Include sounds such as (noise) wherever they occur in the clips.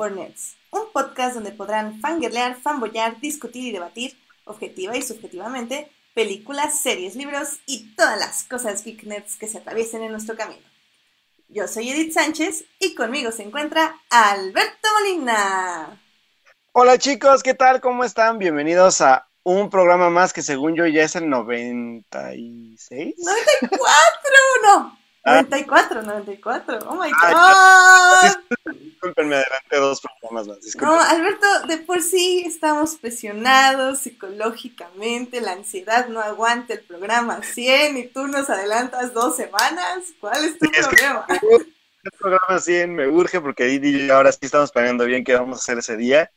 Un podcast donde podrán fangirlear, fanboyar, discutir y debatir, objetiva y subjetivamente, películas, series, libros y todas las cosas geek nerds que se atraviesen en nuestro camino. Yo soy Edith Sánchez y conmigo se encuentra Alberto Molina. Hola chicos, ¿qué tal? ¿Cómo están? Bienvenidos a un programa más que según yo ya es el 96. 94, no. 94, 94. Oh my god. Disculpenme, adelante dos programas más. No, Alberto, de por sí estamos presionados psicológicamente. La ansiedad no aguanta el programa 100 y tú nos adelantas dos semanas. ¿Cuál es tu problema? el programa 100 me urge porque ahí ahora sí estamos planeando bien qué vamos a hacer ese día.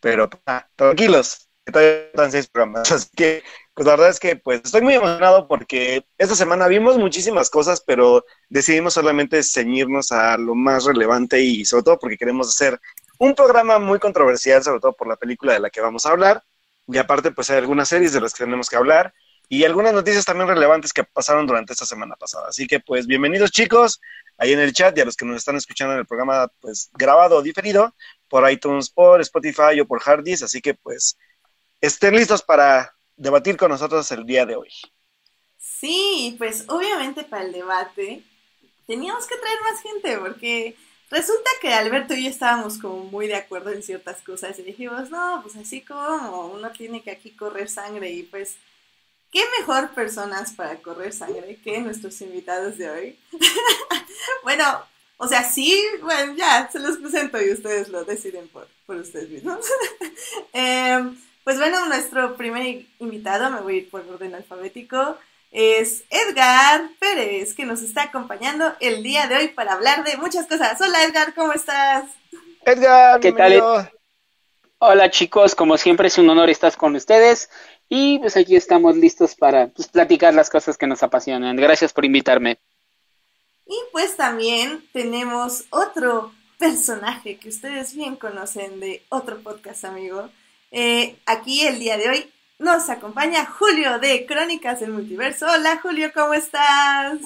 Pero ah, tranquilos, que todavía están seis programas. Así que pues la verdad es que pues estoy muy emocionado porque esta semana vimos muchísimas cosas, pero decidimos solamente ceñirnos a lo más relevante y sobre todo porque queremos hacer un programa muy controversial, sobre todo por la película de la que vamos a hablar. Y aparte pues hay algunas series de las que tenemos que hablar y algunas noticias también relevantes que pasaron durante esta semana pasada. Así que pues bienvenidos chicos, ahí en el chat y a los que nos están escuchando en el programa pues grabado o diferido por iTunes, por Spotify o por Hardys. Así que pues estén listos para debatir con nosotros el día de hoy. Sí, pues obviamente para el debate teníamos que traer más gente porque resulta que Alberto y yo estábamos como muy de acuerdo en ciertas cosas y dijimos, no, pues así como uno tiene que aquí correr sangre y pues, ¿qué mejor personas para correr sangre que nuestros invitados de hoy? (laughs) bueno, o sea, sí, bueno, ya, se los presento y ustedes lo deciden por, por ustedes mismos. (laughs) eh, pues bueno, nuestro primer invitado, me voy a ir por orden alfabético, es Edgar Pérez, que nos está acompañando el día de hoy para hablar de muchas cosas. Hola Edgar, ¿cómo estás? Edgar, ¿qué tal? Hola chicos, como siempre es un honor estar con ustedes y pues aquí estamos listos para pues, platicar las cosas que nos apasionan. Gracias por invitarme. Y pues también tenemos otro personaje que ustedes bien conocen de otro podcast, amigo eh, aquí el día de hoy nos acompaña Julio de Crónicas del Multiverso. Hola Julio, ¿cómo estás?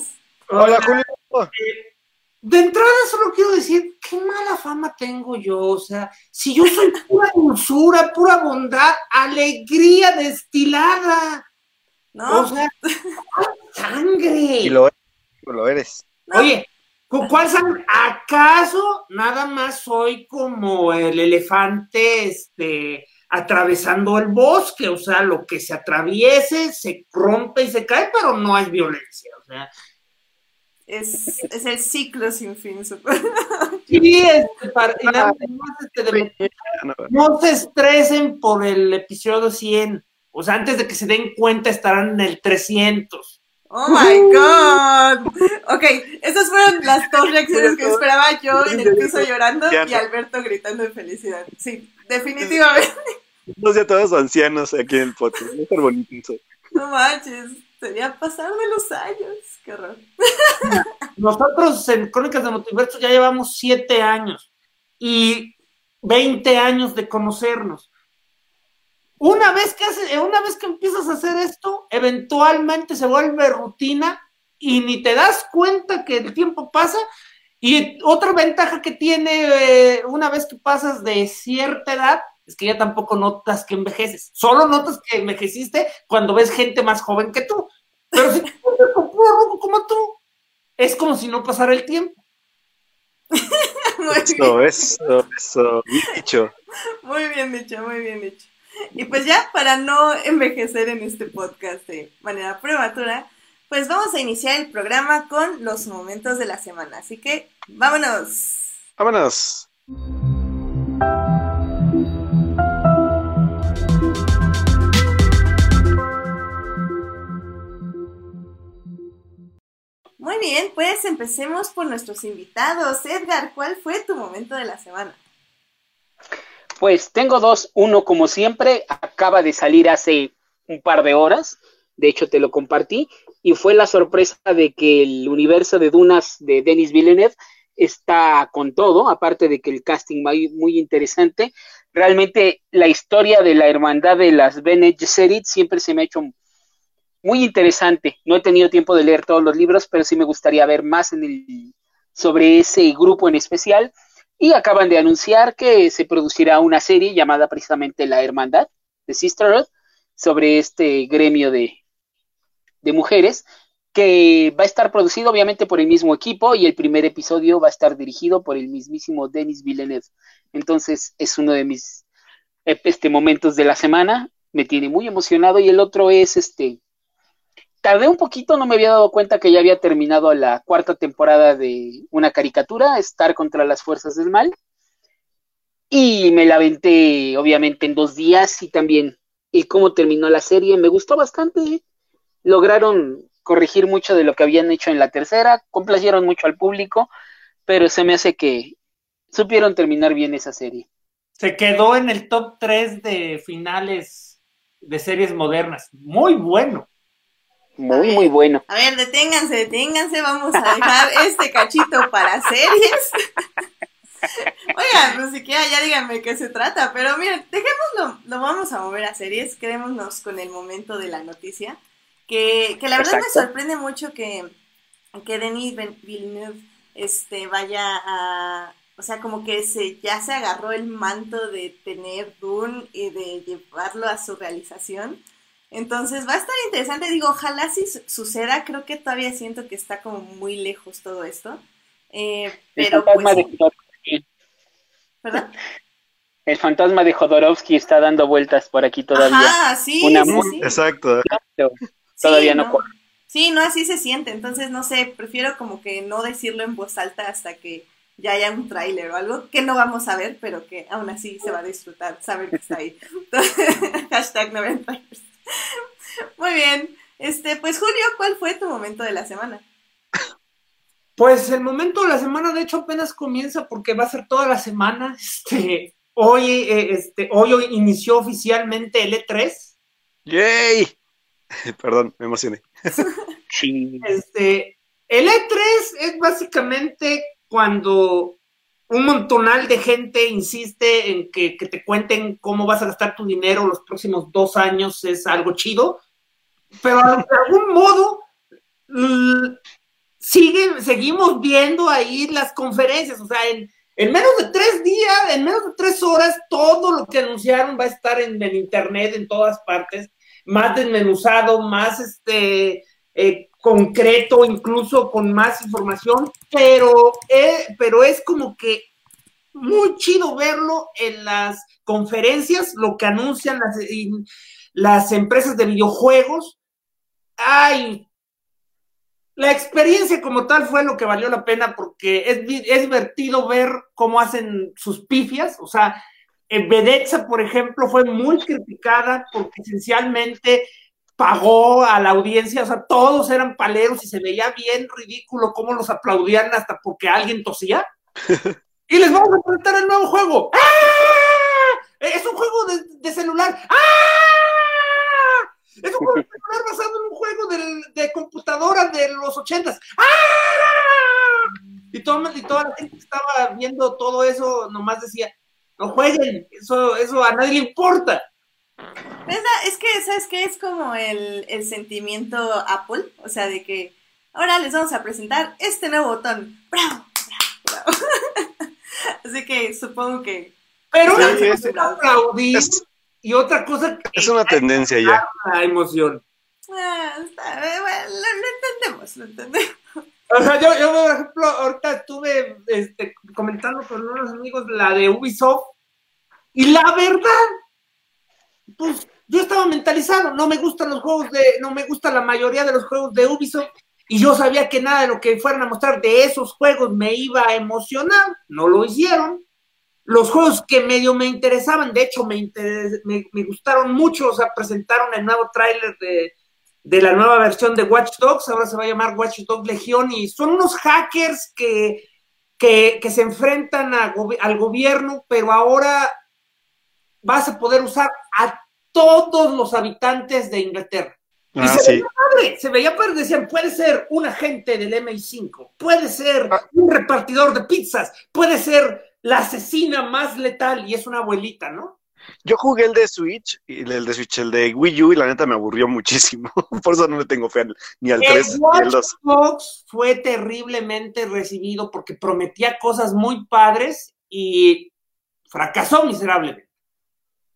Hola, Julio. Eh, de entrada solo quiero decir, qué mala fama tengo yo, o sea, si yo soy pura (laughs) dulzura, pura bondad, alegría destilada. No. O sea, sangre. Y lo eres. Lo eres. Oye, ¿cuál sangre? ¿Acaso nada más soy como el elefante, este, atravesando el bosque, o sea, lo que se atraviese se rompe y se cae, pero no hay violencia, o sea. Es, es el ciclo sin fin. Sí, este, para, este, no se estresen por el episodio 100, o sea, antes de que se den cuenta estarán en el 300. Oh my (laughs) god. Ok, esas fueron las dos (laughs) reacciones que esperaba yo en el piso llorando y Alberto gritando de felicidad. Sí, definitivamente. (laughs) No sé, todos ancianos aquí en el podcast. No ser bonito No manches, sería pasar de los años. Qué horror. Nosotros en Crónicas de Multiverso ya llevamos siete años y 20 años de conocernos. Una vez que hace, una vez que empiezas a hacer esto, eventualmente se vuelve rutina y ni te das cuenta que el tiempo pasa. Y otra ventaja que tiene eh, una vez que pasas de cierta edad es que ya tampoco notas que envejeces. Solo notas que envejeciste cuando ves gente más joven que tú. Pero si tú eres como tú, es como si no pasara el tiempo. (laughs) eso, eso, eso, bien dicho. Muy bien dicho, muy bien dicho. Y pues ya para no envejecer en este podcast de manera prematura, pues vamos a iniciar el programa con los momentos de la semana. Así que vámonos. Vámonos. Muy bien, pues empecemos por nuestros invitados. Edgar, ¿cuál fue tu momento de la semana? Pues tengo dos. Uno, como siempre, acaba de salir hace un par de horas. De hecho, te lo compartí. Y fue la sorpresa de que el universo de Dunas de Denis Villeneuve está con todo, aparte de que el casting muy, muy interesante. Realmente la historia de la hermandad de las Bene Gesserit siempre se me ha hecho muy interesante. No he tenido tiempo de leer todos los libros, pero sí me gustaría ver más en el sobre ese grupo en especial y acaban de anunciar que se producirá una serie llamada precisamente La Hermandad de Sisterhood sobre este gremio de, de mujeres que va a estar producido obviamente por el mismo equipo y el primer episodio va a estar dirigido por el mismísimo Denis Villeneuve. Entonces es uno de mis este, momentos de la semana, me tiene muy emocionado y el otro es este, tardé un poquito, no me había dado cuenta que ya había terminado la cuarta temporada de una caricatura, Estar contra las Fuerzas del Mal, y me la aventé obviamente en dos días y también y cómo terminó la serie, me gustó bastante, lograron corregir mucho de lo que habían hecho en la tercera, complacieron mucho al público, pero se me hace que supieron terminar bien esa serie. Se quedó en el top 3 de finales de series modernas. Muy bueno. Muy, muy bueno. A ver, deténganse, deténganse, vamos a dejar (laughs) este cachito para series. (laughs) Oigan, pues siquiera ya díganme qué se trata, pero miren, dejémoslo, lo vamos a mover a series, quedémonos con el momento de la noticia. Que, que la verdad me sorprende mucho que, que Denis Villeneuve este, vaya a, o sea, como que se, ya se agarró el manto de tener Dune y de llevarlo a su realización. Entonces va a estar interesante, digo, ojalá si suceda, creo que todavía siento que está como muy lejos todo esto. Eh, pero el fantasma pues, de ¿Perdón? El fantasma de Jodorowsky está dando vueltas por aquí todavía. Ah, sí, sí, Exacto todavía no, Sí, no, así se siente. Entonces, no sé, prefiero como que no decirlo en voz alta hasta que ya haya un tráiler o algo que no vamos a ver, pero que aún así se va a disfrutar, saber que está ahí. (laughs) Hashtag no Muy bien. Este, pues Julio, ¿cuál fue tu momento de la semana? Pues el momento de la semana, de hecho, apenas comienza porque va a ser toda la semana. Este, hoy, eh, este, hoy, hoy inició oficialmente el E3. ¡Yay! (laughs) Perdón, me emocioné. (laughs) Este, el E3 es básicamente cuando un montonal de gente insiste en que, te cuenten cómo vas a gastar tu dinero los próximos dos años, es algo chido, pero de algún modo sigue, seguimos viendo ahí las conferencias, o sea, en, en, menos de tres días, en menos de tres horas, todo lo que anunciaron va a estar en el internet en todas partes más desmenuzado, más este, eh, concreto, incluso con más información, pero, eh, pero es como que muy chido verlo en las conferencias, lo que anuncian las, las empresas de videojuegos. Ay, la experiencia como tal fue lo que valió la pena porque es, es divertido ver cómo hacen sus pifias, o sea, Vedetza, por ejemplo, fue muy criticada porque esencialmente pagó a la audiencia, o sea, todos eran paleros y se veía bien ridículo cómo los aplaudían hasta porque alguien tosía. (laughs) y les vamos a presentar el nuevo juego. ¡Ah! Es un juego de, celular. ¡Ah! Es un juego de (laughs) celular basado en un juego de, computadora de los ochentas. ¡Ah! Y, todo, y toda la gente que estaba viendo todo eso nomás decía, no jueguen, eso, eso a nadie le importa. Es que, ¿sabes qué? Es como el, sentimiento Apple, o sea, de que ahora les vamos a presentar este nuevo botón. ¡Bravo! ¡Bravo! (laughs) Así que supongo que... Pero una cosa es aplaudir y otra cosa... Es una tendencia ya. La emoción. Ah, eh, lo entendemos, lo entendemos. O sea, yo, yo, por ejemplo, ahorita estuve este, comentando con unos amigos la de Ubisoft y la verdad, pues yo estaba mentalizado, no me gustan los juegos de, no me gusta la mayoría de los juegos de Ubisoft y yo sabía que nada de lo que fueran a mostrar de esos juegos me iba a emocionar, no lo hicieron. Los juegos que medio me interesaban, de hecho me, me, me gustaron mucho, o sea, presentaron el nuevo tráiler de, de la nueva versión de Watch Dogs, ahora se va a llamar Watch Dogs Legion, y son unos hackers que, que, se enfrentan al gobierno, pero ahora vas a poder usar a todos los habitantes de Inglaterra. y ah, se, veía padre, se veía padre, decían, puede ser un agente del MI5, puede ser ah. un repartidor de pizzas, puede ser la asesina más letal, y es una abuelita, ¿no? yo jugué el de Switch, y el de Switch, el de Wii U, y la neta me aburrió muchísimo. (laughs) Por eso no le tengo fe ni al 3 El ni al Watch 2. Dogs fue terriblemente recibido porque prometía cosas muy padres y fracasó miserablemente.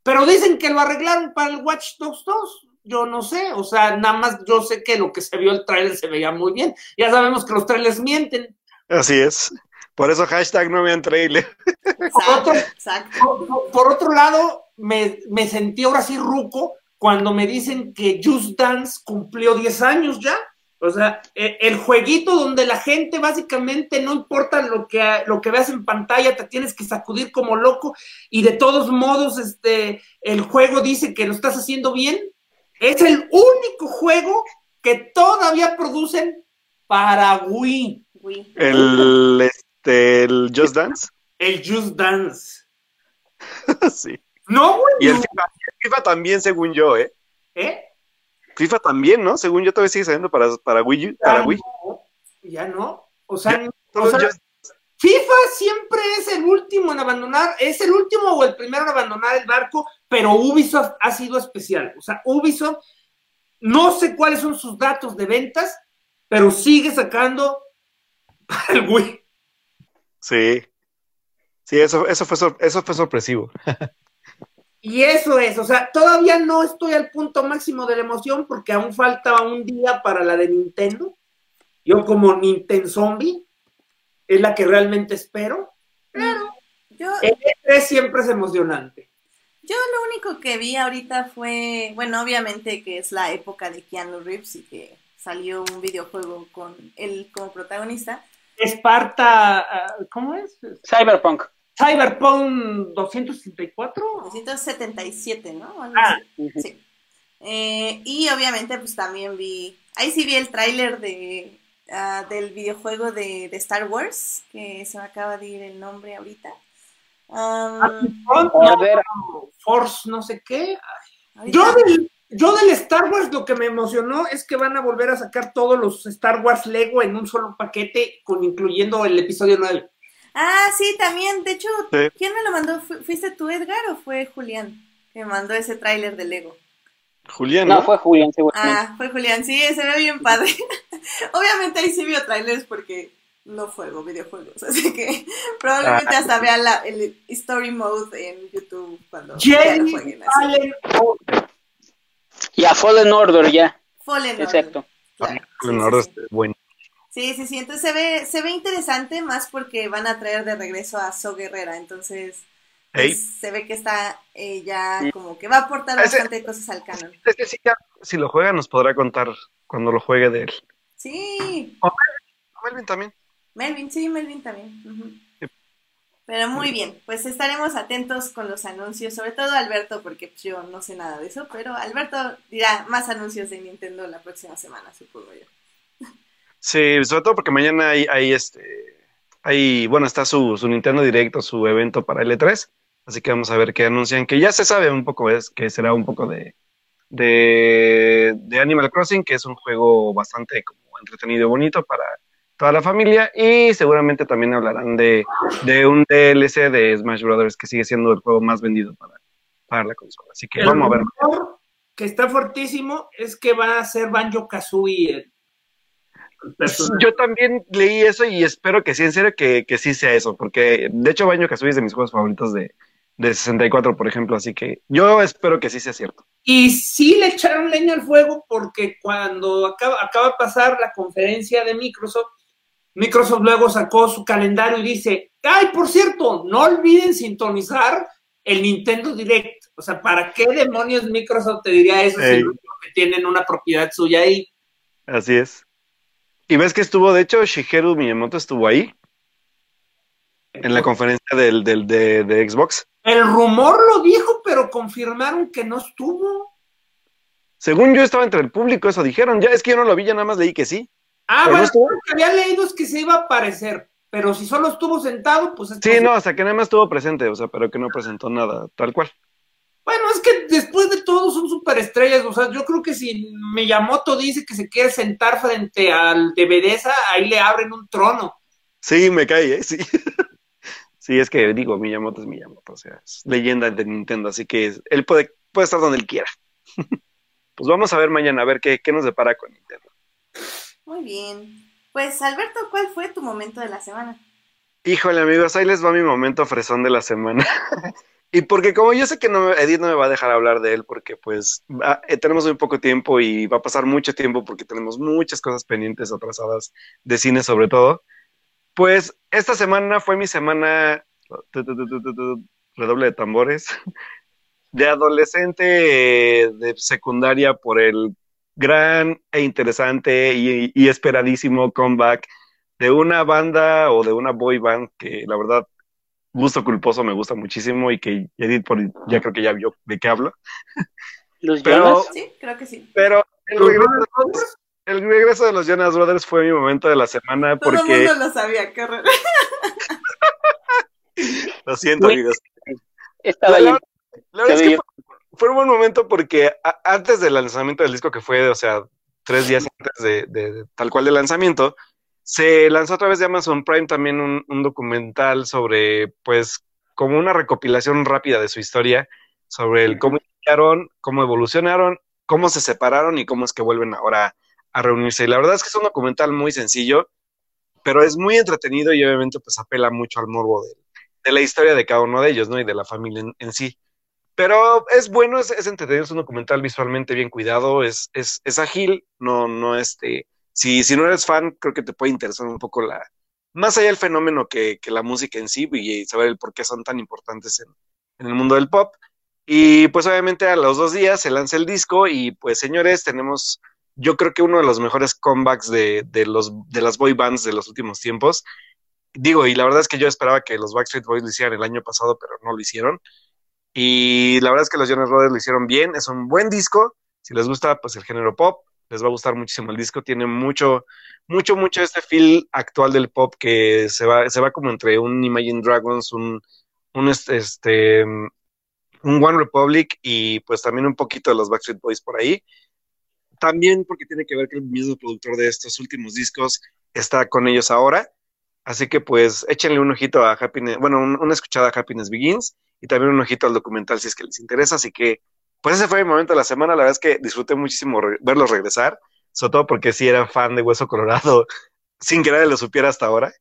Pero dicen que lo arreglaron para el Watch Dogs 2. Yo no sé, o sea, nada más yo sé que lo que se vio el tráiler se veía muy bien. Ya sabemos que los trailers mienten. Así es. Por eso hashtag no vean trailer. Exacto, Otro- exacto. Por, por- por otro lado, me, me sentí ahora sí ruco cuando me dicen que Just Dance cumplió 10 años ya. O sea, e- el jueguito donde la gente básicamente no importa lo que, lo que veas en pantalla, te tienes que sacudir como loco y de todos modos este, el juego dice que lo estás haciendo bien. Es el único juego que todavía producen para Wii, Wii. El, este, el Just Dance. el Just Dance. (laughs) sí. No, güey. Y el FIFA, el FIFA también, según yo, ¿eh? ¿Eh? FIFA también, ¿no? Según yo todavía sigue saliendo para, para Wii U, para Ya Wii. no, ya no. O sea, o FIFA siempre es el último en abandonar, es el último o el primero en abandonar el barco, pero Ubisoft ha sido especial. O sea, Ubisoft, no sé cuáles son sus datos de ventas, pero sigue sacando (laughs) para el Wii. Sí. Sí, eso, eso, fue, eso fue sorpresivo. (laughs) Y eso es, o sea, todavía no estoy al punto máximo de la emoción porque aún falta un día para la de Nintendo. Yo como Nintendo Zombie, es la que realmente espero. Yo, El E3 siempre es emocionante. yo lo único que vi ahorita fue, bueno, obviamente que es la época de Keanu Reeves y que salió un videojuego con él como protagonista. Esparta, ah, ¿cómo es? Cyberpunk. Cyberpunk 264. 1977, ¿no? Ah. Sí. Eh, y obviamente pues también vi, ahí sí vi el tráiler de, ah, del videojuego de, de Star Wars, que se me acaba de ir el nombre ahorita. Um, no, ver. Force, no sé qué. Yo del, yo del Star Wars lo que me emocionó es que van a volver a sacar todos los Star Wars Lego en un solo paquete, con incluyendo el episodio 9. Ah, sí, también, de hecho, Sí. ¿quién me lo mandó? ¿Fu- ¿Fuiste tú, Edgar, o fue Julián que me mandó ese tráiler de Lego? Julián, No, ¿no? fue Julián, seguramente. Ah, fue Julián, sí, se ve bien padre. (laughs) Obviamente ahí sí vio trailers porque no juego videojuegos, (laughs) así que probablemente Ah. hasta vea la, el story mode en YouTube cuando ya jueguen. Fallen Order. Y a Fallen Order ya. Fallen Order, Exacto. claro. Sí, En sí, orden, sí. bueno. Sí, sí, sí, entonces se ve, se ve interesante más porque van a traer de regreso a So Guerrera, entonces pues, se ve que está eh, ya como que va a aportar Ese- bastante cosas al canon. Sí, ya, si lo juega nos podrá contar cuando lo juegue de él. Sí, Melvin también. Melvin, sí, Melvin también. Sí. Pero muy bien, pues estaremos atentos con los anuncios, sobre todo Alberto, porque pues, yo no sé nada de eso, pero Alberto dirá más anuncios de Nintendo la próxima semana, supongo yo. Sí, sobre todo porque mañana hay, hay este, hay, bueno, está su, su Nintendo Directo, su evento para L3, así que vamos a ver qué anuncian, que ya se sabe un poco, es que será un poco de, de, de Animal Crossing, que es un juego bastante como entretenido y bonito para toda la familia, y seguramente también hablarán de, de un DLC de Smash Brothers, que sigue siendo el juego más vendido para, para la consola, así que El vamos a ver. que está fuertísimo es que va a ser Banjo Kazooie. Yo también leí eso y espero que sí, en serio, que, que sí sea eso, porque de hecho Baño Kazooie es de mis juegos favoritos de, de 64, por ejemplo, así que yo espero que sí sea cierto. Y sí le echaron leña al fuego porque cuando acaba, acaba de pasar la conferencia de Microsoft, Microsoft luego sacó su calendario y dice, ay, por cierto, no olviden sintonizar el Nintendo Direct. O sea, ¿para qué demonios Microsoft te diría eso Ey. si no que tienen una propiedad suya ahí? Así es. Y ves que estuvo, de hecho, Shigeru Miyamoto estuvo ahí en la conferencia del, del, de, de Xbox. El rumor lo dijo, pero confirmaron que no estuvo. Según yo estaba entre el público, eso dijeron. Ya es que yo no lo vi, ya nada más leí que sí. Ah, ¿Pero no bueno, que había leído es que se iba a aparecer, pero si solo estuvo sentado, pues es Sí, no, hasta que nada más estuvo presente, o sea, pero que no presentó nada, tal cual. Bueno, es que después de todo son superestrellas, o sea, yo creo que si Miyamoto dice que se quiere sentar frente al de Bethesda, ahí le abren un trono. Sí, me cae, ¿eh? Sí. (laughs) Sí, es que digo, Miyamoto es Miyamoto, o sea, es leyenda de Nintendo, así que él puede, puede estar donde él quiera. (laughs) pues vamos a ver mañana, a ver qué, qué nos depara con Nintendo. Muy bien. Pues Alberto, ¿cuál fue tu momento de la semana? Híjole, amigos, ahí les va mi momento fresón de la semana. (laughs) y porque como yo sé que no, Edith no me va a dejar hablar de él porque pues eh, tenemos muy poco tiempo y va a pasar mucho tiempo porque tenemos muchas cosas pendientes atrasadas de cine sobre todo. Pues esta semana fue mi semana, redoble de tambores, (laughs) de adolescente de secundaria por el gran e interesante y, esperadísimo comeback de una banda o de una boy band que la verdad gusto culposo me gusta muchísimo y que Edith por, ya creo que ya vio de qué hablo. ¿Los pero, Sí, creo que sí. Pero el regreso, el regreso de los Jonas Brothers fue mi momento de la semana porque... Todo el mundo lo sabía, qué (laughs) Lo siento, amigos. Estaba la, la, verdad es que fue, un buen momento porque antes del lanzamiento del disco, que fue, o sea, tres días antes de, de, tal cual del lanzamiento, se lanzó a través de Amazon Prime también un, documental sobre, pues, como una recopilación rápida de su historia, sobre cómo iniciaron, cómo evolucionaron, cómo se separaron y cómo es que vuelven ahora a reunirse. Y la verdad es que es un documental muy sencillo, pero es muy entretenido y obviamente pues apela mucho al morbo de, de la historia de cada uno de ellos, ¿no? Y de la familia en, sí. Pero es bueno, es, es, entretenido, es un documental visualmente bien cuidado, es, es, es ágil, no, no este, si, si no eres fan, creo que te puede interesar un poco la, más allá del fenómeno que, que la música en sí y saber el por qué son tan importantes en, en el mundo del pop. Y pues obviamente a los dos días se lanza el disco y pues señores, tenemos yo creo que uno de los mejores comebacks de, de, los, de las boy bands de los últimos tiempos. Digo, y la verdad es que yo esperaba que los Backstreet Boys lo hicieran el año pasado, pero no lo hicieron. Y la verdad es que los Jonas Brothers lo hicieron bien. Es un buen disco. Si les gusta, pues el género pop, les va a gustar muchísimo el disco. Tiene mucho, mucho, mucho este feel actual del pop que se va, se va como entre un Imagine Dragons, un, un este, un One Republic y pues también un poquito de los Backstreet Boys por ahí. También porque tiene que ver que el mismo productor de estos últimos discos está con ellos ahora. Así que pues échenle un ojito a Happiness, bueno, una escuchada a Happiness Begins y también un ojito al documental si es que les interesa. Así que pues ese fue mi momento de la semana. La verdad es que disfruté muchísimo verlos regresar, sobre todo porque sí era fan de Hueso Colorado (laughs) sin que nadie lo supiera hasta ahora.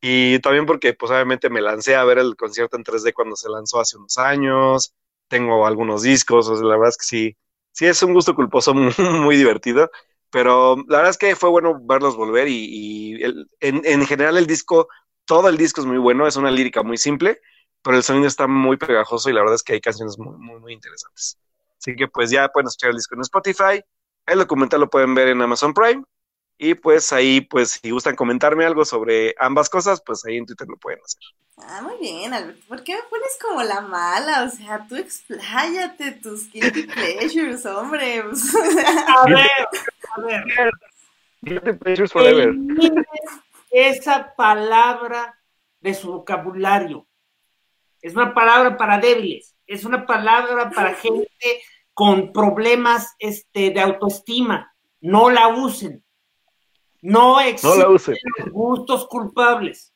Y también porque pues obviamente me lancé a ver el concierto en 3D cuando se lanzó hace unos años. Tengo algunos discos, o la verdad es que sí, sí es un gusto culposo (laughs) muy, divertido, pero la verdad es que fue bueno verlos volver y, en, general el disco, todo el disco es muy bueno, es una lírica muy simple, pero el sonido está muy pegajoso y la verdad es que hay canciones muy, muy, muy interesantes. Así que pues ya pueden escuchar el disco en Spotify, el documental lo pueden ver en Amazon Prime y pues ahí, pues si gustan comentarme algo sobre ambas cosas, pues ahí en Twitter lo pueden hacer. Ah, muy bien, Alberto. ¿Por qué me pones como la mala? O sea, tú expláyate tus guilty pleasures, hombre. (laughs) a ver, a ver. Guilty pleasures forever. Esa palabra de su vocabulario. Es una palabra para débiles. Es una palabra para (laughs) gente con problemas este, de autoestima. No la usen. No existen los gustos culpables.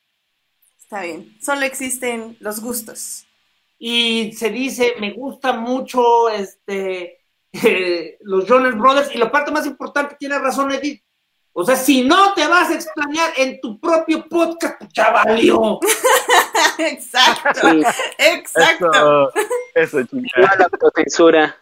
Está bien, solo existen los gustos. Y se dice, me gusta mucho este (laughs) los Jonas Brothers, y la parte más importante, tiene razón Edith. O sea, si no te vas a extrañar en tu propio podcast, chavalio. (laughs) (laughs) exacto, exacto. Eso, eso la autocensura.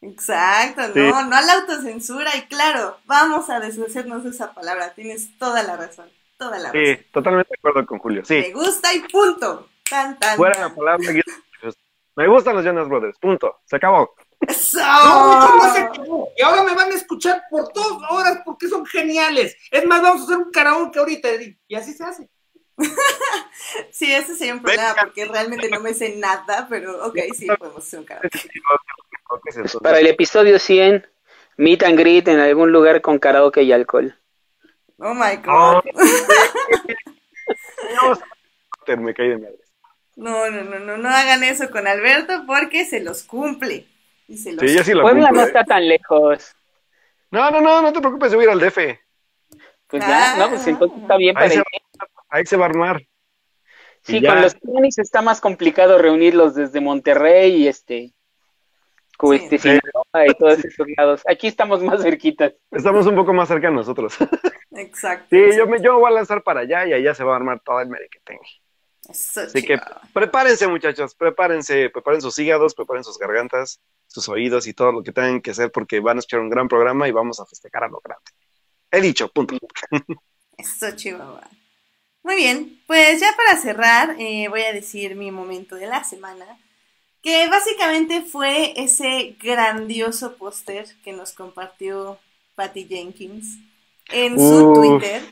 Exacto, no, no a la autocensura y claro, vamos a deshacernos de esa palabra, tienes toda la razón, toda la razón. Sí, totalmente de acuerdo con Julio, sí. Me gusta y punto. Tan, tan, Fuera la palabra, me gustan los Jonas Brothers, punto, se acabó. ¡Eso! Y ahora me van a escuchar por dos horas porque son geniales. Es más, vamos a hacer un karaoke ahorita y así se hace. (laughs) sí, ese sería un problema porque realmente no me sé nada, pero ok, sí, podemos hacer un karaoke. Para el episodio 100, meet and greet en algún lugar con karaoke y alcohol. Oh my god. (laughs) me caí de No, no, no, no, no hagan eso con Alberto porque se los cumple. Y se los... Sí, sí lo Puebla no está tan lejos. No, no, no, no te preocupes, yo voy a ir al DF. Pues ya, no, pues entonces está bien ahí, se va, ahí se va a armar. Sí, con los tenis está más complicado reunirlos desde Monterrey y este, como este Sinaloa y todos esos lados. Aquí estamos más cerquitas. Estamos un poco más cerca de nosotros. (laughs) Exacto. Sí, yo, me, yo voy a lanzar para allá y allá se va a armar todo el merequetengue. Así que prepárense, muchachos, prepárense, preparen sus hígados, preparen sus gargantas, sus oídos y todo lo que tengan que hacer porque van a escuchar un gran programa y vamos a festejar a lo grande. He dicho, punto. Eso, Chihuahua. Muy bien, pues ya para cerrar, eh, voy a decir mi momento de la semana, que básicamente fue ese grandioso póster que nos compartió Patty Jenkins en su Twitter,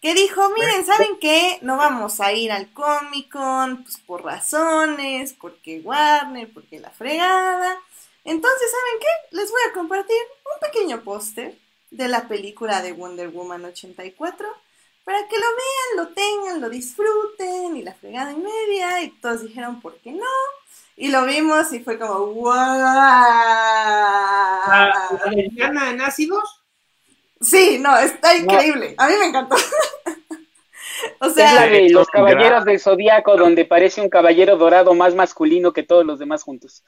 que dijo, miren, ¿saben qué? No vamos a ir al Comic Con, pues por razones, porque Warner, porque la fregada. Entonces, ¿saben qué? Les voy a compartir un pequeño póster de la película de Wonder Woman 84 para que lo vean, lo tengan, lo disfruten y la fregada en media y todos dijeron, ¿por qué no? Y lo vimos y fue como, ¡wow! ¿La, lesbiana en ácidos? Sí, no, está increíble. A mí me encantó. (laughs) o sea, es la de los caballeros del zodiaco donde parece un caballero dorado más masculino que todos los demás juntos.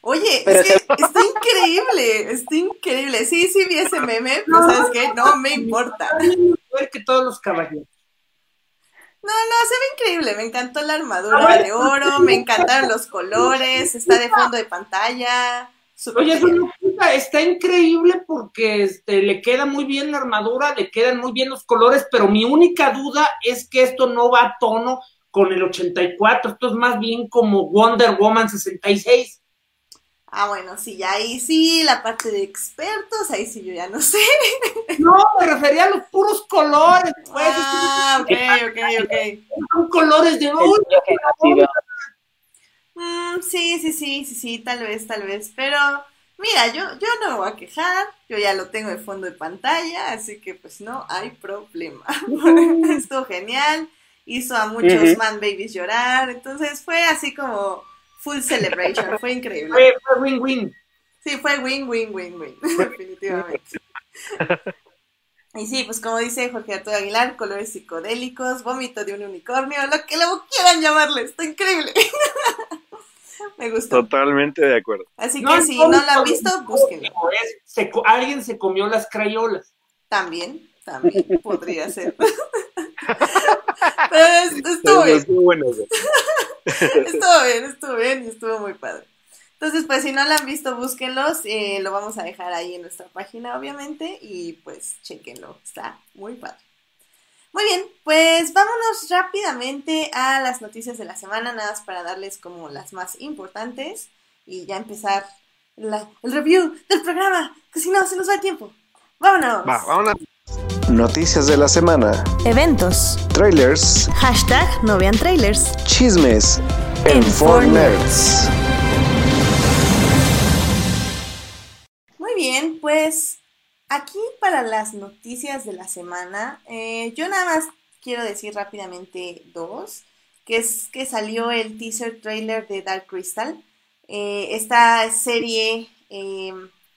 Oye, es que está increíble, está increíble. Sí, sí vi ese meme, pero ¿sabes qué? No me importa. Que todos los caballeros. No, no, se ve increíble. Me encantó la armadura de oro, me encantaron los colores, está de fondo de pantalla. Oye, está increíble porque este, le queda muy bien la armadura, le quedan muy bien los colores, pero mi única duda es que esto no va a tono con el 84, esto es más bien como Wonder Woman 66. Ah, bueno, sí, ya ahí sí, la parte de expertos, ahí sí yo ya no sé. (laughs) No, me refería a los puros colores, pues. Ah, ok, ok, ok. Son colores de mm, sí, sí, sí, sí, sí, tal vez, tal vez. Pero, mira, yo, yo no me voy a quejar, yo ya lo tengo de fondo de pantalla, así que pues no hay problema. (laughs) Estuvo genial, hizo a muchos man babies llorar, entonces fue así como full celebration, fue increíble. Fue win-win. Sí, fue win-win-win-win, (laughs) definitivamente. Y sí, pues como dice Jorge Arturo Aguilar, colores psicodélicos, vómito de un unicornio, lo que lo quieran llamarle, está increíble. (laughs) Me gustó. Totalmente de acuerdo. Así que si no, lo han visto, búsquenlo. alguien se comió las crayolas. También, también podría ser. (laughs) estuvo bien. Estuvo bueno. (laughs) estuvo bien, estuvo bien y estuvo muy padre. Entonces, pues si no lo han visto, búsquenlos. Eh, lo vamos a dejar ahí en nuestra página, obviamente. Y pues chequenlo. Está muy padre. Muy bien, pues vámonos rápidamente a las noticias de la semana, nada más para darles como las más importantes y ya empezar el review del programa, que si no se nos va el tiempo. Vámonos. Va, vámonos. Noticias de la semana. Eventos. Trailers. Hashtag no vean trailers. Chismes. En, Nerds. Muy bien, pues aquí para las noticias de la semana, eh, yo nada más quiero decir rápidamente dos, que es que salió el teaser trailer de Dark Crystal. Eh, esta serie eh,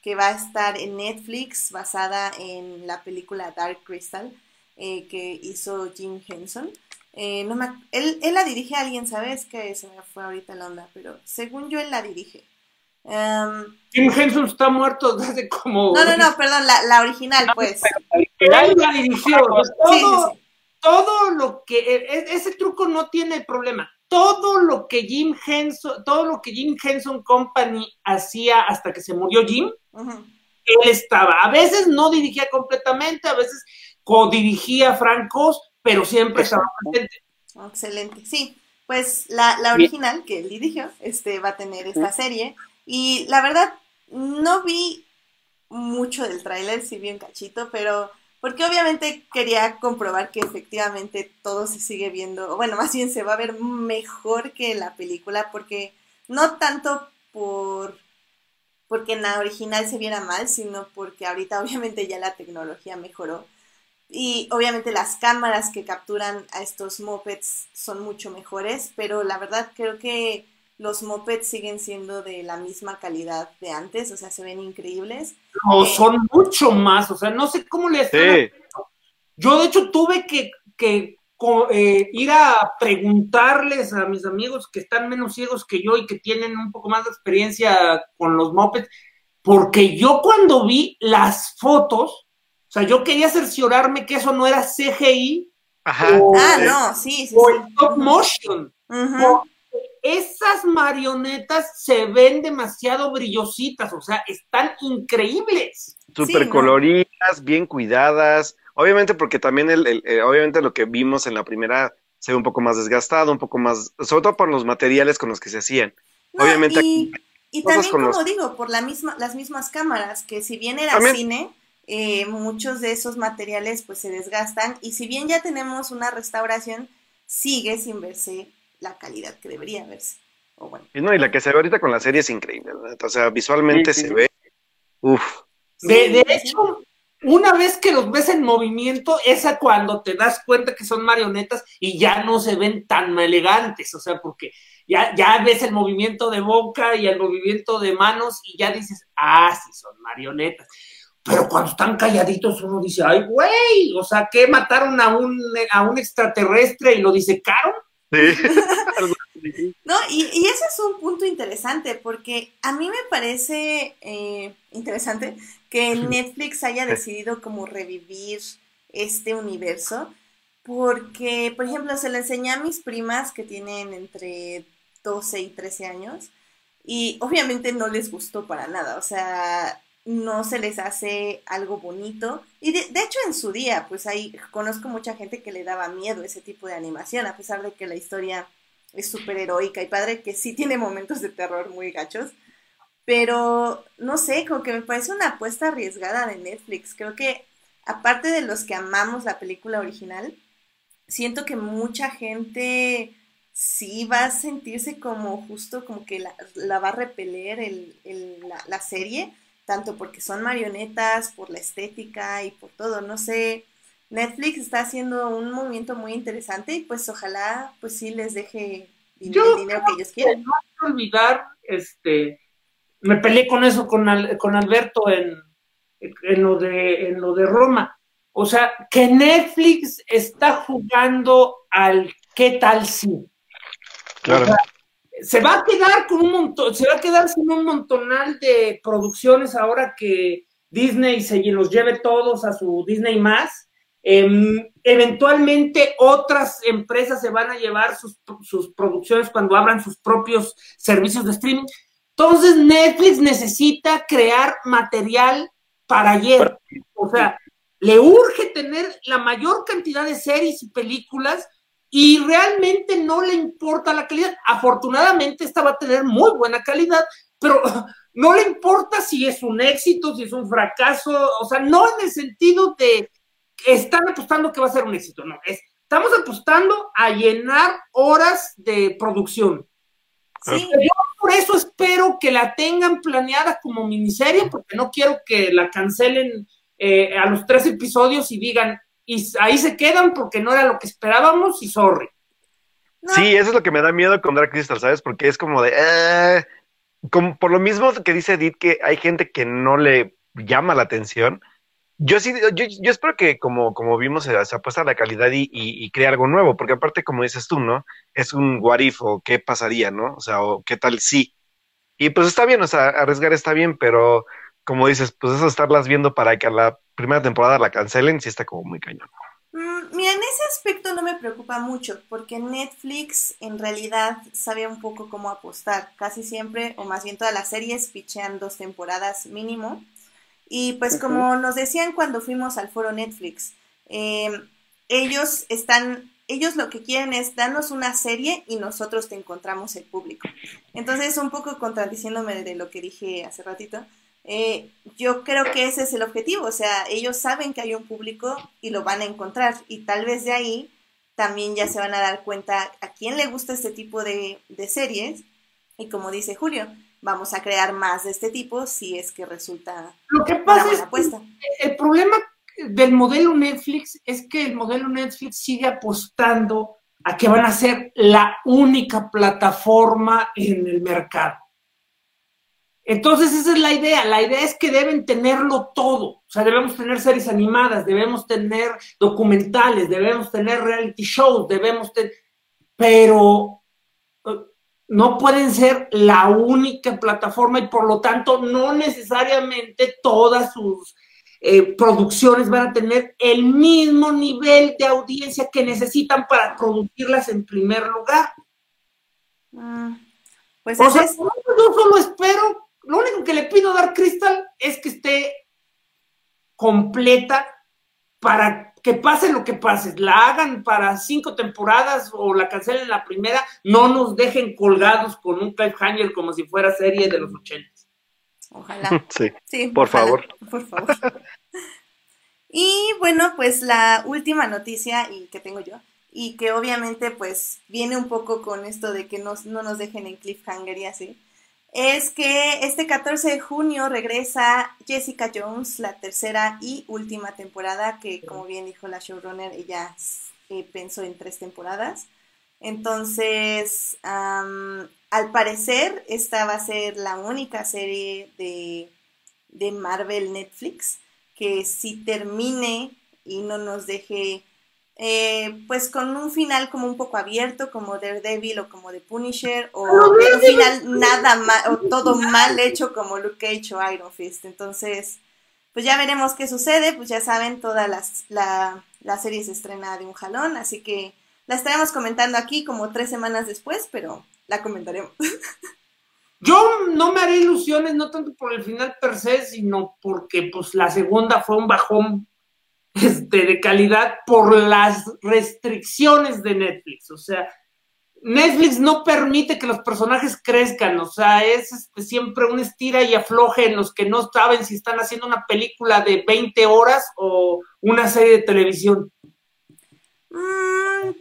que va a estar en Netflix basada en la película Dark Crystal eh, que hizo Jim Henson. Eh, no me, él, él, la dirige a alguien, ¿sabes? Que se me fue ahorita la onda, pero según yo él la dirige. Um, Jim Henson está muerto desde como... No, no, no, perdón, la, la original, pues. Él la dirigió. Todo, todo lo que... E, e, ese truco no tiene problema todo lo que Jim Henson, todo lo que Jim Henson Company hacía hasta que se murió Jim, él estaba. A veces no dirigía completamente, a veces co-dirigía Francos, pero siempre estaba presente. Excelente, sí. Pues la, la original que él dirigió este, va a tener esta serie. Y la verdad, no vi mucho del tráiler, sí vi un cachito, pero porque obviamente quería comprobar que efectivamente todo se sigue viendo, bueno, más bien se va a ver mejor que la película, porque no tanto por porque en la original se viera mal, sino porque ahorita (laughs) obviamente ya la tecnología mejoró. Y obviamente las cámaras que capturan a estos mopeds son mucho mejores, pero la verdad creo que los mopeds siguen siendo de la misma calidad de antes, o sea, se ven increíbles. No, eh, son mucho más, o sea, no sé cómo les... Sí. Yo de hecho tuve que, eh, ir a preguntarles a mis amigos que están menos ciegos que yo y que tienen un poco más de experiencia con los mopeds, porque yo cuando vi las fotos, o sea, yo quería cerciorarme que eso no era CGI. Ajá. ah, no, sí, sí. O el top motion. Esas marionetas se ven demasiado brillositas, o sea, están increíbles. Súper coloridas, bien cuidadas Obviamente porque también el, eh, obviamente lo que vimos en la primera se ve un poco más desgastado, un poco más, sobre todo por los materiales con los que se hacían. obviamente y, y también como digo, por la misma, las mismas cámaras, que si bien era cine, eh, muchos de esos materiales pues se desgastan y si bien ya tenemos una restauración, sigue sin verse la calidad que debería verse. Y no, y la que se ve ahorita con la serie es increíble, o sea, visualmente se ve, uff. De, de, hecho, una vez que los ves en movimiento, esa cuando te das cuenta que son marionetas y ya no se ven tan elegantes, o sea, porque ya, ya ves el movimiento de boca y el movimiento de manos y ya dices, ah, sí, son marionetas. Pero cuando están calladitos uno dice, ay, güey, o sea, que mataron a un, a un extraterrestre y lo disecaron. Sí. (laughs) no, y, y, ese es un punto interesante, porque a mí me parece eh, interesante que Netflix haya decidido como revivir este universo, porque, por ejemplo, se lo enseñé a mis primas que tienen entre 12 y 13 años, y obviamente no les gustó para nada, o sea, no se les hace algo bonito. Y de, hecho en su día, pues ahí conozco mucha gente que le daba miedo ese tipo de animación, a pesar de que la historia es súper heroica y padre, que sí tiene momentos de terror muy gachos. Pero no sé, como que me parece una apuesta arriesgada de Netflix. Creo que aparte de los que amamos la película original, siento que mucha gente sí va a sentirse como justo como que la, va a repeler la, la, serie, tanto porque son marionetas, por la estética y por todo. No sé, Netflix está haciendo un movimiento muy interesante y pues ojalá pues sí les deje el dinero que ellos quieran. No hay que olvidar este me peleé con eso con, con Alberto en, en, lo de, en lo de Roma. O sea, que Netflix está jugando al qué tal si. Claro. Se va a quedar con un montón, se va a quedar sin un montonal de producciones ahora que Disney se los lleve todos a su Disney más. Em, eventualmente otras empresas se van a llevar sus, sus producciones cuando abran sus propios servicios de streaming. Entonces Netflix necesita crear material para ayer. O sea, le urge tener la mayor cantidad de series y películas y realmente no le importa la calidad. Afortunadamente esta va a tener muy buena calidad, pero (laughs) no le importa si es un éxito, si es un fracaso, o sea, no en el sentido de están apostando que va a ser un éxito, no, es, estamos apostando a llenar horas de producción. Sí. Yo por eso espero que la tengan planeada como miniserie, porque no quiero que la cancelen eh, a los tres episodios y digan, y ahí se quedan porque no era lo que esperábamos y sorry. Sí, eso es lo que me da miedo con Dark Crystal, ¿sabes? Porque es como de, eh, como por lo mismo que dice Edith, que hay gente que no le llama la atención yo sí, yo, yo, espero que como, como vimos eh, se apuesta a la calidad y, y, crea algo nuevo, porque aparte, como dices tú, ¿no? Es un what if o qué pasaría, ¿no? O sea, o qué tal sí. Y pues está bien, o sea, arriesgar está bien, pero como dices, pues eso estarlas viendo para que a la primera temporada la cancelen, sí está como muy cañón. Mm, mira, en ese aspecto no me preocupa mucho, porque Netflix en realidad sabe un poco cómo apostar. Casi siempre, o más bien todas las series, pichean dos temporadas mínimo y pues como nos decían cuando fuimos al foro Netflix, em, ellos están, ellos lo que quieren es darnos una serie y nosotros te encontramos el público. Entonces, un poco contradiciéndome de lo que dije hace ratito, eh, yo creo que ese es el objetivo, o sea, ellos saben que hay un público y lo van a encontrar y tal vez de ahí también ya se van a dar cuenta a quién le gusta este tipo de, de series y como dice Julio, vamos a crear más de este tipo si es que resulta Lo que pasa es apuesta. el problema del modelo Netflix es que el modelo Netflix sigue apostando a que van a ser la única plataforma en el mercado. Entonces esa es la idea, la idea es que deben tenerlo todo, o sea, debemos tener series animadas, debemos tener documentales, debemos tener reality shows, debemos tener, pero eh, no pueden ser la única plataforma y por lo tanto no necesariamente todas sus eh, producciones van a tener el mismo nivel de audiencia que necesitan para producirlas en primer lugar. Ah, pues o sea, yo solo espero, lo único que le pido a Dark Crystal es que esté completa para que pase lo que pase, la hagan para cinco temporadas o la cancelen la primera, no nos dejen colgados con un cliffhanger como si fuera serie de los ochentas. Ojalá. (laughs) Sí, por favor. Por favor. y bueno, pues la última noticia y que tengo yo, y que obviamente pues viene un poco con esto de que no nos dejen en cliffhanger y así, es que este 14 de junio regresa Jessica Jones, la tercera y última temporada, que como bien dijo la showrunner, ella eh, pensó en tres temporadas. Entonces, al parecer, esta va a ser la única serie de, de Marvel Netflix que si termine y no nos deje eh, pues con un final como un poco abierto, como Daredevil o como The Punisher, o un final nada mal, o todo mal hecho como Luke Cage o Iron Fist. Entonces, pues ya veremos qué sucede, pues ya saben, toda las, la, la serie se estrena de un jalón, así que la estaremos comentando aquí como tres semanas después, pero la comentaremos. (laughs) Yo no me haré ilusiones, no tanto por el final per se, sino porque pues la segunda fue un bajón este, de calidad por las restricciones de Netflix. O sea, Netflix no permite que los personajes crezcan, o sea, es este, siempre un estira y afloje en los que no saben si están haciendo una película de 20 horas o una serie de televisión. Mm,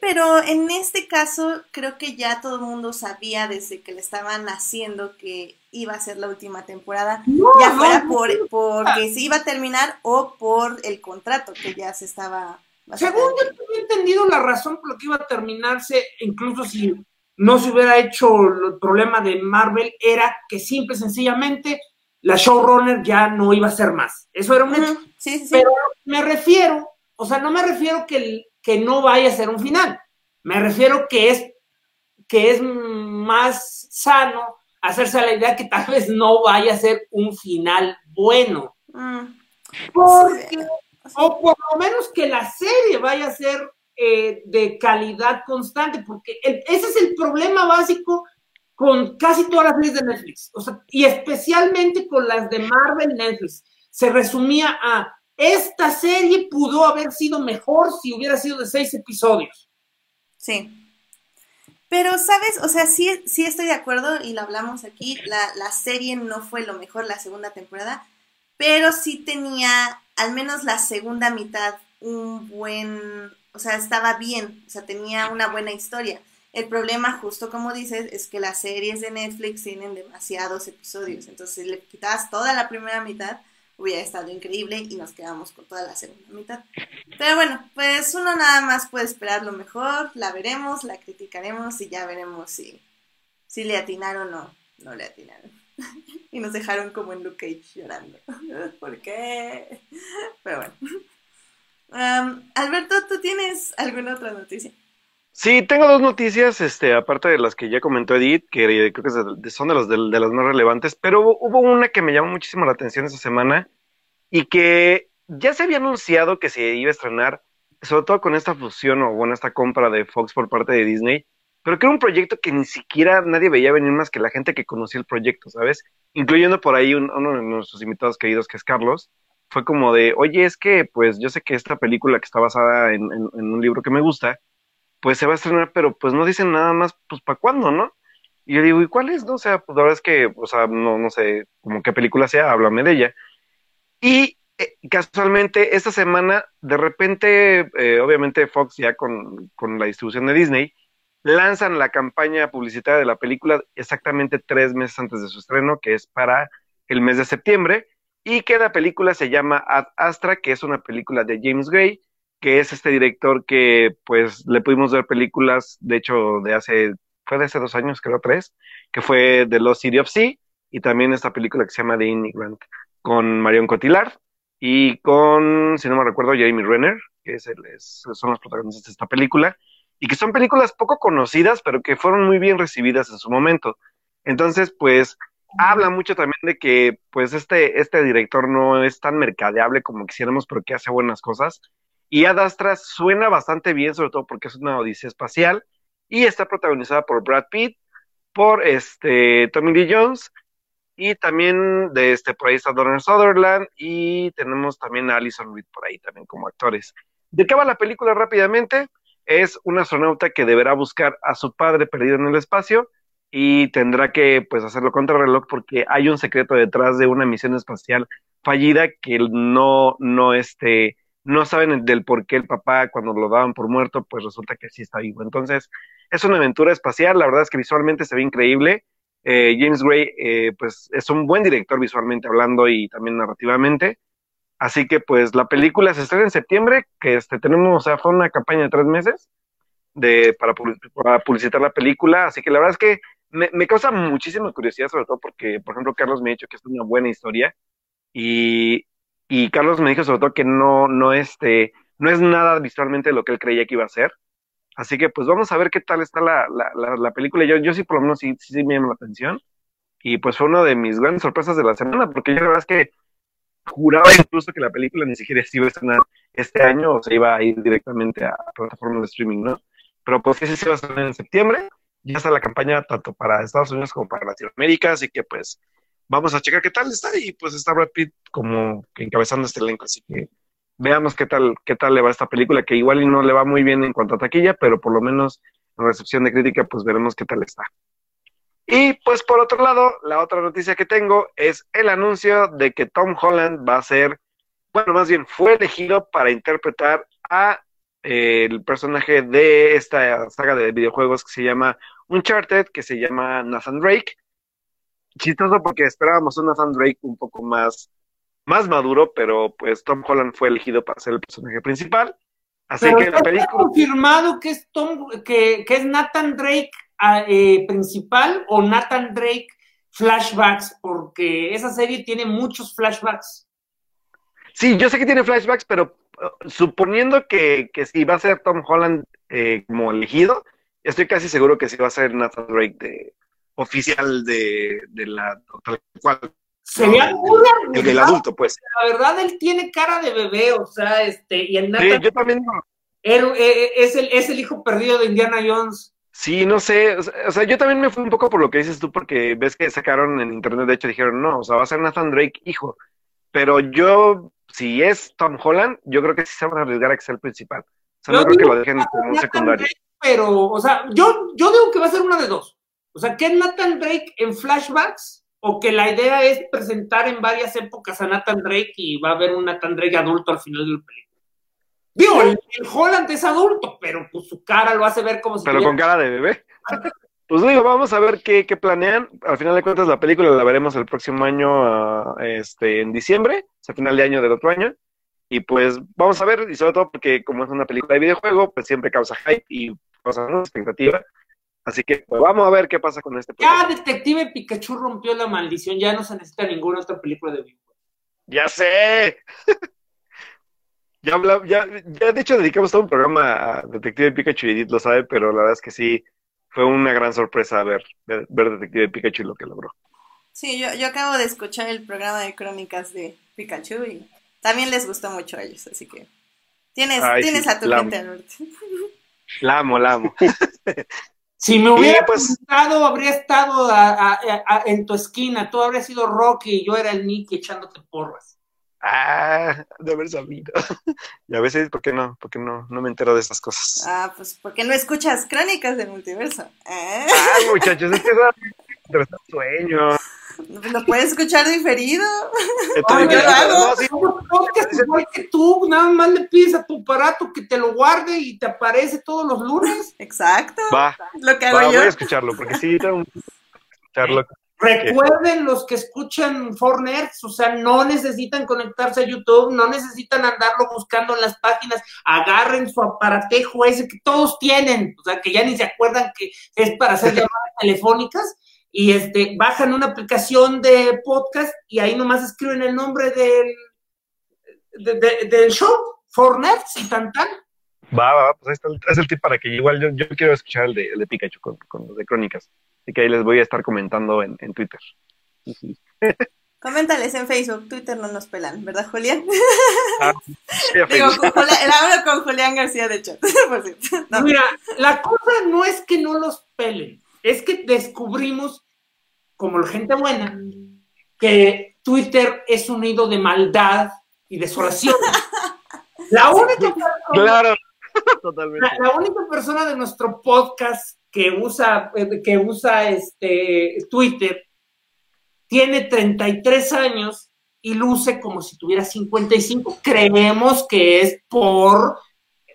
pero en este caso creo que ya todo el mundo sabía desde que le estaban haciendo que iba a ser la última temporada, ya fuera por porque se iba a terminar o por el contrato que ya se estaba. Según yo he entendido la razón por la que iba a terminarse, incluso si no se hubiera hecho el problema de Marvel, era que simple y sencillamente la showrunner ya no iba a ser más. Eso era un hecho. Sí, sí, Pero me refiero, o sea, no me refiero que, que no vaya a ser un final. Me refiero que es, que es más sano hacerse a la idea que tal vez no vaya a ser un final bueno. Mm. Porque, o por lo menos que la serie vaya a ser eh, de calidad constante, porque ese es el problema básico con casi todas las series de Netflix, o sea, y especialmente con las de Marvel Netflix. Se resumía a, esta serie pudo haber sido mejor si hubiera sido de seis episodios. Sí. Pero, ¿sabes? O sea, sí, sí estoy de acuerdo y lo hablamos aquí. La, la serie no fue lo mejor la segunda temporada, pero sí tenía, al menos la segunda mitad, un buen, o sea, estaba bien, o sea, tenía una buena historia. El problema, justo como dices, es que las series de Netflix tienen demasiados episodios, entonces le quitabas toda la primera mitad, hubiera estado increíble y nos quedamos con toda la segunda mitad. Pero bueno, pues uno nada más puede esperar lo mejor, la veremos, la criticaremos y ya veremos si, si le atinaron o no, no le atinaron. (laughs) y nos dejaron como en Luke Cage llorando. (laughs) ¿Por qué? Pero bueno. Alberto, ¿tú tienes alguna otra noticia? Sí, tengo dos noticias, este, aparte de las que ya comentó Edith, que creo que son de, los, de, las más relevantes, pero hubo, una que me llamó muchísimo la atención esa semana y que ya se había anunciado que se iba a estrenar, sobre todo con esta fusión o bueno, esta compra de Fox por parte de Disney, pero que era un proyecto que ni siquiera nadie veía venir más que la gente que conocía el proyecto, ¿sabes? Incluyendo por ahí uno de nuestros invitados queridos, que es Carlos, fue como de, oye, es que pues yo sé que esta película que está basada en un libro que me gusta, pues se va a estrenar, pero pues no dicen nada más, pues para cuándo, ¿no? Y yo digo, ¿y cuál es? No, o sea, pues la verdad es que, o sea, no, no sé, como qué película sea, háblame de ella. Y eh, casualmente, esta semana, de repente, eh, obviamente Fox ya con, con la distribución de Disney, lanzan la campaña publicitaria de la película exactamente tres meses antes de su estreno, que es para el mes de septiembre, y que la película se llama Ad Astra, que es una película de James Gray, que es este director que pues le pudimos ver películas, de hecho, de hace, fue de hace dos años, creo tres, que fue The Lost City of Sea, y también esta película que se llama The Immigrant, con Marion Cotillard y con, si no me recuerdo, Jeremy Renner, que es el, son los protagonistas de esta película, y que son películas poco conocidas, pero que fueron muy bien recibidas en su momento. Entonces, pues, habla mucho también de que, pues, este, este director no es tan mercadeable como quisiéramos, pero que hace buenas cosas. Y Ad Astra suena bastante bien, sobre todo porque es una odisea espacial, y está protagonizada por Brad Pitt, por este Tommy Lee Jones, y también de este, por ahí está Donald Sutherland, y tenemos también a Alison Reed por ahí también como actores. ¿De qué va la película rápidamente? Es un astronauta que deberá buscar a su padre perdido en el espacio, y tendrá que pues hacerlo contra reloj porque hay un secreto detrás de una misión espacial fallida que no no este no saben del por qué el papá cuando lo daban por muerto pues resulta que sí está vivo. Entonces es una aventura espacial la verdad es que visualmente se ve increíble. Eh, James Gray eh, pues es un buen director visualmente hablando y también narrativamente. Así que pues la película se estrena en septiembre que este tenemos o sea fue una campaña de tres meses de para, para publicitar la película. Así que la verdad es que me, causa muchísima curiosidad, sobre todo porque, por ejemplo, Carlos me ha dicho que es una buena historia. Y, y Carlos me dijo sobre todo que no, no, este, no es nada visualmente lo que él creía que iba a ser. Así que pues vamos a ver qué tal está la, la, la, película. Yo, yo sí por lo menos sí, sí, me llama la atención. Y pues fue una de mis grandes sorpresas de la semana, porque yo la verdad es que juraba incluso que la película ni siquiera se iba a estrenar este año o se iba a ir directamente a plataformas de streaming, ¿no? Pero pues sí, sí se va a estrenar en septiembre ya está la campaña tanto para Estados Unidos como para Latinoamérica, así que pues vamos a checar qué tal está y pues está Brad Pitt como encabezando este elenco, así que veamos qué tal, qué tal le va esta película, que igual no le va muy bien en cuanto a taquilla, pero por lo menos en recepción de crítica pues veremos qué tal está. Y pues por otro lado, la otra noticia que tengo es el anuncio de que Tom Holland va a ser, bueno, más bien fue elegido para interpretar a el personaje de esta saga de videojuegos que se llama Uncharted, que se llama Nathan Drake. Chistoso porque esperábamos un Nathan Drake un poco más, más maduro, pero pues Tom Holland fue elegido para ser el personaje principal. Así que la película. confirmado que es Tom, que, es Nathan Drake ah, eh, principal o Nathan Drake flashbacks, porque esa serie tiene muchos flashbacks. Sí, yo sé que tiene flashbacks, pero suponiendo que, que si va a ser Tom Holland eh, como elegido, estoy casi seguro que sí va a ser Nathan Drake de, oficial de, de la cual Sería el, del adulto, pues. La verdad, él tiene cara de bebé, o sea, este, y el Nathan, sí, yo también él, eh, eh, es, el, es el hijo perdido de Indiana Jones. Sí, no sé, o sea, yo también me fui un poco por lo que dices tú, porque ves que sacaron en internet, de hecho dijeron, no, o sea, va a ser Nathan Drake hijo, pero yo si es Tom Holland, yo creo que sí se van a arriesgar a que sea el principal. O sea, no creo que lo dejen como un secundario. pero, o sea, yo, yo digo que va a ser una de dos. O sea, que es Nathan Drake en flashbacks o que la idea es presentar en varias épocas a Nathan Drake y va a haber un Nathan Drake adulto al final del película. Digo, el, Holland es adulto, pero pues su cara lo hace ver como si. Pero con cara de bebé. Pues digo, vamos a ver qué, qué, planean. Al final de cuentas, la película la veremos el próximo año, ah, este, en diciembre, o sea, final de año del otro año. Y pues vamos a ver, y sobre todo porque como es una película de videojuego, pues siempre causa hype y causa una expectativa. Así que pues, vamos a ver qué pasa con este Ya Detective Pikachu rompió la maldición, ya no se necesita ninguna otra película de videojuego. Ya sé. (laughs) ya, ya, ya de hecho dedicamos todo un programa a Detective Pikachu y Edith lo sabe, pero la verdad es que sí, fue una gran sorpresa ver, ver, Detective Pikachu y lo que logró. Sí, yo, yo acabo de escuchar el programa de crónicas de Pikachu y también les gustó mucho a ellos, así que tienes, tienes a tu gente, Alberto. La amo, la amo. (laughs) si me hubiera pues, habría estado en tu esquina, tú habrías sido Rocky y yo era el Nicky echándote porras. Ah, de haber sabido. (laughs) y a veces, ¿por qué no? ¿Por qué no, no me entero de estas cosas? Ah, pues porque no escuchas crónicas del multiverso. ¿Eh? Ah, muchachos, es que es un sueño. ¿Lo puedes escuchar diferido? Yo lo hago. igual que tú, nada más le pides a tu aparato que te lo guarde y te aparece todos los lunes. Exacto. Va, lo que hago va, yo. voy a escucharlo, porque sí, tengo que escucharlo. Recuerden los que escuchan Fornerds, o sea, no necesitan conectarse a YouTube, no necesitan andarlo buscando en las páginas, agarren su aparatejo ese que todos tienen, o sea, que ya ni se acuerdan que es para hacer (laughs) llamadas telefónicas y este, bajan una aplicación de podcast y ahí nomás escriben el nombre del, del show, For Nerds y tan tan. Va, va, pues ahí está es el tip para que igual yo, yo quiero escuchar el de, el de Pikachu con, con los de Crónicas. Así que ahí les voy a estar comentando en, en Twitter. (laughs) Coméntales en Facebook, Twitter no nos pelan, ¿verdad, Julián? Ah, (laughs) Digo, con hablo con Julián García de (laughs) por cierto. Mira, la cosa no es que no los pelen, es que descubrimos, como la gente buena, que Twitter es un nido de maldad y desolación. (laughs) La única claro, (laughs) totalmente. La, la, única persona de nuestro podcast que usa, eh, que usa este Twitter tiene 33 años y luce como si tuviera 55. Creemos que es por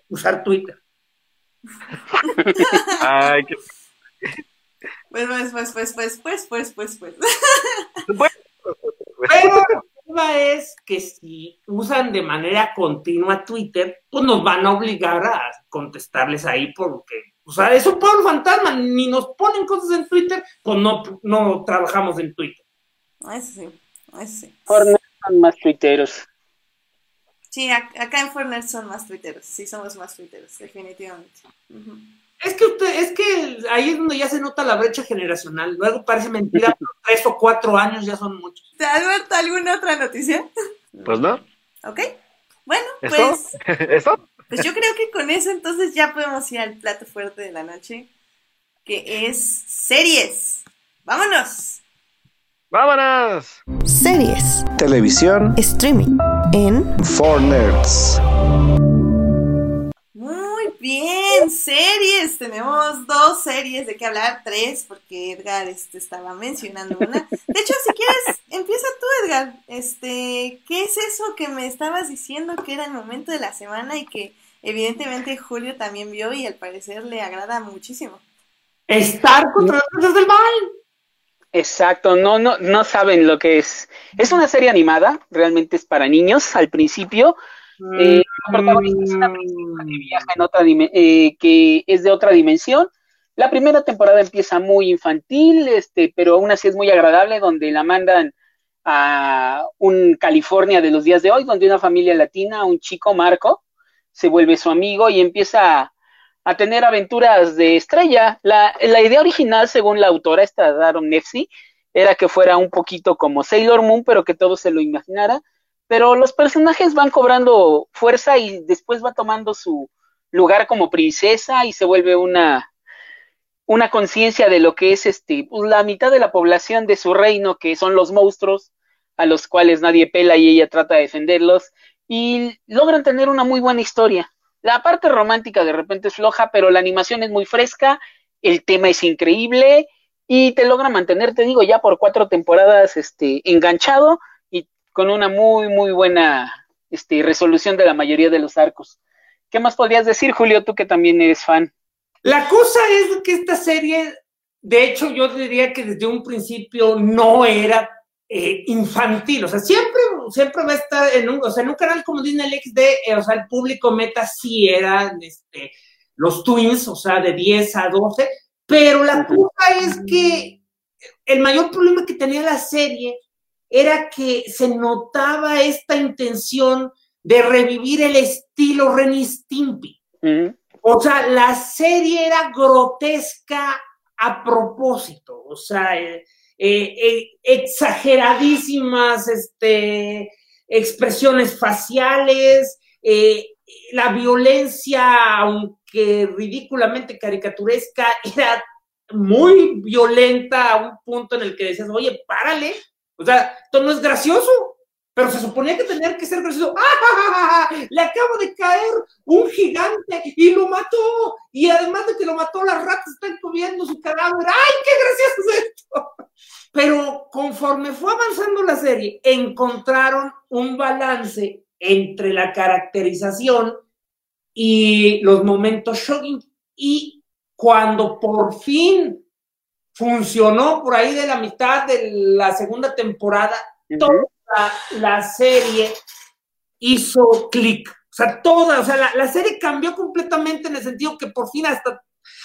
usar Twitter. (laughs) Ay, qué... Pues, pues, pues, pues, pues, pues, pues, pues, pues. (laughs) Pero problema es que si usan de manera continua Twitter, pues nos van a obligar a contestarles ahí porque, o sea, es un pueblo fantasma, ni nos ponen cosas en Twitter, pues no, no trabajamos en Twitter. Eso sí, eso sí. Fortnite son más tuiteros. Sí, acá en Fortnite son más tuiteros, sí somos más tuiteros, definitivamente. Es que usted, es que ahí es donde ya se nota la brecha generacional. Luego parece mentira, pero tres o cuatro años ya son muchos. ¿Te Alberto, alguna otra noticia? Pues no. Ok. Bueno, pues. (laughs) ¿Eso? Pues yo creo que con eso entonces ya podemos ir al plato fuerte de la noche, que es series. ¡Vámonos! ¡Vámonos! Series. Televisión. Streaming. En. For Nerds. Bien, series. Tenemos dos series de qué hablar, tres, porque Edgar este, estaba mencionando una. De hecho, si quieres, (laughs) empieza tú, Edgar. Este, ¿qué es eso que me estabas diciendo que era el momento de la semana y que evidentemente Julio también vio y al parecer le agrada muchísimo? Estar contra los del mal. Exacto, no, no, no saben lo que es. Es una serie animada, realmente es para niños al principio. Eh, la protagonista es una princesa que viaja en otra eh, que es de otra dimensión. La primera temporada empieza muy infantil, este, pero aún así es muy agradable, donde la mandan a un California de los días de hoy, donde una familia latina, un chico, Marco, se vuelve su amigo y empieza a tener aventuras de estrella. La, idea original, según la autora, esta Daron Nefsi, era que fuera un poquito como Sailor Moon, pero que todo se lo imaginara. Pero los personajes van cobrando fuerza y después va tomando su lugar como princesa y se vuelve una, una conciencia de lo que es este, pues, la mitad de la población de su reino, que son los monstruos, a los cuales nadie pela y ella trata de defenderlos, y logran tener una muy buena historia. La parte romántica de repente es floja, pero la animación es muy fresca, el tema es increíble y te logra mantener, te digo, ya por cuatro temporadas este, enganchado con una muy, muy buena este, resolución de la mayoría de los arcos. ¿Qué más podrías decir, Julio, tú que también eres fan? La cosa es que esta serie, de hecho, yo diría que desde un principio no era eh, infantil, o sea, siempre, siempre va a estar en un, o sea, en un canal como Disney XD, eh, o sea, el público meta sí eran este, los twins, o sea, de 10 a 12, pero la cosa es que el mayor problema que tenía la serie era que se notaba esta intención de revivir el estilo Renny Stimpy. O sea, la serie era grotesca a propósito, o sea, eh, eh, eh, exageradísimas este, expresiones faciales, eh, la violencia, aunque ridículamente caricaturesca, (laughs) era muy violenta a un punto en el que decías, oye, párale, o sea, esto no es gracioso, pero se suponía que tenía que ser gracioso. ¡Ah, Le acaba de caer un gigante y lo mató. Y además de que lo mató, las ratas están comiendo su cadáver. ¡Ay, qué gracioso es esto! Pero conforme fue avanzando la serie, encontraron un balance entre la caracterización y los momentos shocking. Y cuando por fin funcionó por ahí de la mitad de la segunda temporada, toda la, serie hizo clic. O sea, toda, o sea, la, la, serie cambió completamente en el sentido que por fin hasta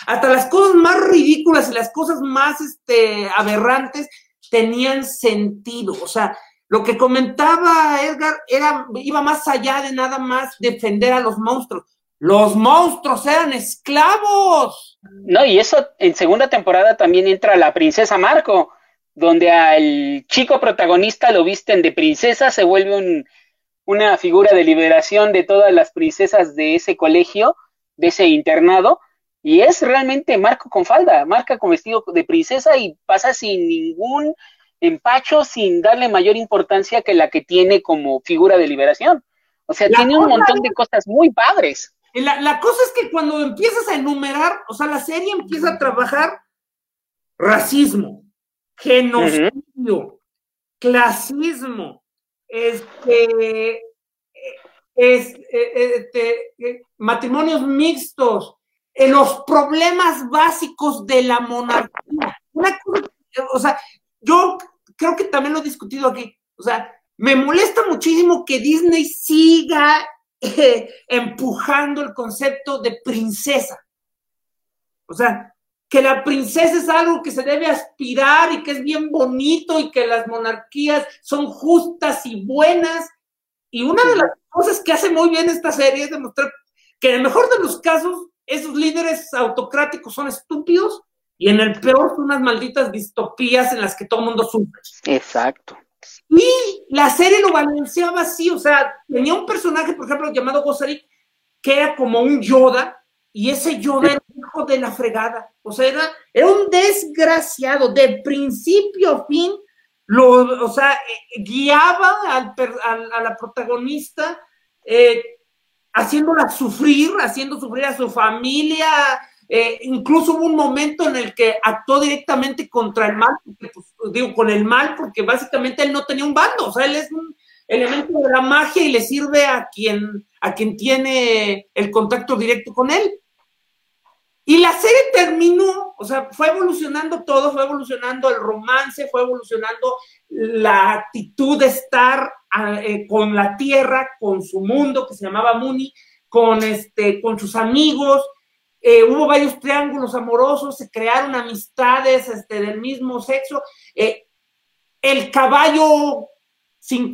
Hasta las cosas más ridículas y las cosas más este, aberrantes tenían sentido. O sea, lo que comentaba Edgar era, iba más allá de nada más defender a los monstruos. Los monstruos eran esclavos. No, y eso en segunda temporada también entra la princesa Marco, donde al chico protagonista lo visten de princesa, se vuelve una figura de liberación de todas las princesas de ese colegio, de ese internado, y es realmente Marco con falda, marca con vestido de princesa y pasa sin ningún empacho, sin darle mayor importancia que la que tiene como figura de liberación. O sea, tiene un montón de cosas muy padres. La, cosa es que cuando empiezas a enumerar, o sea, la serie empieza a trabajar racismo, genocidio, clasismo, este, este, matrimonios mixtos, en los problemas básicos de la monarquía. o sea, yo creo que también lo he discutido aquí. O sea, me molesta muchísimo que Disney siga (laughs) empujando el concepto de princesa. O sea, que la princesa es algo que se debe aspirar y que es bien bonito y que las monarquías son justas y buenas. Y una de las cosas que hace muy bien esta serie es demostrar que en el mejor de los casos esos líderes autocráticos son estúpidos y en el peor son unas malditas distopías en las que todo el mundo sufre. Exacto. Y la serie lo balanceaba así, o sea, tenía un personaje, por ejemplo, llamado Gosarik, que era como un Yoda, y ese Yoda era hijo de la fregada. O sea, era, era un desgraciado, de principio a fin, lo, o sea, eh, guiaba al, a la protagonista, eh, haciéndola sufrir, haciendo sufrir a su familia, eh, incluso hubo un momento en el que actuó directamente contra el mal, pues, digo, con el mal, porque básicamente él no tenía un bando, o sea, él es un elemento de la magia y le sirve a quien, a quien tiene el contacto directo con él. Y la serie terminó, o sea, fue evolucionando todo, fue evolucionando el romance, fue evolucionando la actitud de estar ah, eh, con la tierra, con su mundo que se llamaba Muni, con, este, con sus amigos, eh, hubo varios triángulos amorosos, se crearon amistades este, del mismo sexo. Eh, el caballo sin,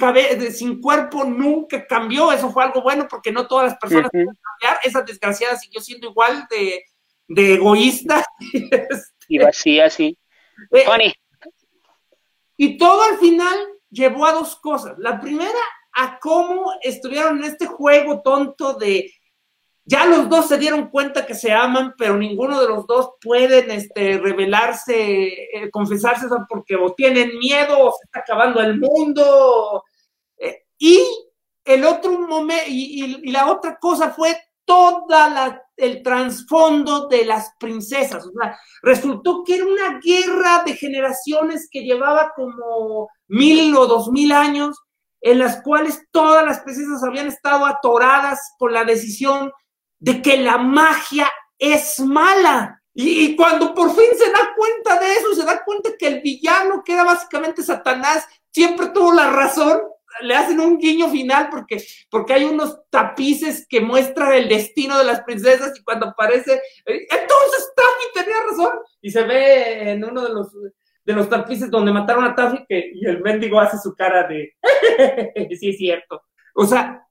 sin cuerpo nunca cambió, eso fue algo bueno porque no todas las personas pueden cambiar. Esa desgraciada siguió siendo igual de, egoísta. y vacía, sí. (laughs) Eh, y todo al final llevó a dos cosas. La primera, a cómo estuvieron en este juego tonto de ya los dos se dieron cuenta que se aman, pero ninguno de los dos pueden este, revelarse, eh, confesarse porque o tienen miedo o se está acabando el mundo. Eh, y el otro momento, y, la otra cosa fue toda el trasfondo de las princesas. O sea, resultó que era una guerra de generaciones que llevaba como mil o dos mil años, en las cuales todas las princesas habían estado atoradas con la decisión de que la magia es mala. Y, cuando por fin se da cuenta de eso, se da cuenta que el villano, que era básicamente Satanás, siempre tuvo la razón, le hacen un guiño final porque, porque hay unos tapices que muestran el destino de las princesas y cuando aparece, entonces Taffy tenía razón. Y se ve en uno de los, de los tapices donde mataron a Taffy que, y el mendigo hace su cara de, (laughs) sí es cierto. O sea,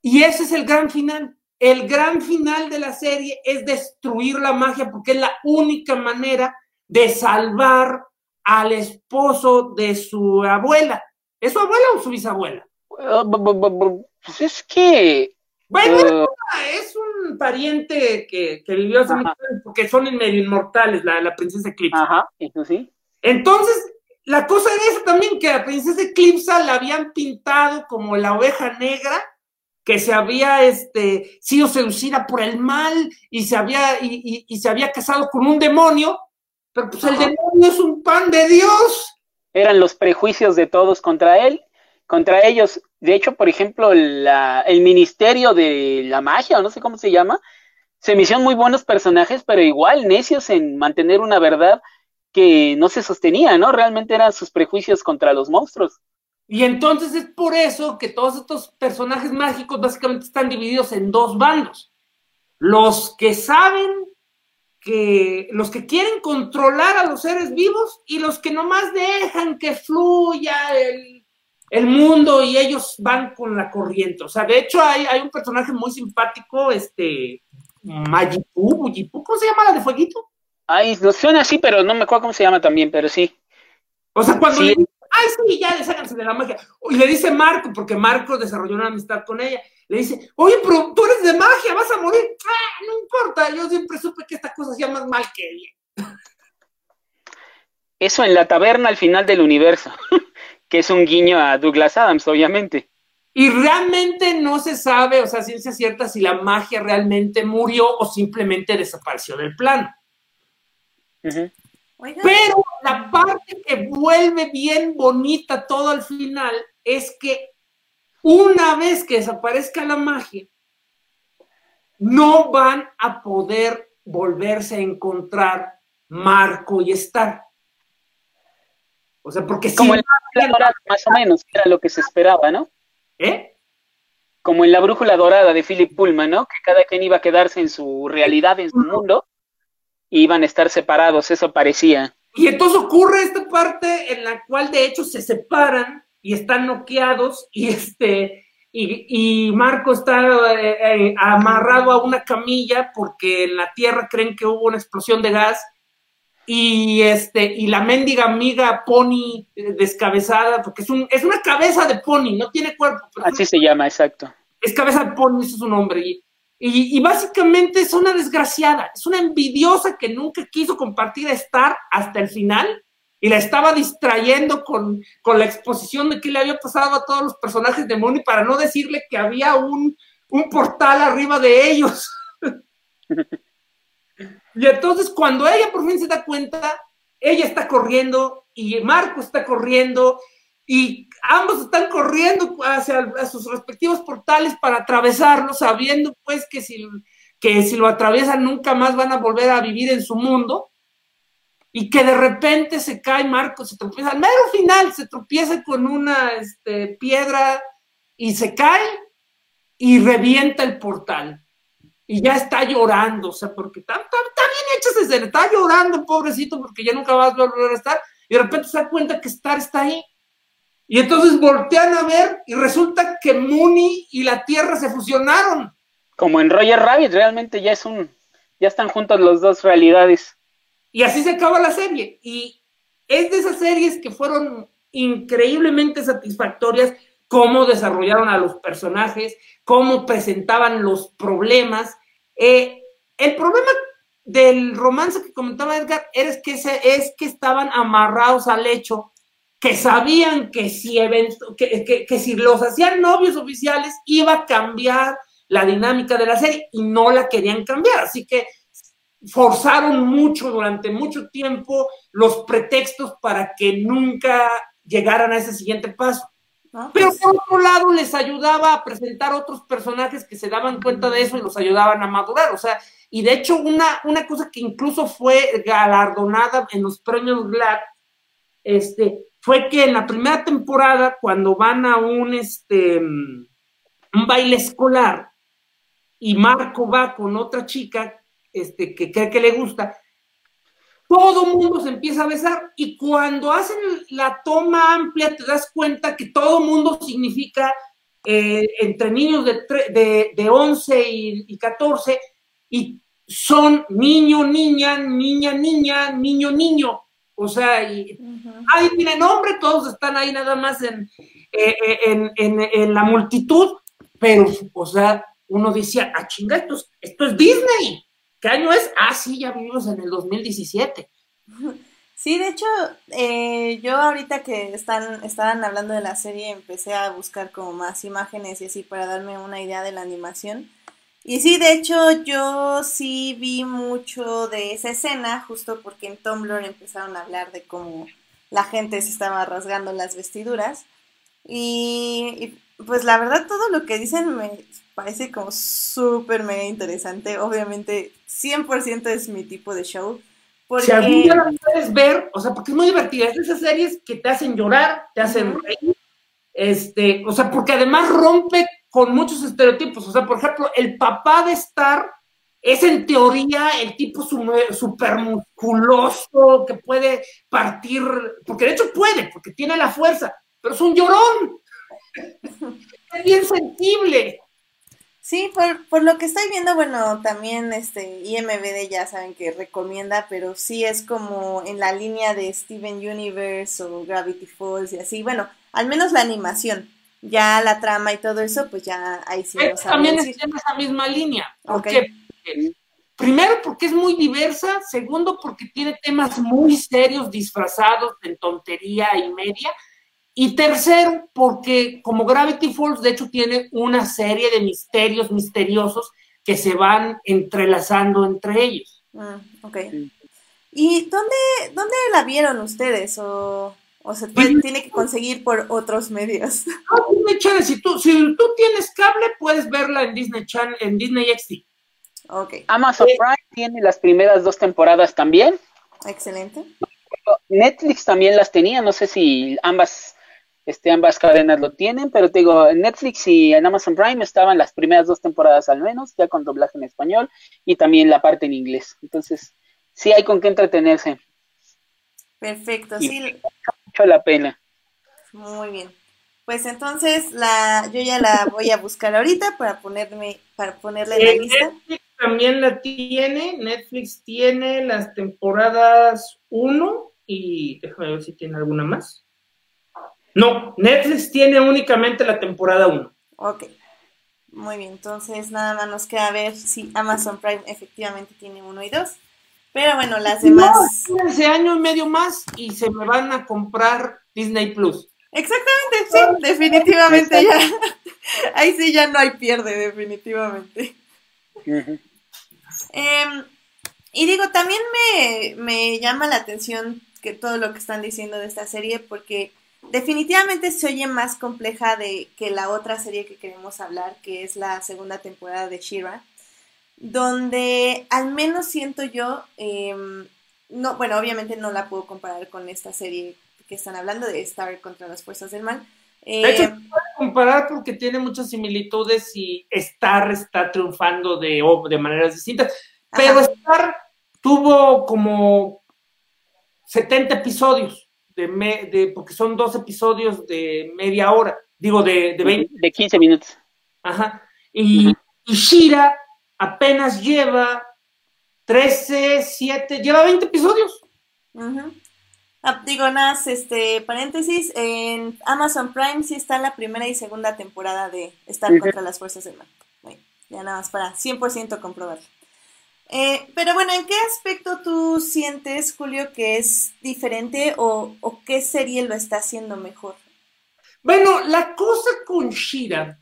y ese es el gran final el gran final de la serie es destruir la magia porque es la única manera de salvar al esposo de su abuela. ¿Es su abuela o su bisabuela? Pues es que... Bueno, uh, es un pariente que, vivió hace mucho tiempo, porque son medio inmortales, la, princesa Eclipse. Ajá, eso sí. Entonces, la cosa es eso también, que la princesa Eclipse la habían pintado como la oveja negra, que se había este, sido seducida por el mal y se había, y, se había casado con un demonio, pero pues el demonio es un pan de Dios. Eran los prejuicios de todos contra él, contra ellos. De hecho, por ejemplo, el ministerio de la magia, o no sé cómo se llama, se me hicieron muy buenos personajes, pero igual necios en mantener una verdad que no se sostenía, ¿no? Realmente eran sus prejuicios contra los monstruos. Y entonces es por eso que todos estos personajes mágicos básicamente están divididos en dos bandos. Los que saben que, los que quieren controlar a los seres vivos y los que nomás dejan que fluya el, el mundo y ellos van con la corriente. O sea, de hecho hay, hay un personaje muy simpático, este, Majipu, ¿cómo se llama la de Fueguito? Ay, no suena así, pero no me acuerdo cómo se llama también, pero sí. O sea, cuando le ay, sí, ya, sácanse de la magia. Y le dice Marco, porque Marco desarrolló una amistad con ella, le dice, oye, pero tú eres de magia, vas a morir. Ah, no importa, yo siempre supe que esta cosa hacía más mal que bien. Eso en la taberna al final del universo, (laughs) que es un guiño a Douglas Adams, obviamente. Y realmente no se sabe, o sea, ciencia cierta, si la magia realmente murió o simplemente desapareció del plano. Pero la parte que vuelve bien bonita todo al final es que una vez que desaparezca la magia, no van a poder volverse a encontrar Marco y Star. O sea, porque Como en la dorada, más o menos, era lo que se esperaba, ¿no? ¿Eh? Como en la brújula dorada de Philip Pullman, ¿no? Que cada quien iba a quedarse en su realidad, en su mundo, iban a estar separados, eso parecía. Y entonces ocurre esta parte en la cual de hecho se separan y están noqueados y este y, Marco está eh, eh, amarrado a una camilla porque en la tierra creen que hubo una explosión de gas y este y la mendiga amiga pony eh, descabezada porque es un es una cabeza de pony no tiene cuerpo así se llama exacto es cabeza de pony ese es su nombre y y, básicamente es una desgraciada, es una envidiosa que nunca quiso compartir a Star hasta el final y la estaba distrayendo con, la exposición de qué le había pasado a todos los personajes de Mooney para no decirle que había un, un portal arriba de ellos. (laughs) y entonces cuando ella por fin se da cuenta, ella está corriendo y Marco está corriendo y ambos están corriendo hacia sus respectivos portales para atravesarlo, sabiendo pues que si, que si lo atraviesan nunca más van a volver a vivir en su mundo, y que de repente se cae Marco, se tropieza, al mero final se tropieza con una este, piedra y se cae y revienta el portal. Y ya está llorando, o sea, porque está, está, bien hecha esa escena, está llorando, pobrecito, porque ya nunca va a volver a estar, y de repente se da cuenta que Star está ahí y entonces voltean a ver y resulta que Mooney y la Tierra se fusionaron. Como en Roger Rabbit, realmente ya es un, ya están juntos los dos realidades. Y así se acaba la serie. Y es de esas series que fueron increíblemente satisfactorias, cómo desarrollaron a los personajes, cómo presentaban los problemas. Eh, el problema del romance que comentaba Edgar es que, es que estaban amarrados al hecho que sabían que si, que, que, si los hacían novios oficiales iba a cambiar la dinámica de la serie y no la querían cambiar. Así que forzaron mucho durante mucho tiempo los pretextos para que nunca llegaran a ese siguiente paso. Pero pues por otro lado les ayudaba a presentar otros personajes que se daban cuenta de eso y los ayudaban a madurar. O sea, y de hecho una, una cosa que incluso fue galardonada en los premios GLAD, este, fue que en la primera temporada, cuando van a un, este, un baile escolar y Marco va con otra chica este, que cree que le gusta, todo mundo se empieza a besar y cuando hacen la toma amplia te das cuenta que todo mundo significa eh, entre niños de, de, 11 y, y 14 y son niño, niña, niña, niña, niño, niño. O sea, y, ahí tiene nombre, todos están ahí nada más en, eh, eh, en, la multitud, pero, o sea, uno decía, ah, chinga, esto es, Disney. ¿Qué año es? Ah, sí, ya vivimos en el 2017. (laughs) Sí, de hecho, eh, yo ahorita que están, estaban hablando de la serie, empecé a buscar como más imágenes y así para darme una idea de la animación. Y sí, de hecho, yo sí vi mucho de esa escena, justo porque en Tumblr empezaron a hablar de cómo la gente se estaba rasgando las vestiduras. Y, pues la verdad, todo lo que dicen me parece como súper mega interesante. Obviamente, 100% es mi tipo de show. Porque... Si la puedes ver, o sea, porque es muy divertida, es de esas series que te hacen llorar, te hacen reír, este, o sea, porque además rompe con muchos estereotipos. O sea, por ejemplo, el papá de Star es en teoría el tipo super musculoso que puede partir, porque de hecho puede, porque tiene la fuerza, pero es un llorón. (laughs) es bien sensible. Sí, por, por, lo que estoy viendo, bueno, también este IMBD ya saben que recomienda, pero sí es como en la línea de Steven Universe o Gravity Falls y así. Bueno, al menos la animación. Ya la trama y todo eso, pues ya ahí sí lo También es en esa misma línea. Porque, primero, porque es muy diversa. Segundo, porque tiene temas muy serios disfrazados en tontería y media. Y tercero, porque como Gravity Falls, de hecho, tiene una serie de misterios misteriosos que se van entrelazando entre ellos. Ah, ok. ¿Y dónde, dónde la vieron ustedes? ¿O, se tiene que conseguir por otros medios? No, (laughs) Disney Channel. Si tú, si tú tienes cable, puedes verla en Disney Channel, en Disney XD. Ok. Amazon Prime tiene las primeras dos temporadas también. Excelente. Netflix también las tenía, no sé si ambas este, ambas cadenas lo tienen, pero te digo, en Netflix y en Amazon Prime estaban las primeras dos temporadas al menos, ya con doblaje en español y también la parte en inglés. Entonces, sí hay con qué entretenerse. Perfecto, sí. Mucho la pena. Muy bien. Pues entonces la, yo ya la voy a buscar ahorita para ponerme, para ponerla en la eh, lista. Netflix también la tiene, Netflix tiene las temporadas 1 y déjame ver si tiene alguna más. No, Netflix tiene únicamente la temporada 1. Ok. Muy bien, entonces nada más nos queda ver si Amazon Prime efectivamente tiene 1 y 2. Pero bueno, las demás. No, ese año y medio más y se me van a comprar Disney Plus. Exactamente, sí, definitivamente ya. (laughs) Ahí sí ya no hay pierde, definitivamente. Em, y digo, también me, me llama la atención que todo lo que están diciendo de esta serie, porque definitivamente se oye más compleja de que la otra serie que queremos hablar, que es la segunda temporada de Shira, donde al menos siento yo, em, no, bueno, obviamente no la puedo comparar con esta serie que están hablando de Star contra las fuerzas del mal. de hecho, em, se puede comparar porque tiene muchas similitudes y Star está triunfando de, de maneras distintas, pero Star tuvo como 70 episodios de, porque son dos episodios de media hora, digo, de, de 20. De 15 minutos. Ajá. Y, Shira apenas lleva 13, 7, lleva 20 episodios. Ah, digo, nada, este, paréntesis, en Amazon Prime sí está la primera y segunda temporada de Estar contra las fuerzas del mal. Ya nada más para 100% comprobarlo. Eh, pero bueno, ¿en qué aspecto tú sientes, Julio, que es diferente o, qué serie lo está haciendo mejor? Bueno, la cosa con Shira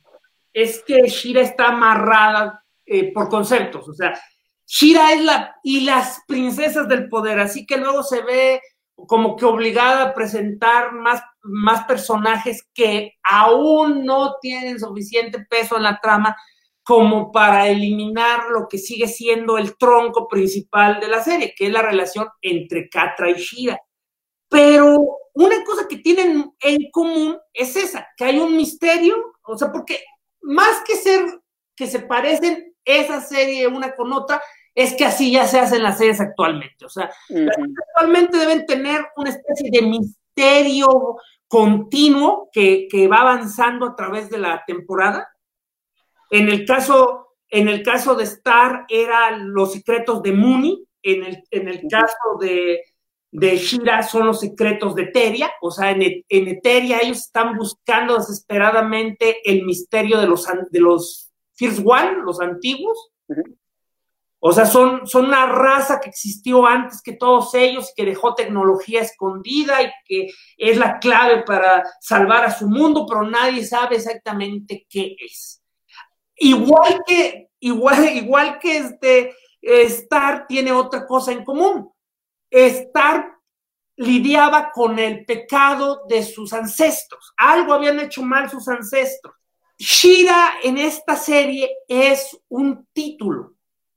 es que Shira está amarrada eh, por conceptos, o sea, Shira es la y las princesas del poder, así que luego se ve como que obligada a presentar más, más personajes que aún no tienen suficiente peso en la trama como para eliminar lo que sigue siendo el tronco principal de la serie, que es la relación entre Catra y Shira. Pero una cosa que tienen en común es esa, que hay un misterio, o sea, porque más que ser que se parecen esa serie una con otra, es que así ya se hacen las series actualmente. O sea, actualmente deben tener una especie de misterio continuo que, que va avanzando a través de la temporada. En el caso, en el caso de Star eran los secretos de Mooney, en el, en el caso de, de Shira son los secretos de Eteria, o sea, en, en Eteria ellos están buscando desesperadamente el misterio de los, de los First One, los antiguos. O sea, son, son una raza que existió antes que todos ellos y que dejó tecnología escondida y que es la clave para salvar a su mundo, pero nadie sabe exactamente qué es. Igual que, igual, (laughs) igual que este, Star tiene otra cosa en común. Star lidiaba con el pecado de sus ancestros. Algo habían hecho mal sus ancestros. Shira en esta serie es un título.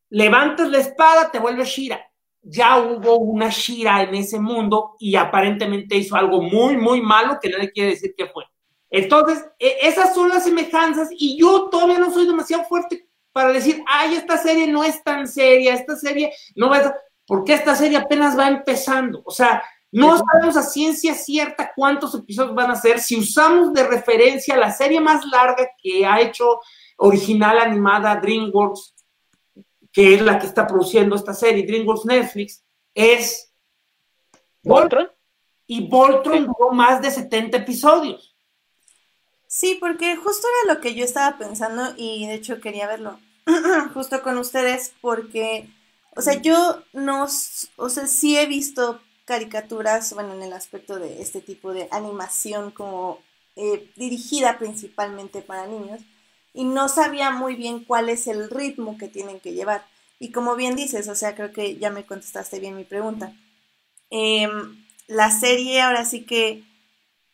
Levantas la espada, te vuelves Shira. Ya hubo una Shira en ese mundo y aparentemente hizo algo muy, muy malo que nadie quiere decir que fue. Entonces, e, esas son las semejanzas y yo todavía no soy demasiado fuerte para decir, ay, esta serie no es tan seria, esta serie no va a... Porque esta serie apenas va empezando. O sea, no sabemos a ciencia cierta cuántos episodios van a ser. Si usamos de referencia la serie más larga que ha hecho original animada DreamWorks, que es la que está produciendo esta serie, DreamWorks Netflix, es Voltron. Y Voltron duró más de 70 episodios. Sí, porque justo era lo que yo estaba pensando y de hecho quería verlo (clears throat) justo con ustedes porque, o sea, yo no, o sea, sí he visto caricaturas, bueno, en el aspecto de este tipo de animación como eh, dirigida principalmente para niños y no sabía muy bien cuál es el ritmo que tienen que llevar. Y como bien dices, o sea, creo que ya me contestaste bien mi pregunta. Em, la serie ahora sí que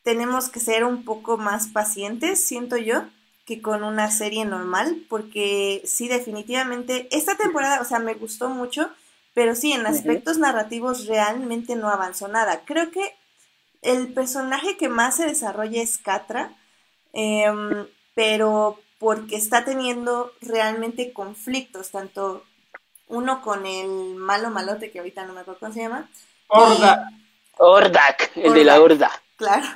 tenemos que ser un poco más pacientes, siento yo, que con una serie normal, porque sí, definitivamente, esta temporada, o sea, me gustó mucho, pero sí, en aspectos narrativos realmente no avanzó nada. Creo que el personaje que más se desarrolla es Catra, em, pero porque está teniendo realmente conflictos, tanto uno con el malo malote, que ahorita no me acuerdo cómo se llama. Orda. Ordak, el de la Horda. Claro.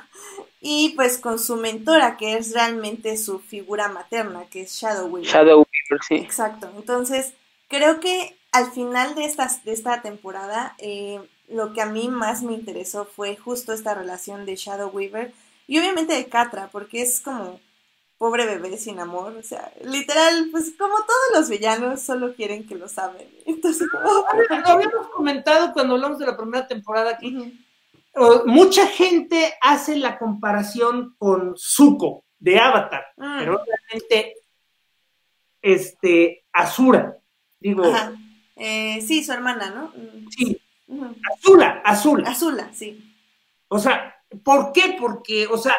Y pues con su mentora, que es realmente su figura materna, que es Shadow Weaver. Shadow Weaver, sí. Exacto. Entonces, creo que al final de esta, de esta temporada, eh, lo que a mí más me interesó fue justo esta relación de Shadow Weaver y obviamente de Catra, porque es como pobre bebé sin amor, o sea, literal, pues como todos los villanos solo quieren que lo saben. (laughs) Entonces, lo habíamos comentado cuando hablamos de la primera temporada que mucha gente hace la comparación con Zuko de Avatar, mm. pero realmente este Azura, digo, eh, sí, su hermana, ¿no? Mm. Sí. Azula, Azula. Azula, sí. O sea, ¿por qué? Porque, o sea,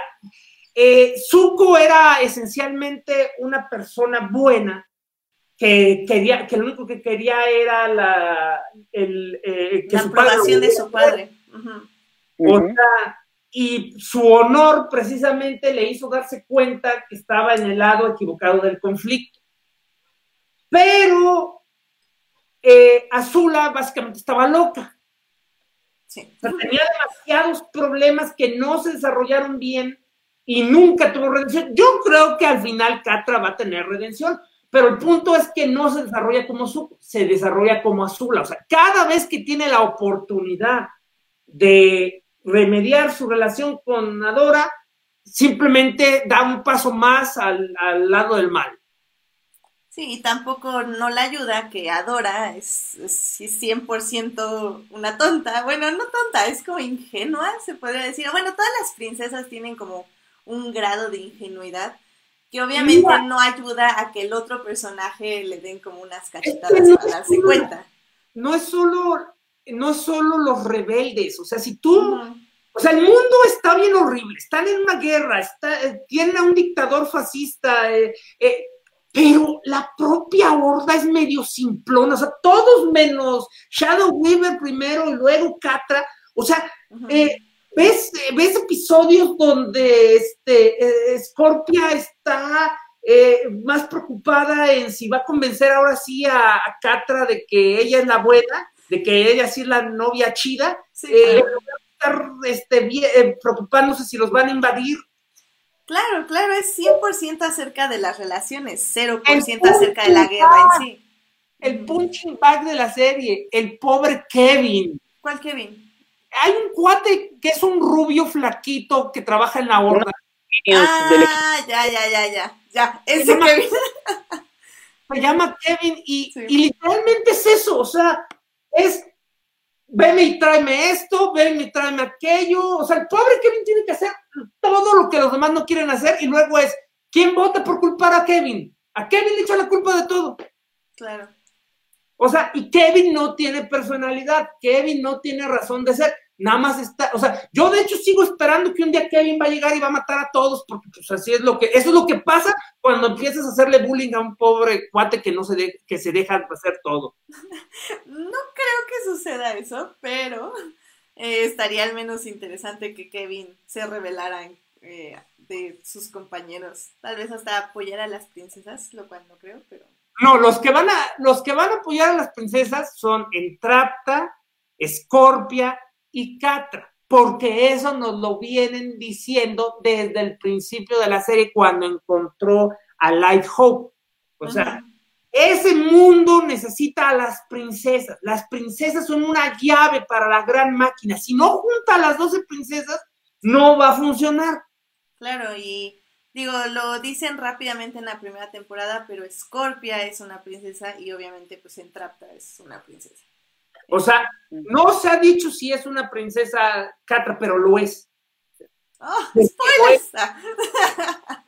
eh, Zuko era esencialmente una persona buena que quería, que lo único que quería era la, el, eh, la aprobación de su padre. y su honor precisamente le hizo darse cuenta que estaba en el lado equivocado del conflicto. Pero eh, Azula básicamente estaba loca. tenía demasiados problemas que no se desarrollaron bien y nunca tuvo redención. Yo creo que al final Catra va a tener redención, pero el punto es que no se desarrolla como su, se desarrolla como Azula. O sea, cada vez que tiene la oportunidad de remediar su relación con Adora, simplemente da un paso más al, lado del mal. Sí, y tampoco no la ayuda que Adora es, es 100% una tonta. Bueno, no tonta, es como ingenua, se podría decir. Bueno, todas las princesas tienen como un grado de ingenuidad que obviamente no ayuda a que el otro personaje le den como unas cachetadas para darse cuenta. No es solo, no es solo los rebeldes, o sea, si tú, o sea, el mundo está bien horrible, están en una guerra, está, eh, tienen a un dictador fascista, eh, eh, pero la propia horda es medio simplona, o sea, todos menos Shadow Weaver primero y luego Catra, o sea, ¿Ves, ves episodios donde este, eh, Scorpia está eh, más preocupada en si va a convencer ahora sí a, Catra de que ella es la buena, de que ella sí es la novia chida, eh, estar este, preocupándose si los van a invadir. Claro, claro, es 100% acerca de las relaciones, 0% acerca de la guerra en sí. El punching bag de la serie, el pobre Kevin. ¿Cuál Kevin? hay un cuate que es un rubio flaquito que trabaja en la horda. Ah, ya, ya, ya, ya, ya, ese Kevin. Se llama Kevin y, literalmente es eso, o sea, es venme y tráeme esto, venme y tráeme aquello, o sea, el pobre Kevin tiene que hacer todo lo que los demás no quieren hacer y luego es, ¿quién vota por culpar a Kevin? A Kevin le echa la culpa de todo. Claro. O sea, y Kevin no tiene personalidad, Kevin no tiene razón de ser, nada más está, o sea, yo de hecho sigo esperando que un día Kevin va a llegar y va a matar a todos, porque pues así es lo que, eso es lo que pasa cuando empiezas a hacerle bullying a un pobre cuate que no se, que se deja hacer todo. No creo que suceda eso, pero eh, estaría al menos interesante que Kevin se revelara eh, de sus compañeros, tal vez hasta apoyar a las princesas, lo cual no creo, pero No, los que van a, los que van a apoyar a las princesas son Entrapta, Scorpia y Catra, porque eso nos lo vienen diciendo desde el principio de la serie cuando encontró a Light Hope. O sea, ese mundo necesita a las princesas. Las princesas son una llave para la gran máquina. Si no junta a las 12 princesas, no va a funcionar. Claro, y digo, lo dicen rápidamente en la primera temporada, pero Scorpia es una princesa y obviamente pues Entrapta es una princesa. O sea, no se ha dicho si es una princesa Catra, pero lo es. ¡Oh, spoilers!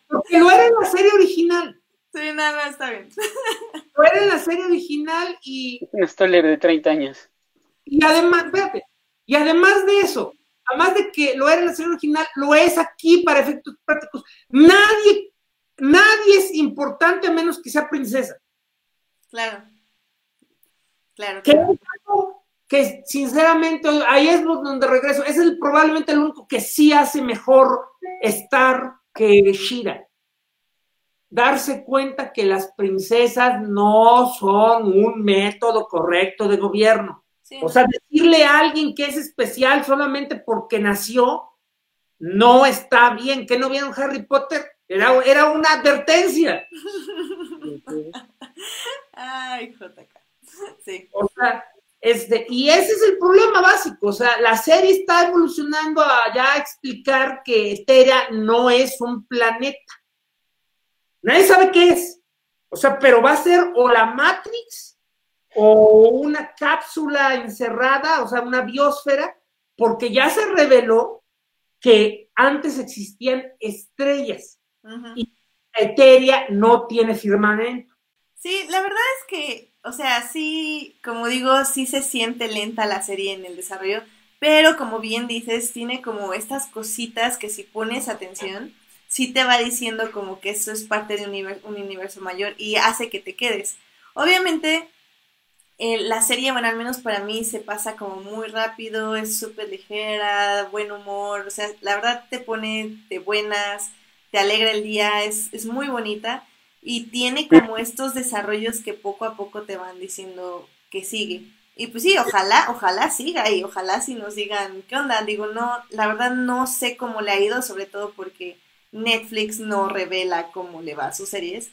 Porque lo era en la serie original. Sí, nada, está bien. Lo era en la serie original y. Un spoiler de 30 años. Y además, espérate, y además de eso, además de que lo era en la serie original, lo es aquí para efectos prácticos. Nadie, nadie es importante a menos que sea princesa. Claro. Claro. Que, que sinceramente, ahí es donde regreso. Es el, probablemente el único que sí hace mejor estar que Shira darse cuenta que las princesas no son un método correcto de gobierno. O sea, decirle a alguien que es especial solamente porque nació, no está bien. ¿Que no vieron Harry Potter? Era, era una advertencia. (laughs) Ay, JK. Sí. O sea, este, y ese es el problema básico. O sea, la serie está evolucionando a ya explicar que Eteria no es un planeta Nadie sabe qué es. O sea, pero va a ser o la Matrix o una cápsula encerrada, o sea, una biosfera, porque ya se reveló que antes existían estrellas y Eteria no tiene firmamento. Sí, la verdad es que, o sea, sí, como digo, sí se siente lenta la serie en el desarrollo, pero como bien dices, tiene como estas cositas que si pones atención, sí te va diciendo como que eso es parte de un universo, mayor y hace que te quedes. Obviamente, eh, la serie, bueno, al menos para mí se pasa como muy rápido, es súper ligera, buen humor, o sea, la verdad te pone de buenas, te alegra el día, es, es muy bonita y tiene como estos desarrollos que poco a poco te van diciendo que sigue. Y pues sí, ojalá, ojalá siga y ojalá si nos digan, ¿qué onda? Digo, no, la verdad no sé cómo le ha ido, sobre todo porque Netflix no revela cómo le va a sus series,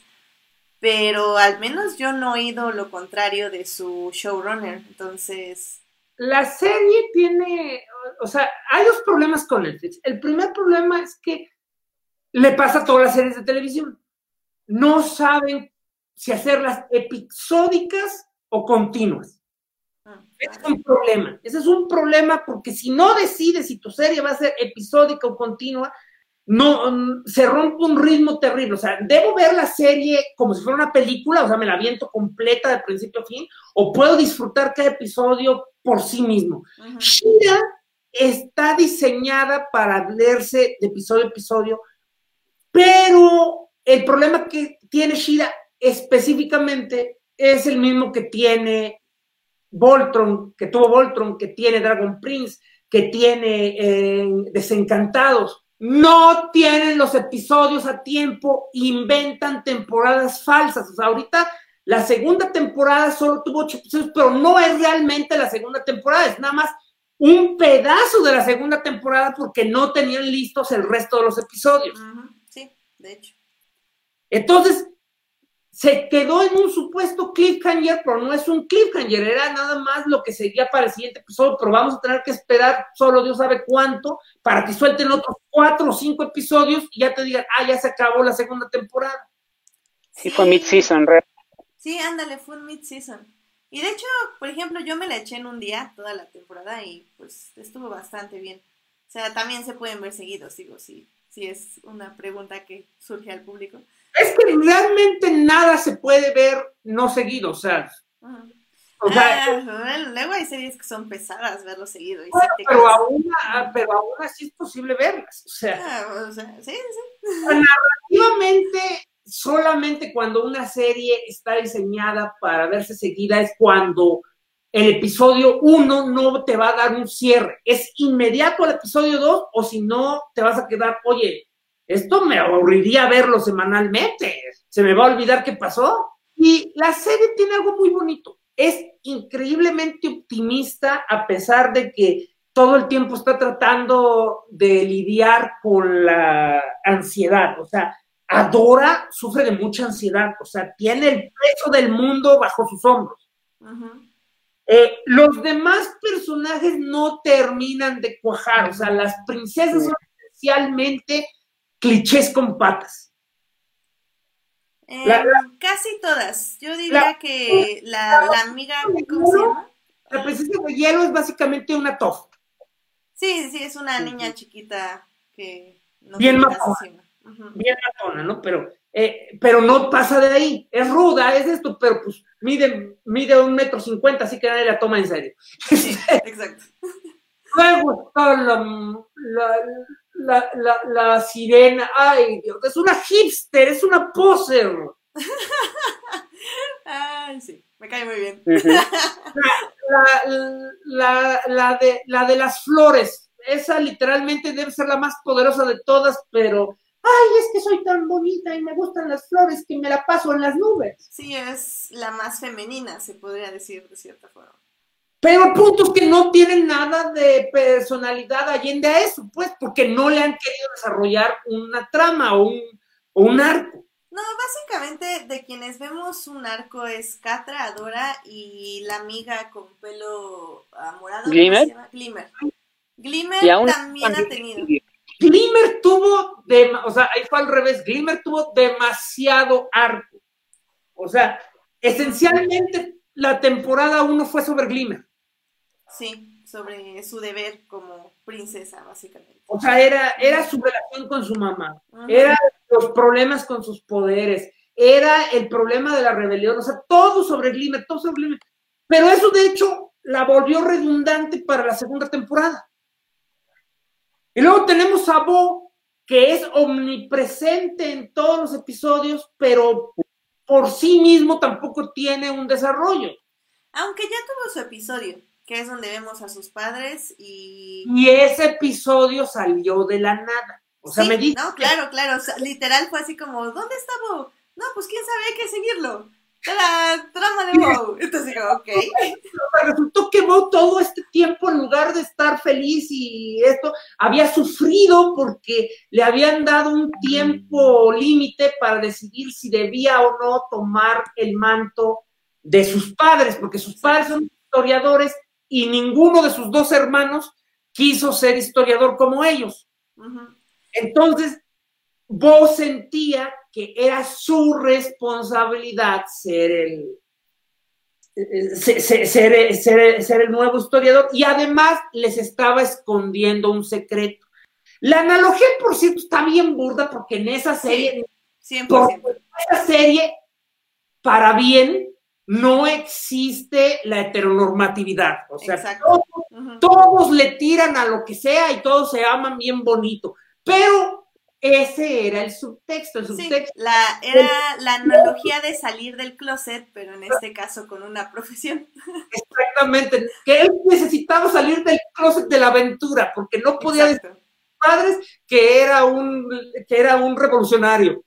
pero al menos yo no he oído lo contrario de su showrunner, entonces... La serie tiene, o sea, hay dos problemas con Netflix. El primer problema es que le pasa a todas las series de televisión. No saben si hacerlas episódicas o continuas. Ah, es un problema. Ese es un problema porque si no decides si tu serie va a ser episódica o continua, no, mm, se rompe un ritmo terrible. O sea, debo ver la serie como si fuera una película, o sea, me la viento completa de principio a fin, o puedo disfrutar cada episodio por sí mismo. Shira está diseñada para leerse de episodio a episodio, pero el problema que tiene Shira específicamente es el mismo que tiene Voltron, que tuvo Voltron, que tiene Dragon Prince, que tiene eh, Desencantados no tienen los episodios a tiempo, inventan temporadas falsas. O sea, ahorita la segunda temporada solo tuvo ocho episodios, pero no es realmente la segunda temporada, es nada más un pedazo de la segunda temporada porque no tenían listos el resto de los episodios. Sí, de hecho. Entonces, se quedó en un supuesto cliffhanger, pero no es un cliffhanger, era nada más lo que seguía para el siguiente episodio, pero vamos a tener que esperar solo Dios sabe cuánto para que suelten otros cuatro o cinco episodios y ya te digan, ah, ya se acabó la segunda temporada. Sí, fue mid-season, Sí, ándale, fue un mid-season. Y de hecho, por ejemplo, yo me la eché en un día, toda la temporada, y pues estuvo bastante bien. O sea, también se pueden ver seguidos, digo, si, si es una pregunta que surge al público. Es que realmente nada se puede ver no seguido, o sea. O sea ah, luego hay series que son pesadas verlo seguido. pero, aún, pero aún así es posible verlas. O sea, ah, sí, sí. narrativamente, solamente cuando una serie está diseñada para verse seguida es cuando el episodio 1 no te va a dar un cierre. Es inmediato el episodio 2 o si no, te vas a quedar, oye, esto me aburriría verlo semanalmente. Se me va a olvidar qué pasó. Y la serie tiene algo muy bonito. Es increíblemente optimista a pesar de que todo el tiempo está tratando de lidiar con la ansiedad. O sea, Adora sufre de mucha ansiedad. O sea, tiene el peso del mundo bajo sus hombros. Eh, los demás personajes no terminan de cuajar. O sea, las princesas son especialmente clichés con patas. Eh, casi todas. Yo diría que la, amiga, ¿cómo se llama? La princesa de hielo es básicamente una tof. Sí, sí, es una niña chiquita que no bien matona, bien matona, ¿no? Pero, eh, pero no pasa de ahí. Es ruda, es esto, pero pues mide, mide un metro cincuenta, así que nadie la toma en serio. Sí, (laughs) exacto. Luego está la, la, la, la, sirena, ay Dios, es una hipster, es una poser. (laughs) ay, sí, me cae muy bien. (laughs) la, la, de, la de las flores, esa literalmente debe ser la más poderosa de todas, pero, ay, es que soy tan bonita y me gustan las flores que me la paso en las nubes. Sí, es la más femenina, se podría decir de cierta forma. Pero puntos que no tienen nada de personalidad allende a eso, pues, porque no le han querido desarrollar una trama o un, arco. No, básicamente de quienes vemos un arco es Catra, Adora y la amiga con pelo morado. Glimmer. Glimmer. Glimmer también ha tenido. Glimmer tuvo, de, o sea, ahí fue al revés, Glimmer tuvo demasiado arco. O sea, esencialmente la temporada 1 fue sobre Glimmer. Sí, sobre su deber como princesa, básicamente. O sea, era, era su relación con su mamá, era los problemas con sus poderes, era el problema de la rebelión, o sea, todo sobre Glimmer, todo sobre Glimmer. Pero eso, de hecho, la volvió redundante para la segunda temporada. Y luego tenemos a Bo, que es omnipresente en todos los episodios, pero por sí mismo tampoco tiene un desarrollo. Aunque ya tuvo su episodio que es donde vemos a sus padres y... Y ese episodio salió de la nada. O sea, me dice... No, claro, claro. literal fue así como, ¿dónde está Bo? No, pues quién sabe, hay que seguirlo. La trama de Bo. Entonces digo, ok. (laughs) Resultó que Bo todo este tiempo, en lugar de estar feliz y esto, había sufrido porque le habían dado un tiempo límite para decidir si debía o no tomar el manto de sus padres, porque sus padres son historiadores y ninguno de sus dos hermanos quiso ser historiador como ellos. Entonces, vos sentía que era su responsabilidad ser el, ser, el nuevo historiador y además les estaba escondiendo un secreto. La analogía, por cierto, está bien burda porque en esa serie, en esa serie, para bien, no existe la heteronormatividad. O sea, todos, le tiran a lo que sea y todos se aman bien bonito. Pero ese era el subtexto. El subtexto la, era la analogía de salir del closet, pero en este caso con una profesión. (laughs) Exactamente. Que él necesitaba salir del closet de la aventura, porque no podía decir a sus padres que era un, que era un revolucionario.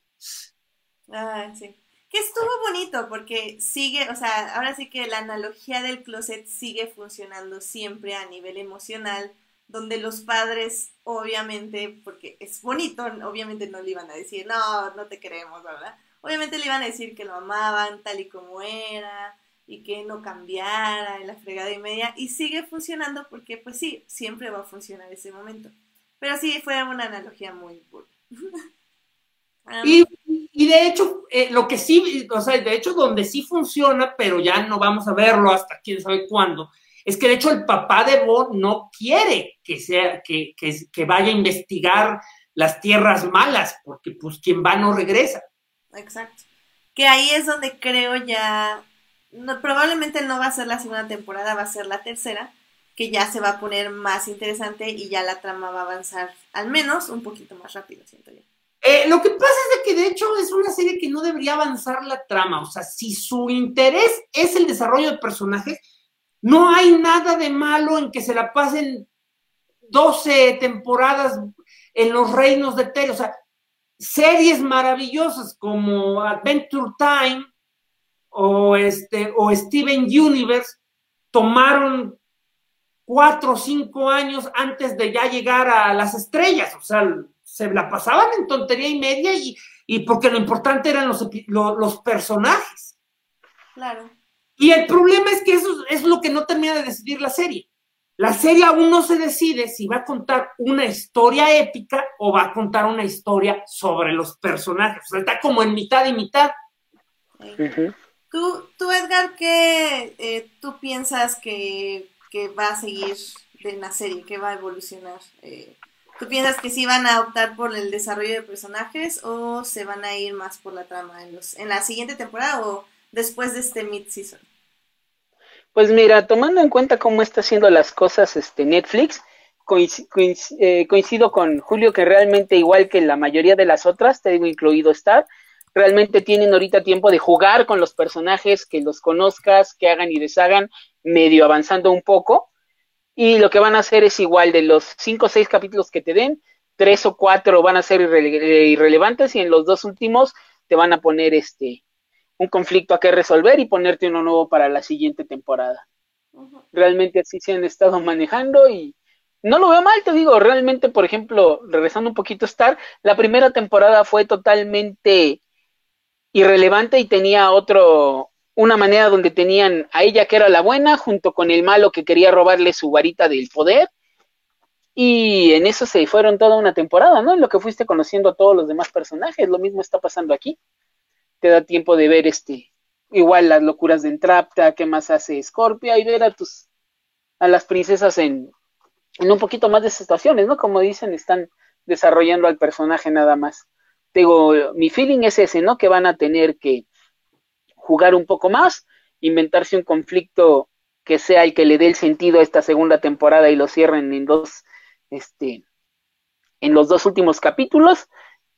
Ah, sí. Que estuvo bonito porque sigue, o sea, ahora sí que la analogía del closet sigue funcionando siempre a nivel emocional, donde los padres, obviamente, porque es bonito, obviamente no le iban a decir, no, no te queremos, ¿verdad? Obviamente le iban a decir que lo amaban tal y como era y que no cambiara en la fregada y media y sigue funcionando porque pues sí, siempre va a funcionar ese momento. Pero sí fue una analogía muy buena. (laughs) y y de hecho, eh, lo que sí, o sea, de hecho, donde sí funciona, pero ya no vamos a verlo hasta quién sabe cuándo, es que de hecho el papá de Bo no quiere que sea, que, que, vaya a investigar las tierras malas, porque pues quien va no regresa. Exacto. Que ahí es donde creo ya, probablemente no va a ser la segunda temporada, va a ser la tercera, que ya se va a poner más interesante y ya la trama va a avanzar al menos un poquito más rápido, siento yo. Eh, lo que pasa es de que de hecho es una serie que no debería avanzar la trama. O sea, si su interés es el desarrollo de personajes, no hay nada de malo en que se la pasen 12 temporadas en los reinos de Terry. O sea, series maravillosas como Adventure Time o, este, o Steven Universe tomaron cuatro o cinco años antes de ya llegar a las estrellas, o sea, se la pasaban en tontería y media y, y porque lo importante eran los, los, personajes. Claro. Y el problema es que eso es lo que no termina de decidir la serie. La serie aún no se decide si va a contar una historia épica o va a contar una historia sobre los personajes. O sea, está como en mitad y mitad. ¿Tú, tú, Edgar, qué eh, tú piensas que, va a seguir de la serie, que va a evolucionar? Eh, ¿Tú piensas que sí van a optar por el desarrollo de personajes o se van a ir más por la trama en, los, en la siguiente temporada o después de este mid-season? Pues mira, tomando en cuenta cómo está haciendo las cosas este Netflix, eh, coincido con Julio que realmente igual que la mayoría de las otras, te digo incluido Star, realmente tienen ahorita tiempo de jugar con los personajes, que los conozcas, que hagan y deshagan, medio avanzando un poco. Y lo que van a hacer es igual de los cinco o seis capítulos que te den, tres o cuatro van a ser irrelevantes y en los dos últimos te van a poner este un conflicto a que resolver y ponerte uno nuevo para la siguiente temporada. Realmente así se han estado manejando y no lo veo mal, te digo, realmente, por ejemplo, regresando un poquito a Star, la primera temporada fue totalmente irrelevante y tenía otro, una manera donde tenían a ella que era la buena junto con el malo que quería robarle su varita del poder. Y en eso se fueron toda una temporada, ¿no? En lo que fuiste conociendo a todos los demás personajes, lo mismo está pasando aquí. Te da tiempo de ver este, igual las locuras de Entrapta, qué más hace Scorpia y ver a tus, a las princesas en, un poquito más de situaciones, ¿no? Como dicen, están desarrollando al personaje nada más digo, mi feeling es ese, ¿no? Que van a tener que jugar un poco más, inventarse un conflicto que sea el que le dé el sentido a esta segunda temporada y lo cierren en dos, este, en los dos últimos capítulos,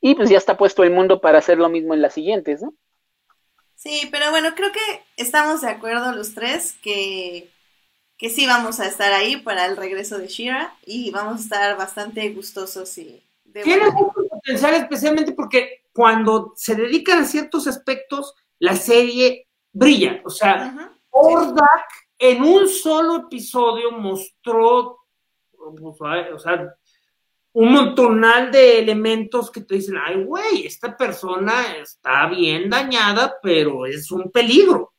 y pues ya está puesto el mundo para hacer lo mismo en las siguientes, ¿no? Sí, pero bueno, creo que estamos de acuerdo los tres que, que sí vamos a estar ahí para el regreso de Shira y vamos a estar bastante gustosos y tiene mucho potencial, especialmente porque cuando se dedican a ciertos aspectos, la serie brilla. O sea, Ordak en un solo episodio mostró, o sea, un montonal de elementos que te dicen, ay, güey, esta persona está bien dañada, pero es un peligro.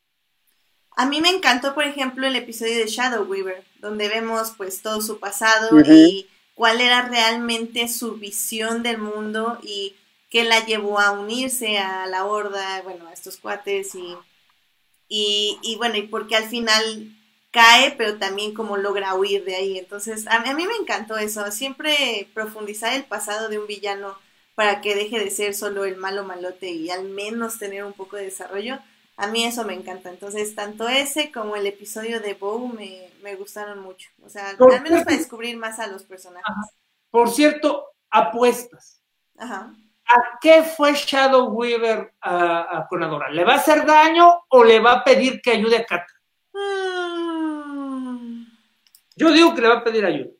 A mí me encantó, por ejemplo, el episodio de Shadow Weaver, donde vemos pues todo su pasado y cuál era realmente su visión del mundo y qué la llevó a unirse a la horda, bueno, a estos cuates y, y, bueno, y porque al final cae, pero también como logra huir de ahí. Entonces, a, a mí me encantó eso, siempre profundizar el pasado de un villano para que deje de ser solo el malo malote y al menos tener un poco de desarrollo a mí eso me encanta. Entonces, tanto ese como el episodio de Bow me, gustaron mucho. O sea, al menos para descubrir más a los personajes. Por cierto, apuestas. Ajá. ¿A qué fue Shadow Weaver a, Conadora? ¿Le va a hacer daño o le va a pedir que ayude a Kata? Mm. Yo digo que le va a pedir ayuda.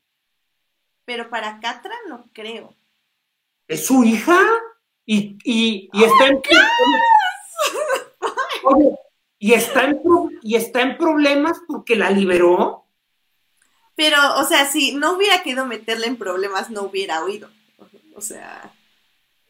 Pero para Catra no creo. ¿Es su hija? Y, y, y está en (laughs) y está, en, y está en problemas porque la liberó. Pero, o sea, si no hubiera querido meterle en problemas, no hubiera oído. O sea.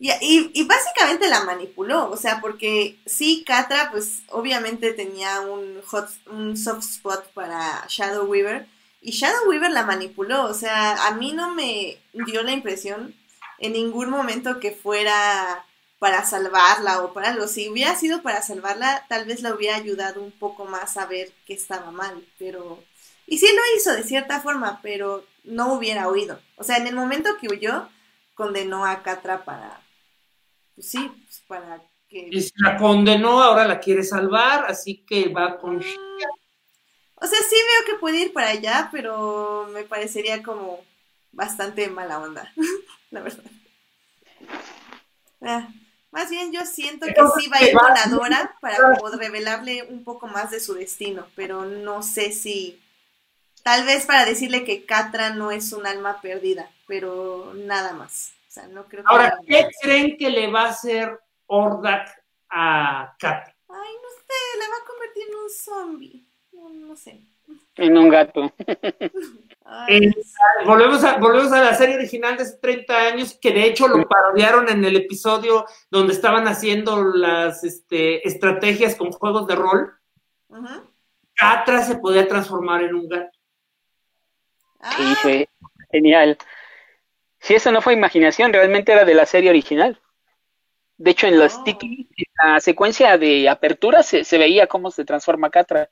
Y, y, básicamente la manipuló, o sea, porque sí, Catra, pues obviamente tenía un, hot, un soft spot para Shadow Weaver, y Shadow Weaver la manipuló, o sea, a mí no me dio la impresión en ningún momento que fuera para salvarla o para algo. Si hubiera sido para salvarla, tal vez la hubiera ayudado un poco más a ver que estaba mal, pero... Y sí lo hizo de cierta forma, pero no hubiera huido. O sea, en el momento que huyó, condenó a Catra para... Pues sí, pues para que... Y si la condenó, ahora la quiere salvar, así que va con... Mm. O sea, sí veo que puede ir para allá, pero me parecería como bastante mala onda, (laughs) la verdad. Ah. Más bien yo siento que sí va a ir con la Dora para poder revelarle un poco más de su destino, pero no sé si... Tal vez para decirle que Catra no es un alma perdida, pero nada más. O sea, no creo que Ahora, ¿qué creen que le va a hacer Ordak a Catra? Ay, no sé, le va a un zombie. No, sé. En un gato. volvemos, a, volvemos a la serie original de hace 30 años, que de hecho lo parodiaron en el episodio donde estaban haciendo las este, estrategias con juegos de rol. Catra se podía transformar en un gato. Sí, ah. fue genial. Si eso no fue imaginación, realmente era de la serie original. De hecho, en, los oh. en la secuencia de apertura se, veía cómo se transforma Catra.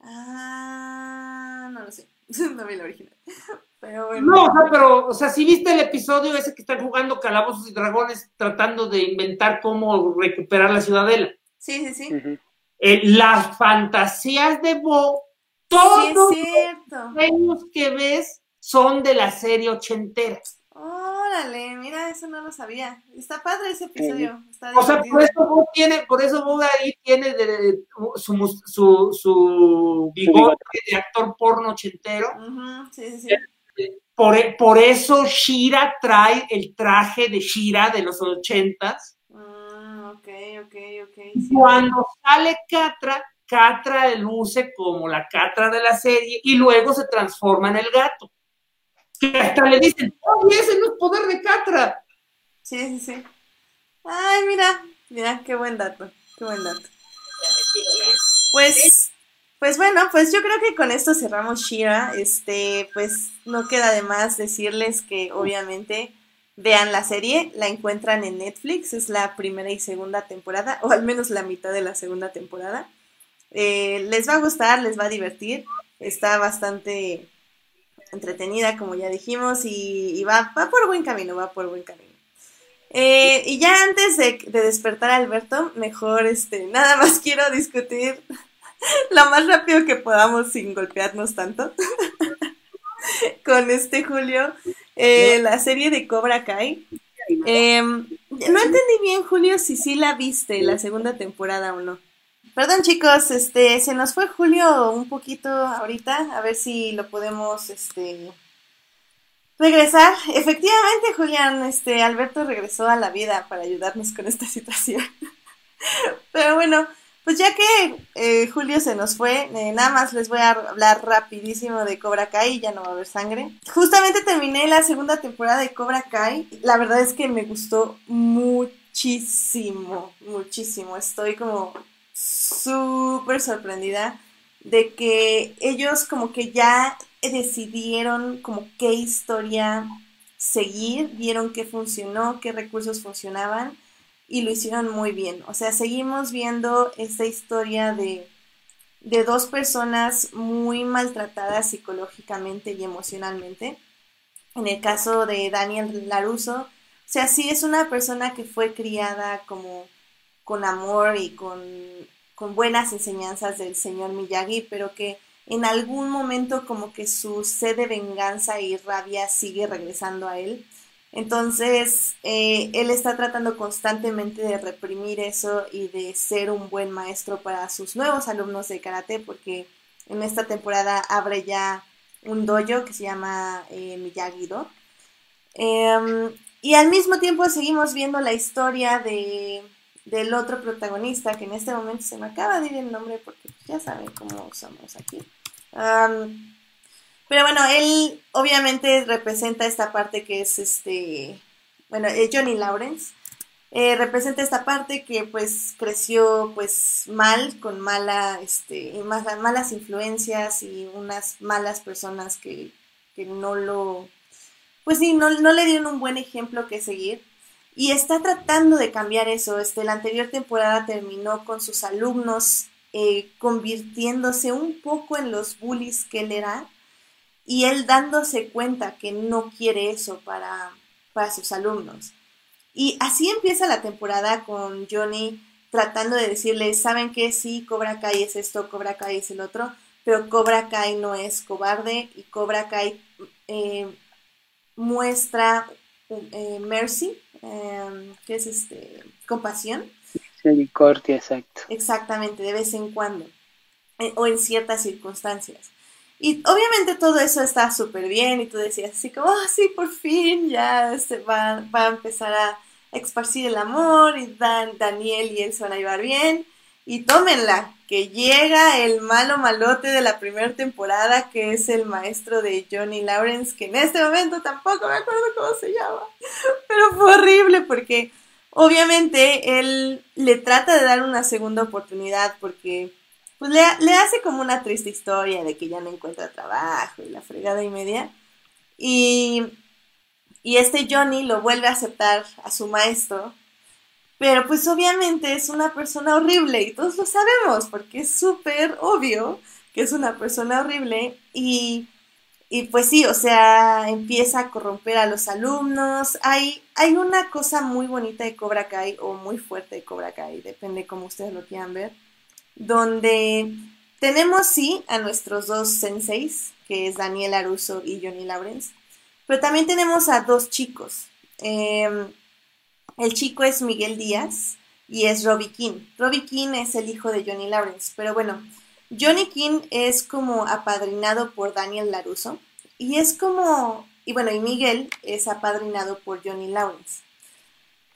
Ah, no lo sé. (laughs) no vi la original. (laughs) Pero bueno. No, no, pero, o sea, si viste el episodio ese que están jugando calabozos y dragones tratando de inventar cómo recuperar la ciudadela. Sí, sí, sí. Eh, las fantasías de Bo, todos los que ves son de la serie ochentera. Órale, mira, eso no lo sabía. Está padre ese episodio. o sea, por eso Bo tiene, por eso ahí tiene de, su, su, su bigote de actor porno ochentero. sí, sí, Por, por, eso Shira trae el traje de Shira de los ochentas. Mm, ok, ok, ok. Cuando sale Catra, Catra luce como la Catra de la serie y luego se transforma en el gato que hasta le dicen, oye, ese no es poder de Catra. Sí, sí, sí. Ay, mira, mira, qué buen dato, qué buen dato. Pues, pues bueno, pues yo creo que con esto cerramos Shira. Este, pues no queda de más decirles que obviamente vean la serie, la encuentran en Netflix, es la primera y segunda temporada, o al menos la mitad de la segunda temporada. Eh, les va a gustar, les va a divertir, está bastante entretenida, como ya dijimos, y, va, va, por buen camino, va por buen camino. Eh, y ya antes de, despertar a Alberto, mejor, este, nada más (laughs) quiero discutir (laughs) lo más rápido que podamos sin golpearnos tanto (laughs) con este Julio, eh, la serie de Cobra Kai. Em, no entendí bien, Julio, si sí la viste la segunda temporada o no. Perdón chicos, este, se nos fue Julio un poquito ahorita, a ver si lo podemos, este, regresar. Efectivamente, Julián, este, Alberto regresó a la vida para ayudarnos con esta (laughs) situación. Pero bueno, pues ya que eh, Julio se nos fue, eh, nada más les voy a hablar rapidísimo de Cobra Kai, ya no va a haber sangre. Justamente terminé la segunda temporada de Cobra Kai, la verdad es que me gustó muchísimo, muchísimo. Estoy como súper sorprendida de que ellos como que ya decidieron como qué historia seguir, vieron qué funcionó, qué recursos funcionaban y lo hicieron muy bien. O sea, seguimos viendo esta historia de, de dos personas muy maltratadas psicológicamente y emocionalmente. En el caso de Daniel Laruso, o sea, sí es una persona que fue criada como con amor y con, buenas enseñanzas del señor Miyagi, pero que en algún momento como que su sed de venganza y rabia sigue regresando a él. Entonces, eh, él está tratando constantemente de reprimir eso y de ser un buen maestro para sus nuevos alumnos de karate, porque en esta temporada abre ya un dojo que se llama eh, Miyagi-Do. Em, y al mismo tiempo seguimos viendo la historia de del otro protagonista, que en este momento se me acaba de ir el nombre porque ya saben cómo somos aquí. pero bueno, él obviamente representa esta parte que es este, bueno, Johnny Lawrence. Eh, representa esta parte que pues creció pues mal, con mala, este, malas influencias y unas malas personas que, que no lo, pues sí, no, no le dieron un buen ejemplo que seguir y está tratando de cambiar eso. Este, la anterior temporada terminó con sus alumnos eh, convirtiéndose un poco en los bullies que él era y él dándose cuenta que no quiere eso para, para sus alumnos. Y así empieza la temporada con Johnny tratando de decirle, ¿saben qué? Sí, Cobra Kai es esto, Cobra Kai es el otro, pero Cobra Kai no es cobarde y Cobra Kai eh, muestra eh, mercy, Que es este, compasión. Misericordia, exacto. Exactamente, de vez en cuando, eh, o en ciertas circunstancias. Y obviamente todo eso está súper bien y tú decías así como, oh, sí, por fin ya este, va, va a empezar a esparcir el amor y Dan, Daniel y él se van a llevar bien. Y tómenla, que llega el malo malote de la primera temporada, que es el maestro de Johnny Lawrence, que en este momento tampoco me acuerdo cómo se llama, (laughs) pero fue horrible porque obviamente él le trata de dar una segunda oportunidad porque pues le, le hace como una triste historia de que ya no encuentra trabajo y la fregada y media. Y, y este Johnny lo vuelve a aceptar a su maestro pero pues obviamente es una persona horrible y todos lo sabemos porque es súper obvio que es una persona horrible y, y, pues sí, o sea, empieza a corromper a los alumnos. Hay, hay una cosa muy bonita de Cobra Kai o muy fuerte de Cobra Kai, depende cómo ustedes lo quieran ver, donde tenemos sí a nuestros dos senseis, que es Daniel Aruso y Johnny Lawrence, pero también tenemos a dos chicos. Eh, el chico es Miguel Díaz y es Robbie King. Robbie King es el hijo de Johnny Lawrence, pero bueno, Johnny King es como apadrinado por Daniel Laruso y es como, y bueno, y Miguel es apadrinado por Johnny Lawrence.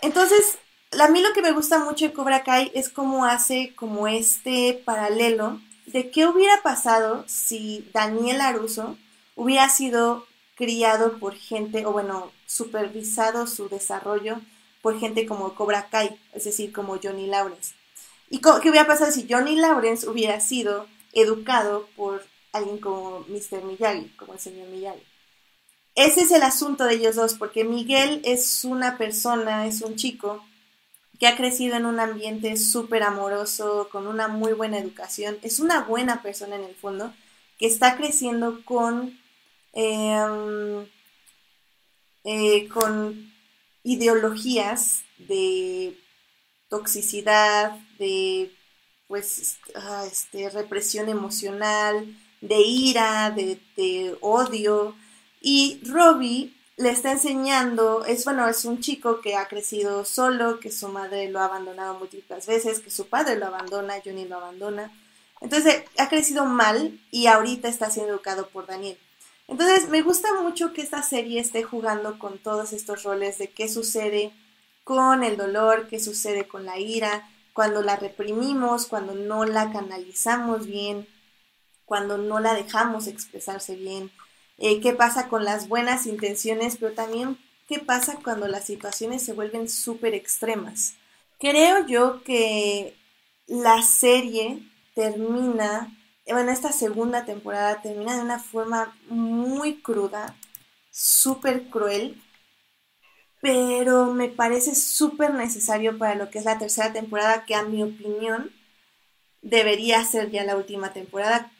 Entonces, a mí lo que me gusta mucho de Cobra Kai es cómo hace como este paralelo de qué hubiera pasado si Daniel Laruso hubiera sido criado por gente, o bueno, supervisado su desarrollo por gente como Cobra Kai, es decir, como Johnny Lawrence. ¿Y qué hubiera pasado si Johnny Lawrence hubiera sido educado por alguien como Mr. Miyagi, como el señor Miyagi? Ese es el asunto de ellos dos, porque Miguel es una persona, es un chico que ha crecido en un ambiente súper amoroso, con una muy buena educación, es una buena persona en el fondo, que está creciendo con, em, eh, con ideologías de toxicidad, de pues ah, este, represión emocional, de ira, de, de, odio. Y Robbie le está enseñando, es bueno, es un chico que ha crecido solo, que su madre lo ha abandonado múltiples veces, que su padre lo abandona, Johnny lo abandona. Entonces ha crecido mal y ahorita está siendo educado por Daniel. Entonces, me gusta mucho que esta serie esté jugando con todos estos roles de qué sucede con el dolor, qué sucede con la ira, cuando la reprimimos, cuando no la canalizamos bien, cuando no la dejamos expresarse bien, eh, qué pasa con las buenas intenciones, pero también qué pasa cuando las situaciones se vuelven súper extremas. Creo yo que la serie termina bueno, esta segunda temporada termina de una forma muy cruda, súper cruel, pero me parece súper necesario para lo que es la tercera temporada, que a mi opinión debería ser ya la última temporada.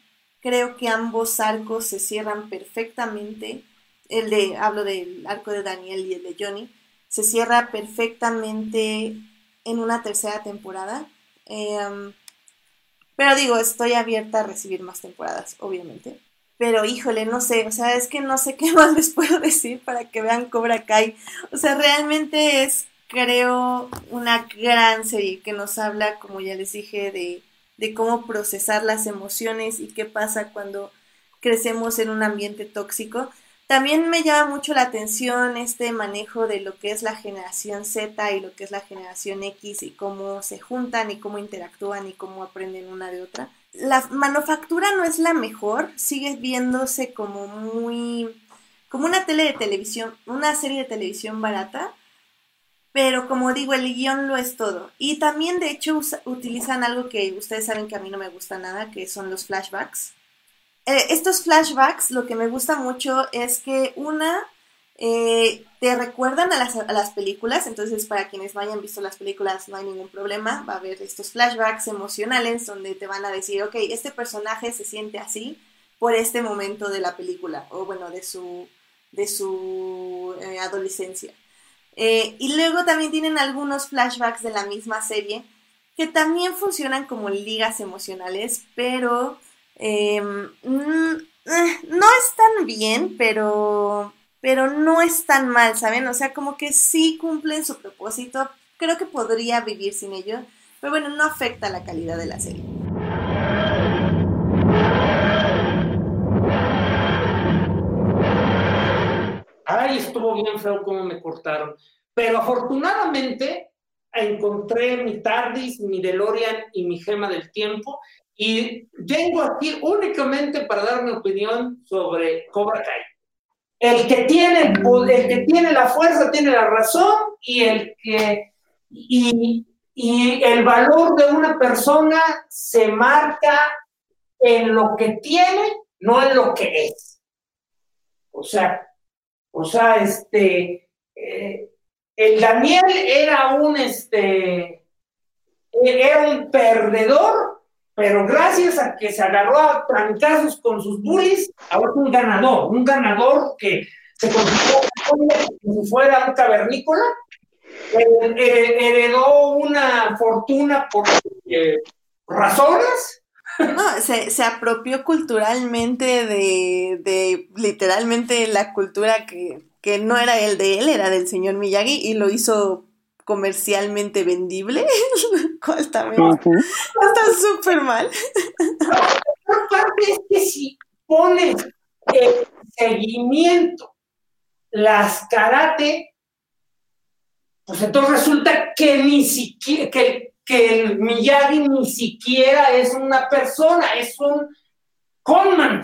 Creo que ambos arcos se cierran perfectamente. El de, hablo del arco de Daniel y el de Johnny, se cierra perfectamente en una tercera temporada. Em, pero digo, estoy abierta a recibir más temporadas, obviamente. Pero híjole, no sé, o sea, es que no sé (laughs) qué más les puedo decir para que vean Cobra Kai. O sea, realmente es, creo, una gran serie que nos habla, como ya les dije, de, de cómo procesar las emociones y qué pasa cuando crecemos en un ambiente tóxico. También me llama mucho la atención este manejo de lo que es la generación Z y lo que es la generación X y cómo se juntan y cómo interactúan y cómo aprenden una de otra. La manufactura no es la mejor, sigue viéndose como muy como una tele de televisión, una serie de televisión barata, pero como digo, el guion lo es todo. Y también, de hecho, utilizan algo que ustedes saben que a mí no me gusta nada, que son los flashbacks. Eh, estos flashbacks, lo que me gusta mucho es que una, eh, te recuerdan a las, películas, entonces para quienes no hayan visto las películas no hay ningún problema, va a haber estos flashbacks emocionales donde te van a decir, ok, este personaje se siente así por este momento de la película, o bueno, de su, de su eh, adolescencia. y luego también tienen algunos flashbacks de la misma serie que también funcionan como ligas emocionales, pero Em, mm, eh, no están bien, pero, pero no es tan mal, ¿saben? O sea, como que sí cumplen su propósito. Creo que podría vivir sin ello, pero bueno, no afecta la calidad de la serie. Ay, estuvo bien feo cómo me cortaron. Pero afortunadamente, encontré mi TARDIS, mi DeLorean y mi gema del tiempo y vengo aquí únicamente para dar mi opinión sobre Cobra Kai. El que tiene, el que tiene la fuerza tiene la razón y el que y, y el valor de una persona se marca en lo que tiene, no en lo que es. O sea, o sea, este, eh, el Daniel era un, este, era un perdedor, pero gracias a que se agarró a trancazos con sus bullies, ahora es un ganador, un ganador que se convirtió como si fuera un cavernícola, heredó una fortuna por eh, razones. No, se, se, apropió culturalmente de, de literalmente la cultura que que no era el de él, era del señor Miyagi y lo hizo comercialmente vendible, (laughs) cual también está súper mal. La parte es que si pones el seguimiento, las karate, pues entonces resulta que ni siquiera, que, que el Miyagi ni siquiera es una persona, es un conman.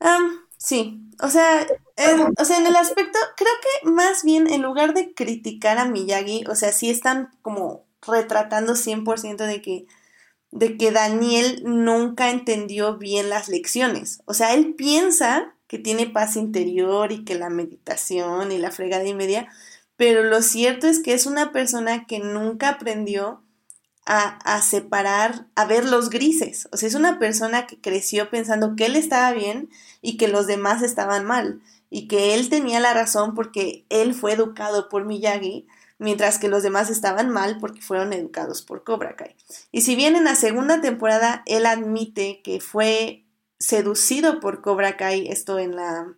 Ah, sí, o sea, en, o sea, en el aspecto, creo que más bien en lugar de criticar a Miyagi, o sea, sí están como retratando 100% de que, de que Daniel nunca entendió bien las lecciones. O sea, él piensa que tiene paz interior y que la meditación y la fregada y media, pero lo cierto es que es una persona que nunca aprendió a, a, separar, a ver los grises. O sea, es una persona que creció pensando que él estaba bien y que los demás estaban mal y que él tenía la razón porque él fue educado por Miyagi, mientras que los demás estaban mal porque fueron educados por Cobra Kai. Y si bien en la segunda temporada él admite que fue seducido por Cobra Kai, esto en la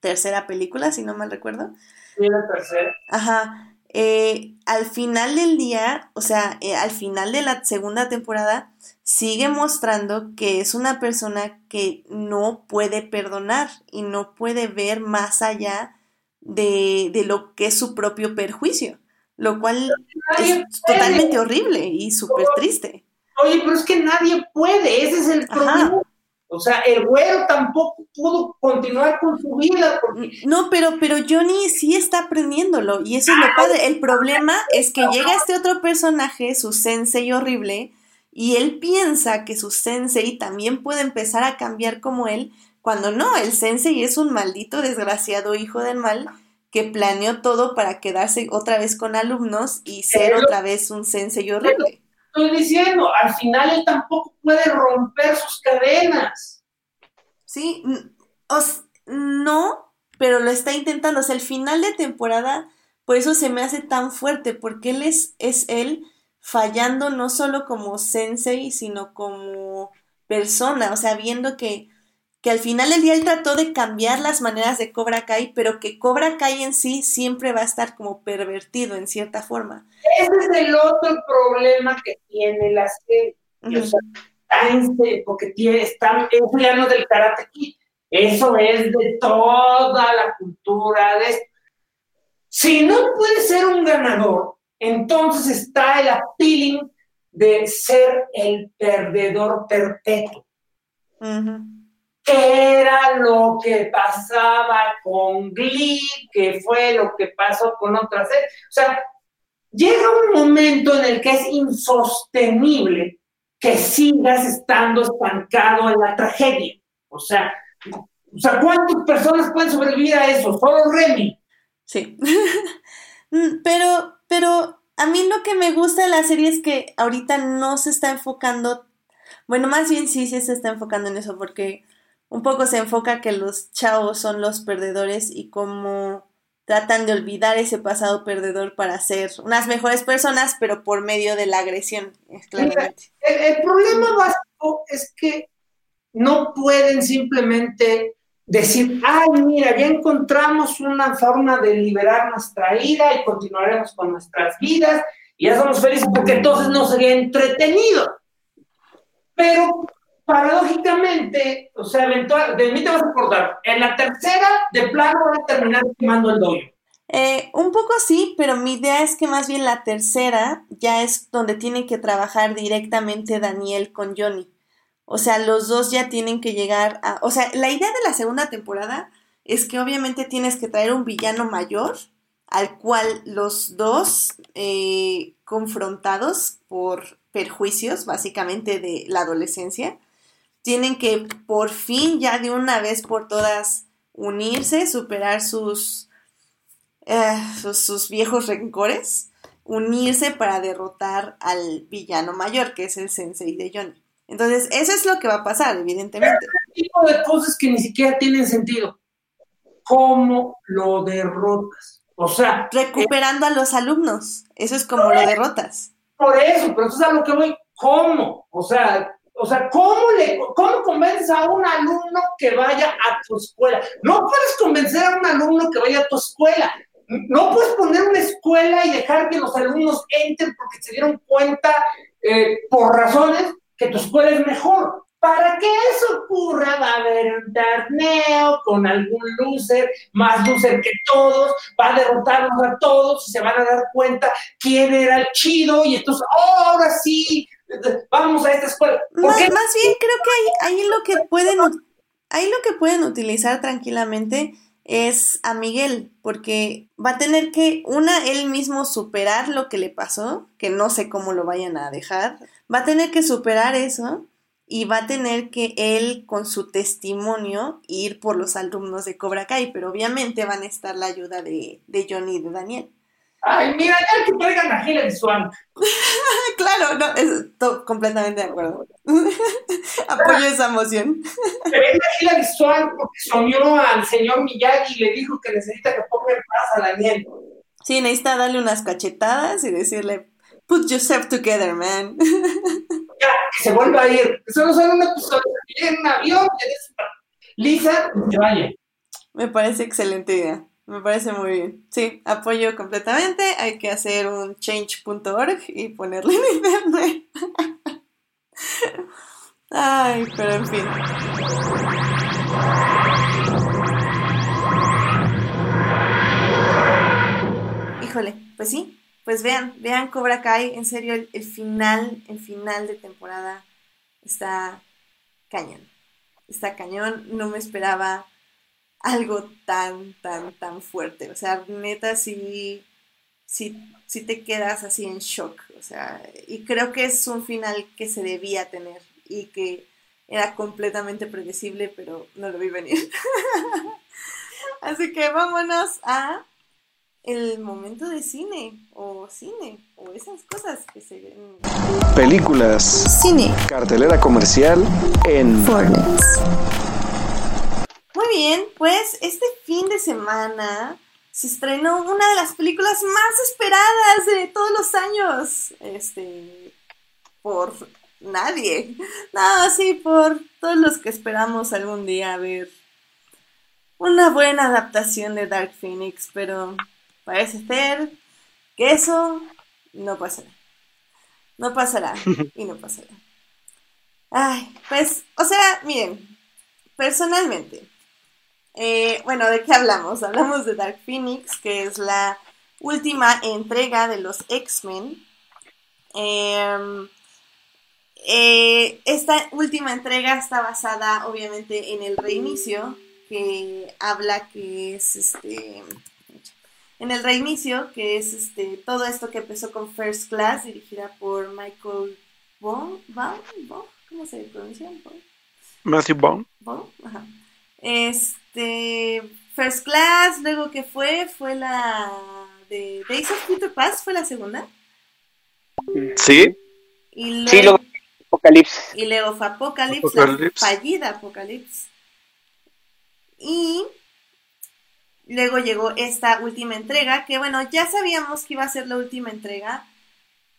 tercera película, si no mal recuerdo. Sí, la tercera. Ajá. Eh, al final del día, o sea, eh, al final de la segunda temporada, sigue mostrando que es una persona que no puede perdonar y no puede ver más allá de, de lo que es su propio perjuicio, lo cual es totalmente horrible y súper triste. Oye, pero es que nadie puede, ese es el problema. O sea, el güero tampoco pudo continuar con su vida. No, pero, pero Johnny sí está aprendiéndolo y eso es lo padre. El problema es que llega este otro personaje, su sensei horrible, y él piensa que su sensei también puede empezar a cambiar como él, cuando no, el sensei es un maldito desgraciado hijo del mal que planeó todo para quedarse otra vez con alumnos y ser otra vez un sensei horrible estoy diciendo, al final él tampoco puede romper sus cadenas. Sí, no, pero lo está intentando. O sea, el final de temporada, por eso se me hace tan fuerte, porque él es, es él fallando no solo como sensei, sino como persona, o sea, viendo que que al final del día él trató de cambiar las maneras de Cobra Kai, pero que Cobra Kai en sí siempre va a estar como pervertido en cierta forma. Ese es el otro problema que tiene la serie. porque tiene, está empleando del karate aquí. Eso es de toda la cultura. De... Si no puede ser un ganador, entonces está el appealing de ser el perdedor perpetuo era lo que pasaba con Glee, que fue lo que pasó con otras. O sea, llega un momento en el que es insostenible que sigas estando estancado en la tragedia. O sea, ¿cuántas personas pueden sobrevivir a eso? Solo Remy. Sí. (laughs) Mm, pero, pero a mí lo que me gusta de la serie es que ahorita no se está enfocando, bueno, más bien sí, sí se está enfocando en eso, porque un poco se enfoca que los chavos son los perdedores y cómo tratan de olvidar ese pasado perdedor para ser unas mejores personas, pero por medio de la agresión, claramente. el, problema básico es que no pueden simplemente decir, ay, mira, ya encontramos una forma de liberar nuestra ira y continuaremos con nuestras vidas y ya somos felices porque entonces no sería entretenido. Pero paradójicamente, o sea, eventual, de mí te vas a acordar, en la tercera de plano van a terminar quemando el doyo. Eh, un poco sí, pero mi idea es que más bien la tercera ya es donde tiene que trabajar directamente Daniel con Johnny. O sea, los dos ya tienen que llegar a... O sea, la idea de la segunda temporada es que obviamente tienes que traer un villano mayor al cual los dos eh, confrontados por perjuicios, básicamente de la adolescencia, tienen que por fin ya de una vez por todas unirse, superar sus, eh, sus, viejos rencores, unirse para derrotar al villano mayor, que es el sensei de Johnny. Entonces, eso es lo que va a pasar, evidentemente. Este tipo de cosas que ni siquiera tienen sentido. ¿Cómo lo derrotas? O sea. Recuperando a los alumnos. Eso es como lo derrotas. Por eso, pero eso es a lo que voy. ¿Cómo? O sea, o sea, ¿cómo, le, ¿cómo convences a un alumno que vaya a tu escuela? No puedes convencer a un alumno que vaya a tu escuela. No puedes poner una escuela y dejar que los alumnos entren porque se dieron cuenta eh, por razones que tu escuela es mejor. Para que eso ocurra, va a haber un torneo con algún loser, más loser que todos, va a derrotarnos a todos y se van a dar cuenta quién era el chido y entonces, ahora sí, vamos a esta escuela. Más, más, bien creo que ahí, lo que pueden ahí lo que pueden utilizar tranquilamente es a Miguel, porque va a tener que, una, él mismo superar lo que le pasó, que no sé cómo lo vayan a dejar, va a tener que superar eso y va a tener que él, con su testimonio, ir por los alumnos de Cobra Kai, pero obviamente van a estar la ayuda de, de Johnny y de Daniel. Ay, mira, ya que traigan a Hilary Swank. (laughs) claro, no, estoy completamente de acuerdo. (laughs) Apoyo esa moción. Que venga Hilary Swank porque soñó al señor Miyagi y le dijo que necesita que ponga en paz a Daniel. Sí, necesita darle unas cachetadas y decirle, put yourself together, man. (laughs) ya, que se vuelva a ir. Solo son una persona en un avión, Lisa, que vaya. Me parece excelente idea. Me parece muy bien. Sí, apoyo completamente. Hay que hacer un change.org y ponerle en (laughs) internet. Ay, pero en fin. Híjole, pues sí, pues vean, vean Cobra Kai, en serio, el final, el final de temporada está cañón. Está cañón, no me esperaba algo tan, tan, tan fuerte. O sea, neta, sí, sí, sí te quedas así en shock. O sea, y creo que es un final que se debía tener y que era completamente predecible, pero no lo vi venir. (laughs) así que vámonos a el momento de cine o cine o esas cosas que se ven. Películas. Cine. Cartelera comercial en Fortnite. Muy bien, pues este fin de semana se estrenó una de las películas más esperadas de todos los años. Este, por nadie. No, sí, por todos los que esperamos algún día ver una buena adaptación de Dark Phoenix, pero parece ser que eso no pasará. No pasará (laughs) y no pasará. Ay, pues, o sea, miren, personalmente, eh, bueno, ¿de qué hablamos? (laughs) Hablamos de Dark Phoenix, que es la última entrega de los X-Men. Em, eh, esta última entrega está basada obviamente en el reinicio, que habla que es este... En el reinicio, que es este todo esto que empezó con First Class, dirigida por Michael Bond, ¿cómo se pronuncia? Matthew Bond. Ajá. Este, First Class, luego que fue, fue la de Days of Future Past, fue la segunda. Sí. Y sí, luego Apocalipsis. Y luego fue Apocalypse, la fallida Apocalypse. Y luego llegó esta última entrega, que bueno, ya sabíamos que iba a ser la última entrega,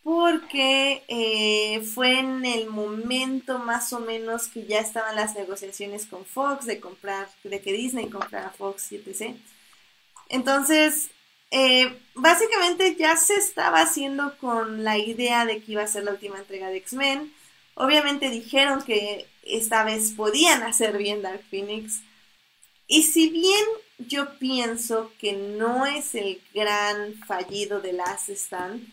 porque eh, fue en el momento más o menos que ya estaban las negociaciones con Fox de comprar, de que Disney comprara Fox etc. Entonces, eh, básicamente ya se estaba haciendo con la idea de que iba a ser la última entrega de X-Men. Obviamente dijeron que esta vez podían hacer bien Dark Phoenix. Y si bien yo pienso que no es el gran fallido de Last Stand.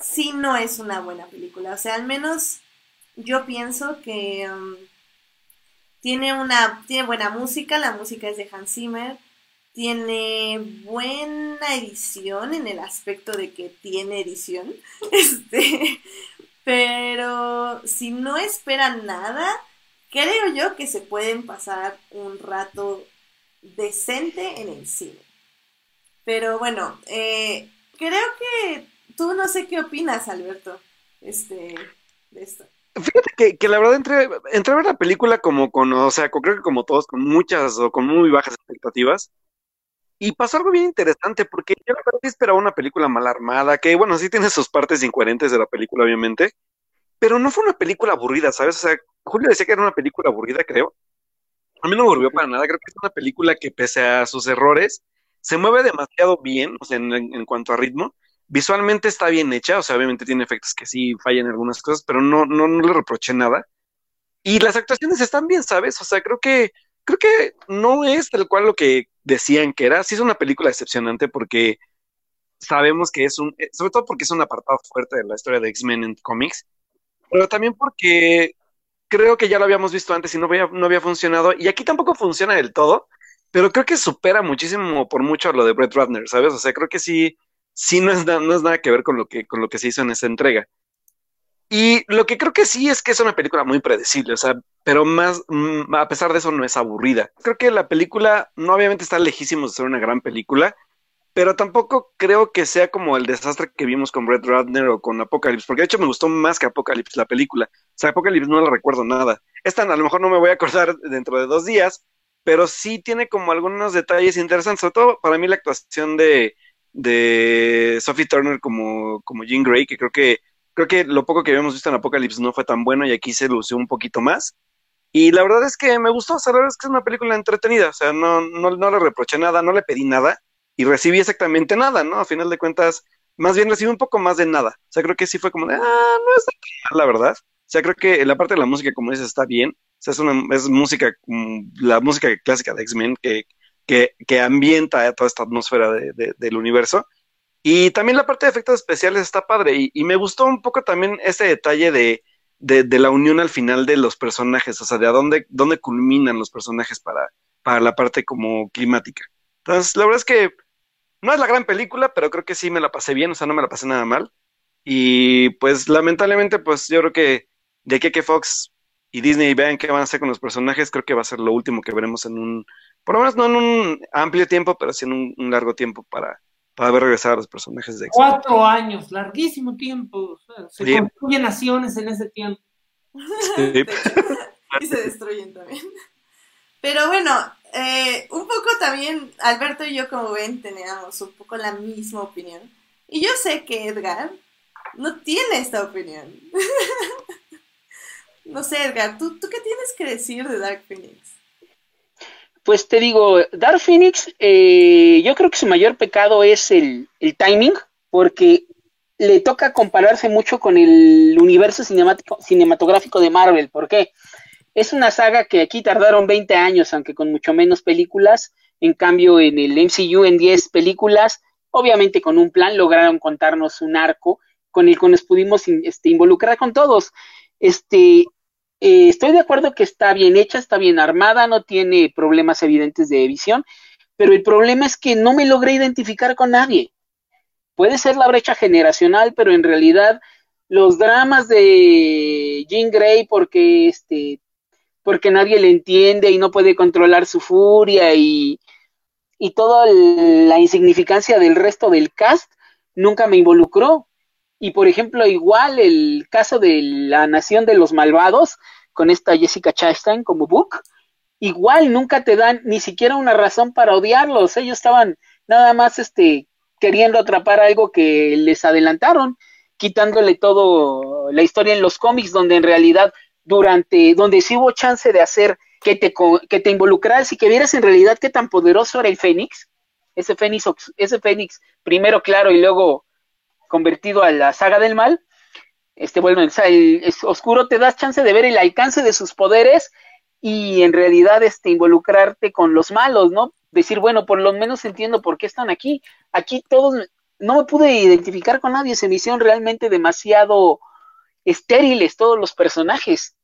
Sí no es una buena película. O sea, al menos yo pienso que um, tiene una tiene buena música, la música es de Hans Zimmer, tiene buena edición en el aspecto de que tiene edición. (laughs) Este, pero si no esperan nada, creo yo que se pueden pasar un rato decente en el cine. Pero bueno, eh, creo que tú no sé qué opinas, Alberto, este, de esto. Fíjate que, la verdad entré, entré, a ver la película como con, o sea, creo que como todos, con muchas o con muy bajas expectativas. Y pasó algo bien interesante, porque yo la verdad esperaba una película mal armada, que bueno, sí tiene sus partes incoherentes de la película, obviamente, pero no fue una película aburrida, ¿sabes? O sea, Julio decía que era una película aburrida, creo. A mí no me aburrió para nada, creo que es una película que pese a sus errores, se mueve demasiado bien, o sea, en, cuanto a ritmo. Visualmente está bien hecha, o sea, obviamente tiene efectos que sí fallan algunas cosas, pero no, no, no le reproché nada. Y las actuaciones están bien, ¿sabes? O sea, creo que, creo que no es tal cual lo que decían que era. Sí es una película decepcionante porque sabemos que es un, eh, sobre todo porque es un apartado fuerte de la historia de X-Men en cómics, pero también porque creo que ya lo habíamos visto antes y no había, no había funcionado, y aquí tampoco funciona del todo, pero creo que supera muchísimo por mucho a lo de Brett Ratner, ¿sabes? O sea, creo que sí, sí no es, no es nada que ver con lo que, con lo que se hizo en esa entrega. Y lo que creo que sí es que es una película muy predecible, o sea, pero más, mm, a pesar de eso no es aburrida. Creo que la película no obviamente está lejísimo de ser una gran película, pero tampoco creo que sea como el desastre que vimos con Brett Ratner o con Apocalypse, porque de hecho me gustó más que Apocalypse la película. O sea, Apocalypse no la recuerdo nada. Esta a lo mejor no me voy a acordar dentro de dos días, pero sí tiene como algunos detalles interesantes, sobre todo para mí la actuación de, de Sophie Turner como, como Jean Grey, que creo que creo que lo poco que habíamos visto en Apocalypse no fue tan bueno y aquí se lució un poquito más. Y la verdad es que me gustó, o sea, la verdad es que es una película entretenida, o sea, no, no, no le reproché nada, no le pedí nada, y recibí exactamente nada, ¿no? A final de cuentas, más bien recibí un poco más de nada. O sea, creo que sí fue como de, ah, no está mal, la verdad. O sea, creo que la parte de la música, como dices, está bien. O sea, es, una, es música, la música clásica de X-Men que, que, que, ambienta toda esta atmósfera de, del universo. Y también la parte de efectos especiales está padre. Y, me gustó un poco también ese detalle de, de, la unión al final de los personajes. O sea, de a dónde, dónde culminan los personajes para, para la parte como climática. Entonces, la verdad es que no es la gran película, pero creo que sí me la pasé bien, o sea, no me la pasé nada mal. Y pues lamentablemente, pues yo creo que de aquí que Fox y Disney vean qué van a hacer con los personajes, creo que va a ser lo último que veremos en un, por lo menos no en un amplio tiempo, pero sí en un, largo tiempo para, para ver regresar a los personajes de X. Cuatro años, larguísimo tiempo. se construyen naciones en ese tiempo. (laughs) y se destruyen también. Pero bueno, eh, un poco también, Alberto y yo, como ven, teníamos un poco la misma opinión. Y yo sé que Edgar no tiene esta opinión. (laughs) no sé, Edgar, ¿tú, qué tienes que decir de Dark Phoenix? Pues te digo, Dark Phoenix, eh, yo creo que su mayor pecado es el, timing, porque le toca compararse mucho con el universo cinematográfico de Marvel. ¿Por qué? Es una saga que aquí tardaron 20 años, aunque con mucho menos películas. En cambio, en el MCU, en 10 películas, obviamente con un plan, lograron contarnos un arco con el que nos pudimos este, involucrar con todos. Este, eh, estoy de acuerdo que está bien hecha, está bien armada, no tiene problemas evidentes de visión, pero el problema es que no me logré identificar con nadie. Puede ser la brecha generacional, pero en realidad los dramas de Jean Grey, porque este, porque nadie le entiende y no puede controlar su furia y, y toda la insignificancia del resto del cast nunca me involucró. Y por ejemplo, igual el caso de la Nación de los Malvados, con esta Jessica Chastain como Book, igual nunca te dan ni siquiera una razón para odiarlos. Ellos estaban nada más este, queriendo atrapar algo que les adelantaron, quitándole todo la historia en los cómics, donde en realidad durante, donde sí hubo chance de hacer que te, que te involucraras y que vieras en realidad qué tan poderoso era el Fénix, ese Fénix, ese Fénix primero claro y luego convertido a la saga del mal, este, bueno, el, oscuro te das chance de ver el alcance de sus poderes y en realidad este, involucrarte con los malos, ¿no? decir, bueno, por lo menos entiendo por qué están aquí. Aquí todos, no me pude identificar con nadie, se me hicieron realmente demasiado estériles todos los personajes.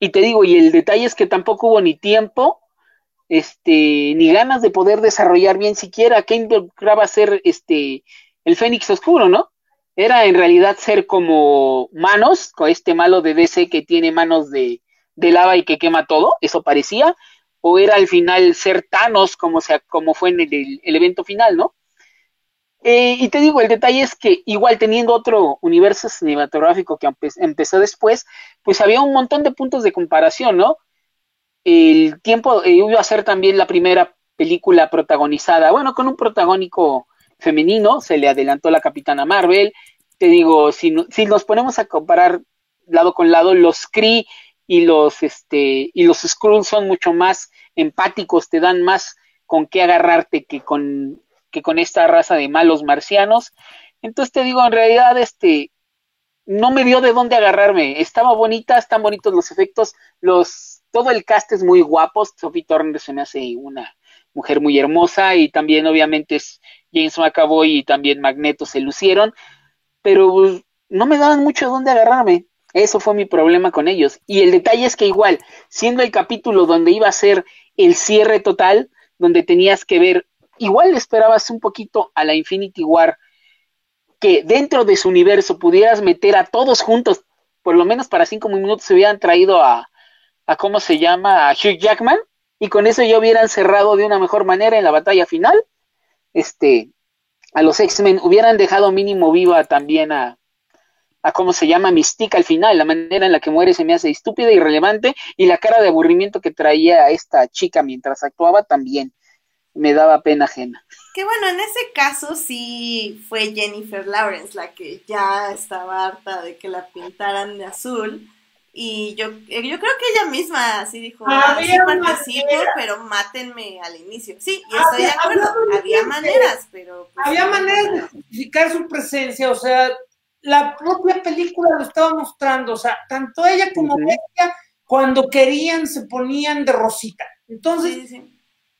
Y te digo, y el detalle es que tampoco hubo ni tiempo, este, ni ganas de poder desarrollar bien siquiera qué involucraba ser este el Fénix Oscuro, ¿no? Era en realidad ser como manos, con este malo de DC que tiene manos de, de lava y que quema todo, eso parecía, o era al final ser Thanos como, sea, como fue en el, evento final, ¿no? Eh, y te digo, el detalle es que igual teniendo otro universo cinematográfico que empezó después, pues había un montón de puntos de comparación, ¿no? El tiempo, eh, iba a ser también la primera película protagonizada, bueno, con un protagónico femenino, se le adelantó la Capitana Marvel, te digo, si, si nos ponemos a comparar lado con lado, los Kree y los este y los Skrulls son mucho más empáticos, te dan más con qué agarrarte que con que con esta raza de malos marcianos. Entonces te digo, en realidad este no me dio de dónde agarrarme. Estaba bonita, están bonitos los efectos, los todo el cast es muy guapo. Sophie Turner se me hace una mujer muy hermosa y también obviamente es James McAvoy y también Magneto se lucieron, pero pues, no me daban mucho de dónde agarrarme. Eso fue mi problema con ellos. Y el detalle es que igual, siendo el capítulo donde iba a ser el cierre total, donde tenías que ver, igual esperabas un poquito a la Infinity War, que dentro de su universo pudieras meter a todos juntos, por lo menos para cinco minutos se hubieran traído a, a ¿cómo se llama? A Hugh Jackman, y con eso ya hubieran cerrado de una mejor manera en la batalla final. Este, a los X-Men hubieran dejado mínimo viva también a, a cómo se llama Mystique al final, la manera en la que muere se me hace estúpida, irrelevante, y la cara de aburrimiento que traía esta chica mientras actuaba también me daba pena ajena. Que bueno, en ese caso sí fue Jennifer Lawrence la que ya estaba harta de que la pintaran de azul. Y yo, eh, yo creo que ella misma así dijo, ah, sí participo, pero mátenme al inicio. Sí, y estoy de acuerdo, había maneras, pero... Pues, había maneras de justificar su presencia, o sea, la propia película lo estaba mostrando, o sea, tanto ella como ella, cuando querían, se ponían de rosita. Entonces,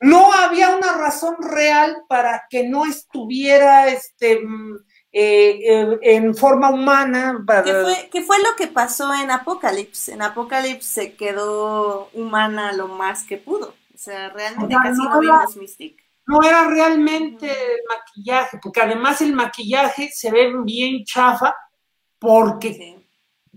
no había una razón real para que no estuviera este, mm, eh, en forma humana. ¿Qué, fue, lo que pasó en Apocalypse? En Apocalypse se quedó humana lo más que pudo. O sea, realmente casi no, vimos Mystique no era realmente el maquillaje, porque además el maquillaje se ve bien chafa porque,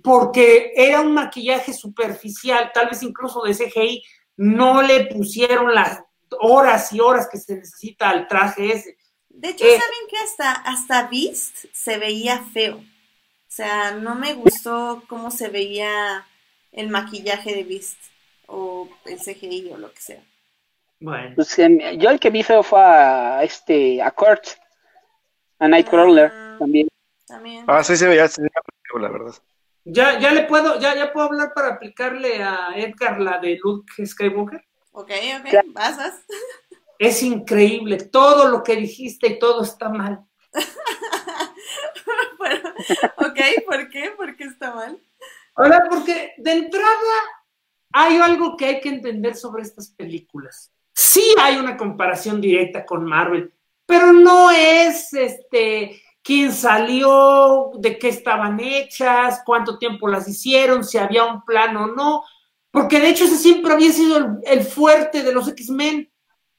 porque era un maquillaje superficial, tal vez incluso de CGI, no le pusieron las horas y horas que se necesita al traje ese. De hecho, eh, ¿saben que hasta, hasta Beast se veía feo? O sea, no me gustó cómo se veía el maquillaje de Beast o el CGI o lo que sea. Bueno. Pues, em, yo el que vi feo fue a este a Kurt, a Nightcrawler ah, también. también. Ah, sí se veía, la verdad. Ya, ya le puedo, ya, ya puedo hablar para aplicarle a Edgar la de Luke Skywalker. Ok, ok, vas, vas. (laughs) Es increíble, todo lo que dijiste y todo está mal. (laughs) ok, ¿por qué? ¿Por qué está mal? Ahora, porque de entrada hay algo que hay que entender sobre estas películas. Sí hay una comparación directa con Marvel, pero no es este quién salió, de qué estaban hechas, cuánto tiempo las hicieron, si había un plan o no, porque de hecho ese siempre había sido el, fuerte de los X-Men.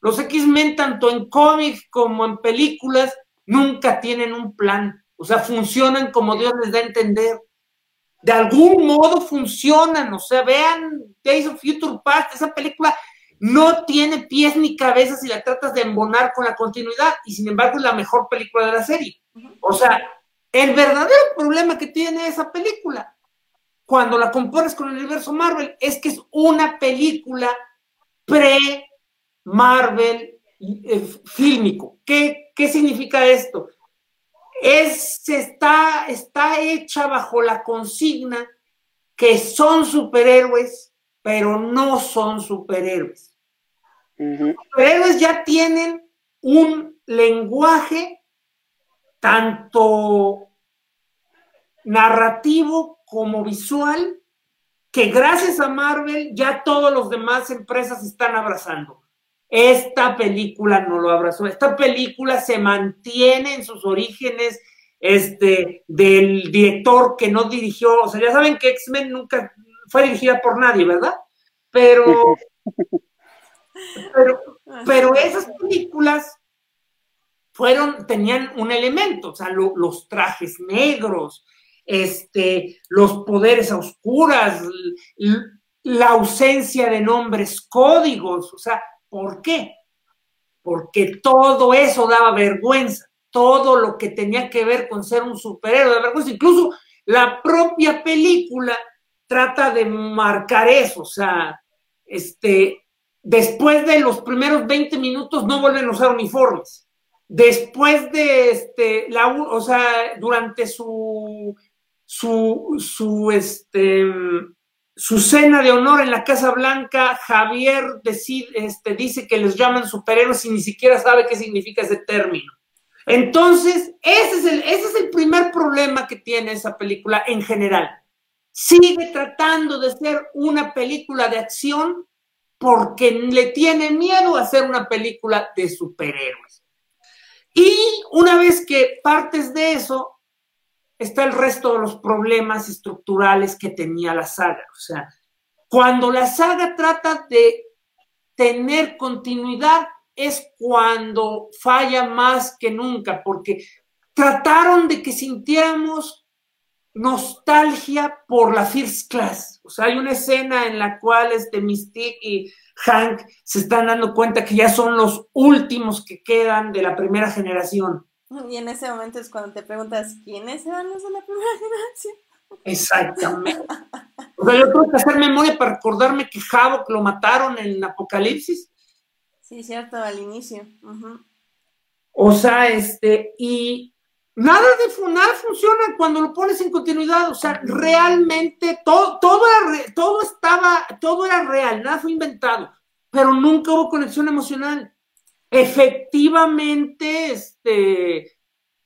Los X-Men, tanto en cómics como en películas, nunca tienen un plan. O sea, funcionan como Dios les da a entender. De algún modo funcionan. O sea, vean Days of Future Past, esa película no tiene pies ni cabeza si la tratas de embonar con la continuidad y sin embargo es la mejor película de la serie. O sea, el verdadero problema que tiene esa película cuando la comparas con el universo Marvel es que es una película pre-Marvel eh, fílmico. ¿Qué, ¿Qué significa esto? Es, está, está hecha bajo la consigna que son superhéroes pero no son superhéroes. Los superhéroes ya tienen un lenguaje tanto narrativo como visual que gracias a Marvel ya todas las demás empresas están abrazando. Esta película no lo abrazó. Esta película se mantiene en sus orígenes este, del director que no dirigió. O sea, ya saben que X-Men nunca fue dirigida por nadie, ¿verdad? Pero, pero, pero esas películas fueron, tenían un elemento, o sea, los trajes negros, este, los poderes a oscuras, la ausencia de nombres códigos, o sea, ¿por qué? Porque todo eso daba vergüenza, todo lo que tenía que ver con ser un superhéroe de vergüenza, incluso la propia película trata de marcar eso, o sea, este, después de los primeros 20 minutos no vuelven a usar uniformes. Después de este, la, o sea, durante su, su, su, este, su cena de honor en la Casa Blanca, Javier decide, este, dice que les llaman superhéroes y ni siquiera sabe qué significa ese término. Entonces, ese es, el, ese es el primer problema que tiene esa película en general. Sigue tratando de ser una película de acción porque le tiene miedo a hacer una película de superhéroes. Y una vez que partes de eso, está el resto de los problemas estructurales que tenía la saga. O sea, cuando la saga trata de tener continuidad, es cuando falla más que nunca, porque trataron de que sintiéramos nostalgia por la First Class. O sea, hay una escena en la cual este Mystique y Hank se están dando cuenta que ya son los últimos que quedan de la primera generación. (laughs) Y en ese momento es cuando te preguntas, ¿quiénes eran los de la primera (laughs) generación? Exactamente. O sea, yo tengo que hacer memoria para recordarme que Havok lo mataron en Apocalipsis. Sí, cierto, al inicio. O sea, este, y nada de nada funciona cuando lo pones en continuidad. O sea, realmente todo, todo, era, todo estaba, todo era real, nada fue inventado, pero nunca hubo conexión emocional. Efectivamente, este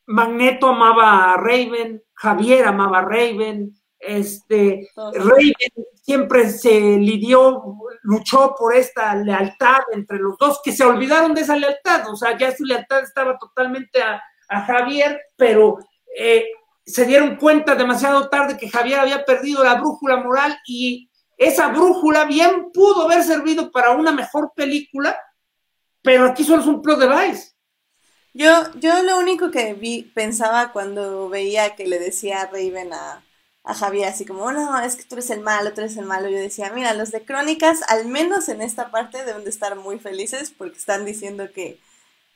Magneto amaba a Raven, Javier amaba a Raven, este Raven siempre se lidió, luchó por esta lealtad entre los dos, que se olvidaron de esa lealtad, o sea, ya su lealtad estaba totalmente a, a Javier, pero eh, se dieron cuenta demasiado tarde que Javier había perdido la brújula moral y esa brújula bien pudo haber servido para una mejor película, pero aquí solo es un plot device. Yo, yo lo único que vi, pensaba cuando veía que le decía a Raven a, a Javier así como, no, es que tú eres el malo, tú eres el malo, yo decía, mira, los de Crónicas, al menos en esta parte, deben de estar muy felices porque están diciendo que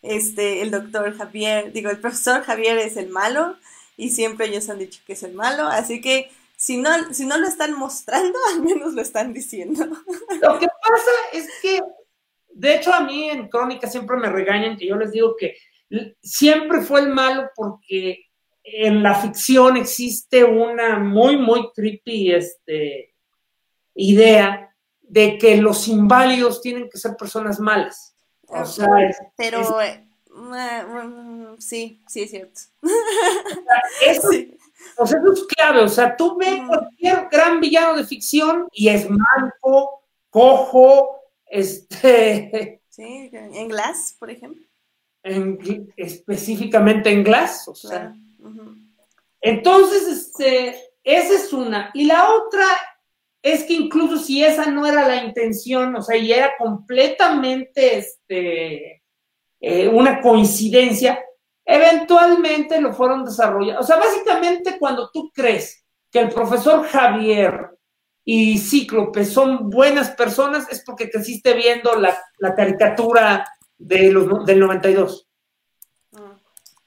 este, el doctor Javier, digo, el profesor Javier es el malo y siempre ellos han dicho que es el malo, así que si no, si no lo están mostrando, (laughs) al menos lo están diciendo. Lo que pasa es que, de hecho, a mí en Crónica siempre me regañan que yo les digo que siempre fue el malo porque en la ficción existe una muy, muy creepy este, idea de que los inválidos tienen que ser personas malas. O sea, pero eh, sí, sí es cierto. (laughs) Eso, O sea, eso es clave. O sea, tú ves cualquier gran villano de ficción y es manco, cojo, este. (laughs) Sí, en Glass, por ejemplo. específicamente en Glass, o sea. Entonces, este, esa es una. Y la otra es que incluso si esa no era la intención, o sea, y era completamente este, eh, una coincidencia, eventualmente lo fueron desarrollando. O sea, básicamente cuando tú crees que el profesor Javier y Cíclope son buenas personas, es porque creciste viendo la, caricatura de los, del 92. Ah.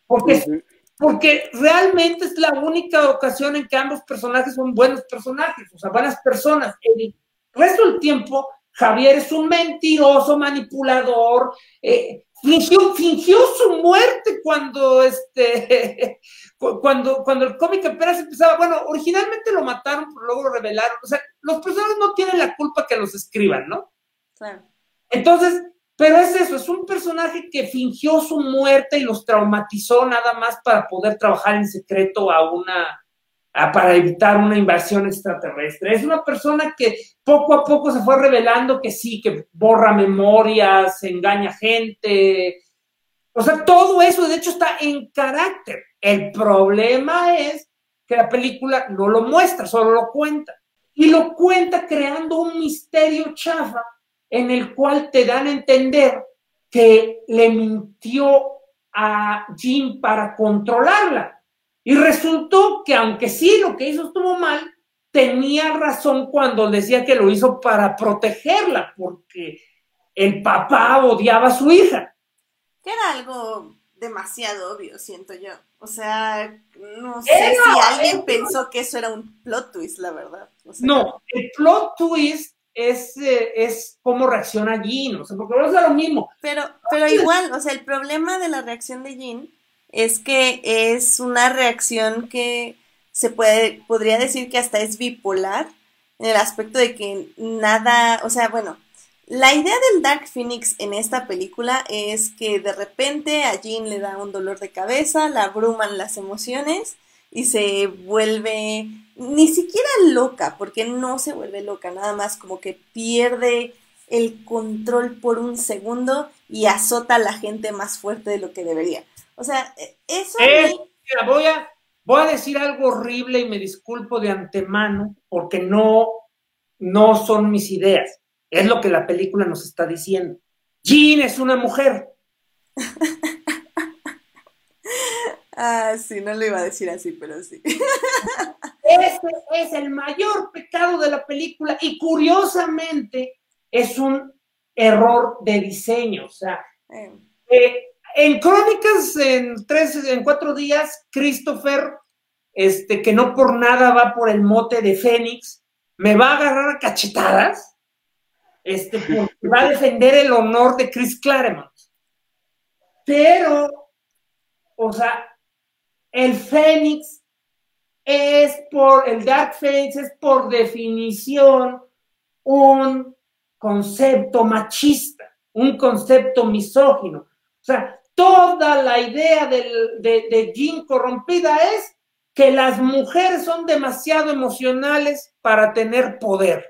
Porque porque realmente es la única ocasión en que ambos personajes son buenos personajes, o sea, buenas personas. El resto del tiempo, Javier es un mentiroso, manipulador, eh, fingió, fingió, su muerte cuando, este, (laughs) cuando, cuando el cómic apenas empezaba. Bueno, originalmente lo mataron, pero luego lo revelaron. O sea, los personajes no tienen la culpa que los escriban, ¿no? Claro. Entonces, pero es eso, es un personaje que fingió su muerte y los traumatizó nada más para poder trabajar en secreto a una, para evitar una invasión extraterrestre. Es una persona que poco a poco se fue revelando que sí, que borra memorias, engaña gente. O sea, todo eso de hecho está en carácter. El problema es que la película no lo muestra, solo lo cuenta. Y lo cuenta creando un misterio chafa en el cual te dan a entender que le mintió a Jim para controlarla. Y resultó que aunque sí lo que hizo estuvo mal, tenía razón cuando decía que lo hizo para protegerla, porque el papá odiaba a su hija. Que era algo demasiado obvio, siento yo. O sea, no sé si alguien pensó que eso era un plot twist, la verdad. no, el plot twist es, eh, es cómo reacciona Jean, o sea, porque no es lo mismo. Pero, pero igual, o sea, el problema de la reacción de Jean es que es una reacción que se puede, podría decir que hasta es bipolar, en el aspecto de que nada, o sea, bueno, la idea del Dark Phoenix en esta película es que de repente a Jean le da un dolor de cabeza, la abruman las emociones y se vuelve ni siquiera loca, porque no se vuelve loca, nada más como que pierde el control por un segundo y azota a la gente más fuerte de lo que debería. O sea, e, eso... Eh, voy, a, voy a decir algo horrible y me disculpo de antemano porque no, no son mis ideas. Es lo que la película nos está diciendo. Jean es una mujer. (laughs) Ah, sí, no lo iba a decir así, pero sí. (laughs) Ese es el mayor pecado de la película y curiosamente es un error de diseño. O sea, eh. Eh, en Crónicas, en tres, en cuatro días, Christopher, este, que no por nada va por el mote de Fénix, me va a agarrar a cachetadas, este, porque va a defender el honor de Chris Claremont. Pero, o sea, el Fénix es por, el Dark Fénix es por definición un concepto machista, un concepto misógino. O sea, toda la idea de, de Jean corrompida es que las mujeres son demasiado emocionales para tener poder.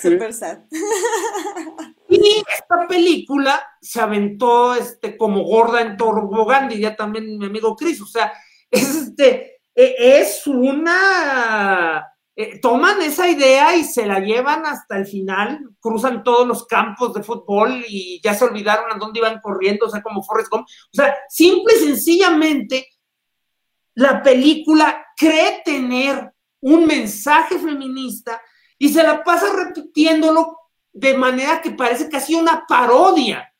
Super sad. Y esta película se aventó este, como gorda en tobogán, diría también mi amigo Chris. O sea, es, este, e, es una. Eh, toman esa idea y se la llevan hasta el final, cruzan todos los campos de fútbol y ya se olvidaron a dónde iban corriendo, o sea, como Forrest Gump. O sea, simple y sencillamente, la película cree tener un mensaje feminista y se la pasa repitiéndolo de manera que parece casi una parodia.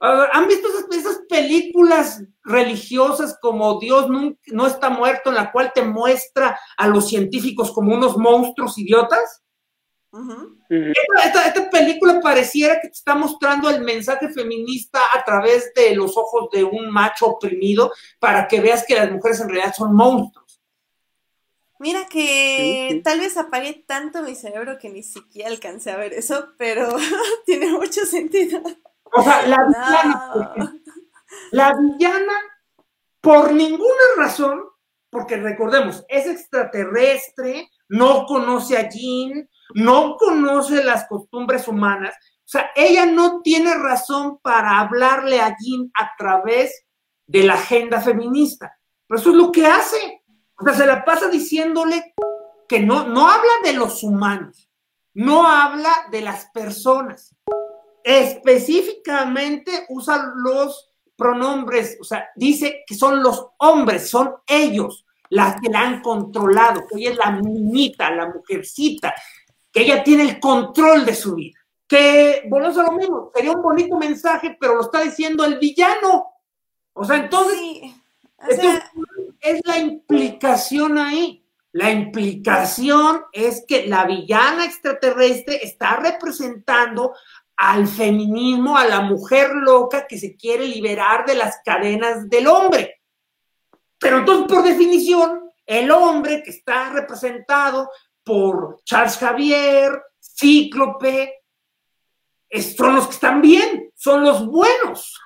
¿Han visto esas, películas religiosas como Dios no, está muerto, en la cual te muestra a los científicos como unos monstruos idiotas? esta, película pareciera que te está mostrando el mensaje feminista a través de los ojos de un macho oprimido para que veas que las mujeres en realidad son monstruos. Mira que tal vez apague tanto mi cerebro que ni siquiera alcancé a ver eso, pero (laughs) tiene mucho sentido. O sea, la villana, la villana, por ninguna razón, porque recordemos, es extraterrestre, no conoce a Jean, no conoce las costumbres humanas. O sea, ella no tiene razón para hablarle a Jean a través de la agenda feminista. Pero eso es lo que hace. O sea, se la pasa diciéndole que no, no habla de los humanos, no habla de las personas. Específicamente usa los pronombres, o sea, dice que son los hombres, son ellos las que la han controlado, que ella es la niñita, la mujercita, que ella tiene el control de su vida. Que, bueno, eso es lo mismo, sería un bonito mensaje, pero lo está diciendo el villano. O sea, entonces, es la implicación ahí. La implicación es que la villana extraterrestre está representando al feminismo, a la mujer loca que se quiere liberar de las cadenas del hombre. Pero entonces, por definición, el hombre que está representado por Charles Javier, Cíclope, son los que están bien, son los buenos.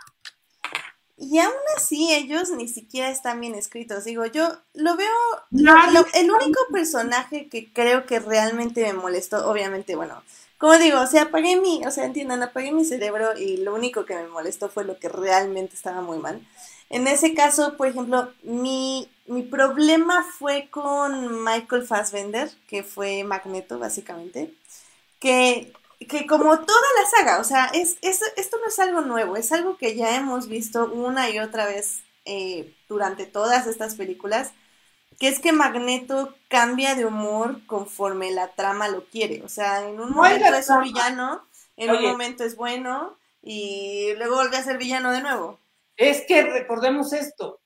Y aún así ellos ni siquiera están bien escritos. Digo, yo lo veo... el único personaje que creo que realmente me molestó, obviamente, bueno, como digo, o sea, apagué mi, o sea, entiendan, apagué mi cerebro y lo único que me molestó fue lo que realmente estaba muy mal. En ese caso, por ejemplo, mi, mi problema fue con Michael Fassbender, que fue Magneto, básicamente, que que como toda la saga, o sea, es, esto no es algo nuevo, es algo que ya hemos visto una y otra vez eh, durante todas estas películas, que es que Magneto cambia de humor conforme la trama lo quiere, o sea, en un momento es un villano, en un momento es bueno y luego vuelve a ser villano de nuevo. Es que recordemos esto,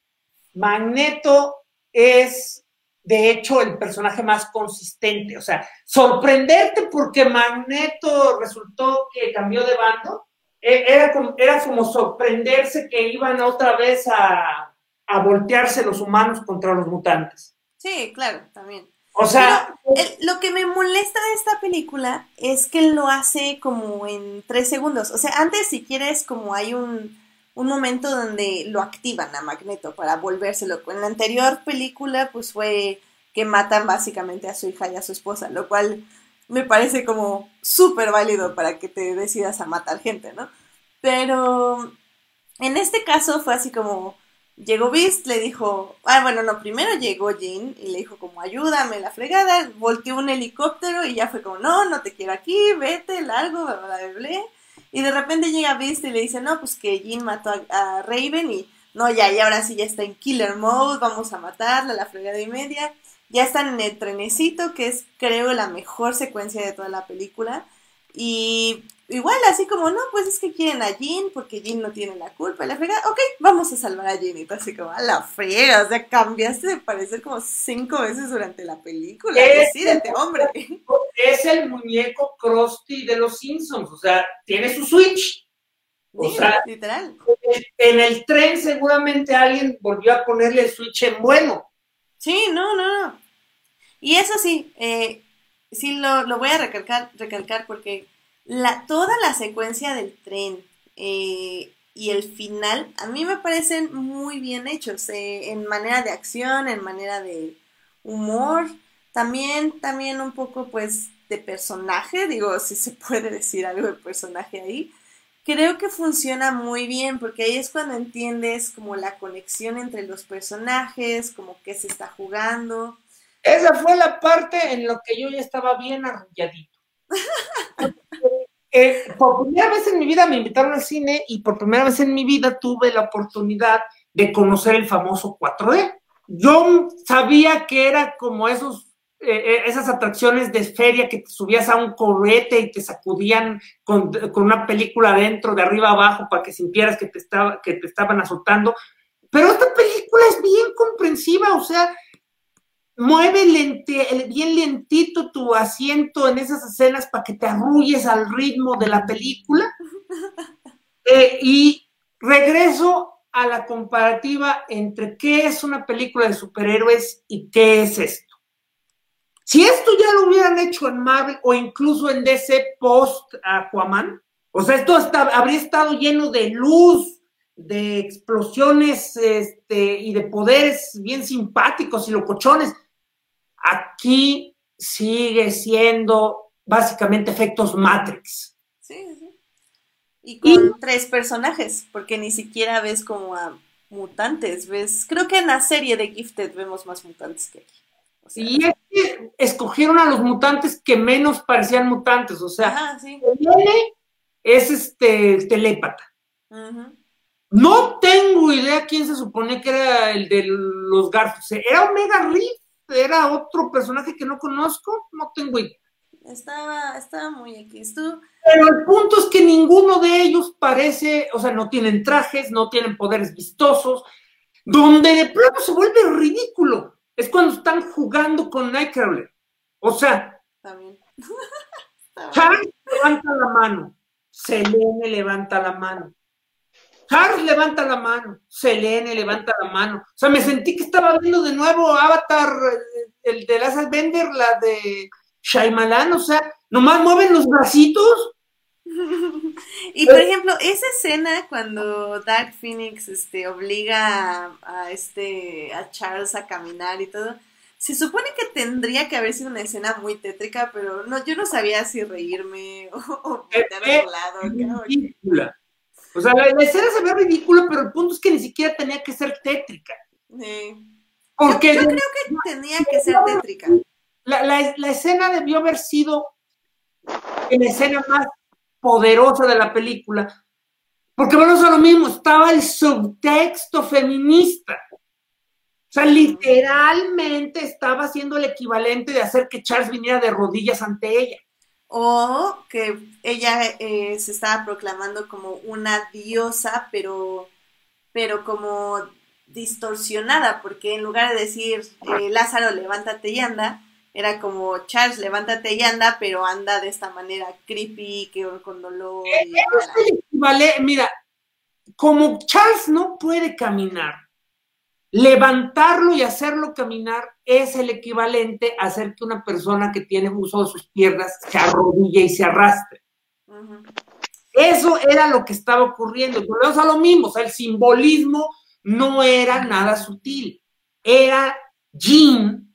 Magneto es de hecho, el personaje más consistente. O sea, sorprenderte porque Magneto resultó que cambió de bando, e, era como, era como sorprenderse que iban otra vez a, voltearse los humanos contra los mutantes. Sí, claro, también. O sea, lo que me molesta de esta película es que lo hace como en tres segundos. O sea, antes si quieres como hay un, un momento donde lo activan a Magneto para volvérselo. En la anterior película, pues fue que matan básicamente a su hija y a su esposa, lo cual me parece como súper válido para que te decidas a matar gente, ¿no? Pero en este caso fue así como, llegó Beast, le dijo, ah, bueno, no, primero llegó Jean y le dijo como, ayúdame, la fregada, volteó un helicóptero y ya fue como, no, no te quiero aquí, vete, largo, bla, bla, bla, y de repente llega Beast y le dice, no, pues que Jean mató a, Raven y no, ya, y ahora sí ya está en killer mode, vamos a matarla, la fregada y media. Ya están en el trenecito, que es creo la mejor secuencia de toda la película. Y igual, así como, no, pues es que quieren a Jean porque Jean no tiene la culpa. la frega, ok, vamos a salvar a Jean. Y tú así como, a la frega, o sea, cambiaste de parecer como cinco veces durante la película. Decídete, hombre. Es el muñeco Krusty de los Simpsons, o sea, tiene su switch. O sea, literal. En el tren seguramente alguien volvió a ponerle el switch en bueno. Sí, no, no, no. Y eso sí, eh, sí lo, lo, voy a recalcar, recalcar porque la, toda la secuencia del tren eh, y el final a mí me parecen muy bien hechos, eh, en manera de acción, en manera de humor, también, también un poco pues de personaje, digo, si se puede decir algo de personaje ahí. Creo que funciona muy bien porque ahí es cuando entiendes como la conexión entre los personajes, como que se está jugando. Esa fue la parte en lo que yo ya estaba bien arrulladito. (laughs) Eh, por primera vez en mi vida me invitaron al cine y por primera vez en mi vida tuve la oportunidad de conocer el famoso 4D. Yo sabía que era como esos, eh, eh, esas atracciones de feria que te subías a un correte y te sacudían con, una película adentro, de arriba abajo, para que sintieras que te, estaba, que te estaban azotando. Pero esta película es bien comprensiva, o sea, mueve bien lentito tu asiento en esas escenas para que te arrulles al ritmo de la película. (laughs) Eh, y regreso a la comparativa entre qué es una película de superhéroes y qué es esto. Si esto ya lo hubieran hecho en Marvel o incluso en DC post Aquaman, o sea, esto habría estado lleno de luz, de explosiones este, y de poderes bien simpáticos y locochones Aquí sigue siendo básicamente efectos Matrix. Sí, sí. Y con tres personajes, porque ni siquiera ves como a mutantes, ves, creo que en la serie de Gifted vemos más mutantes que aquí. y es que escogieron a los mutantes que menos parecían mutantes, o sea, es este telépata. No tengo idea quién se supone que era el de los Garfield. Era Omega Reed era otro personaje que no conozco, no tengo idea. Estaba, estaba muy X. ¿Tú? Pero el punto es que ninguno de ellos parece, o sea, no tienen trajes, no tienen poderes vistosos, donde de pronto se vuelve ridículo. Es cuando están jugando con Nightcrawler. O sea, También. (laughs) Charles levanta la mano, Selene levanta la mano, Charles levanta la mano, Selene levanta la mano. O sea, me sentí que estaba viendo de nuevo Avatar, el de Lazar Bender, la de Shyamalan, o sea, nomás mueven los bracitos (laughs) y por ejemplo, esa escena cuando Dark Phoenix este, obliga a, este a Charles a caminar y todo, se supone que tendría que haber sido una escena muy tétrica, pero no, yo no sabía si reírme (laughs) o, o a lado. Ridícula. O sea, la, escena se ve ridícula, pero el punto es que ni siquiera tenía que ser tétrica. Porque yo, creo que tenía que ser tétrica. La, la, escena debió haber sido la escena más poderosa de la película. Porque bueno, es lo mismo, estaba el subtexto feminista. O sea, literalmente estaba haciendo el equivalente de hacer que Charles viniera de rodillas ante ella. O que ella eh, se estaba proclamando como una diosa, pero, pero como distorsionada, porque en lugar de decir eh, Lázaro, levántate y anda, era como Charles, levántate y anda, pero anda de esta manera creepy, que con dolor. vale, mira, como Charles no puede caminar, levantarlo y hacerlo caminar es el equivalente a hacer que una persona que tiene uso de sus piernas se arrodille y se arrastre. Eso era lo que estaba ocurriendo. Volvemos a lo mismo, o sea, el simbolismo no era nada sutil. Era Jean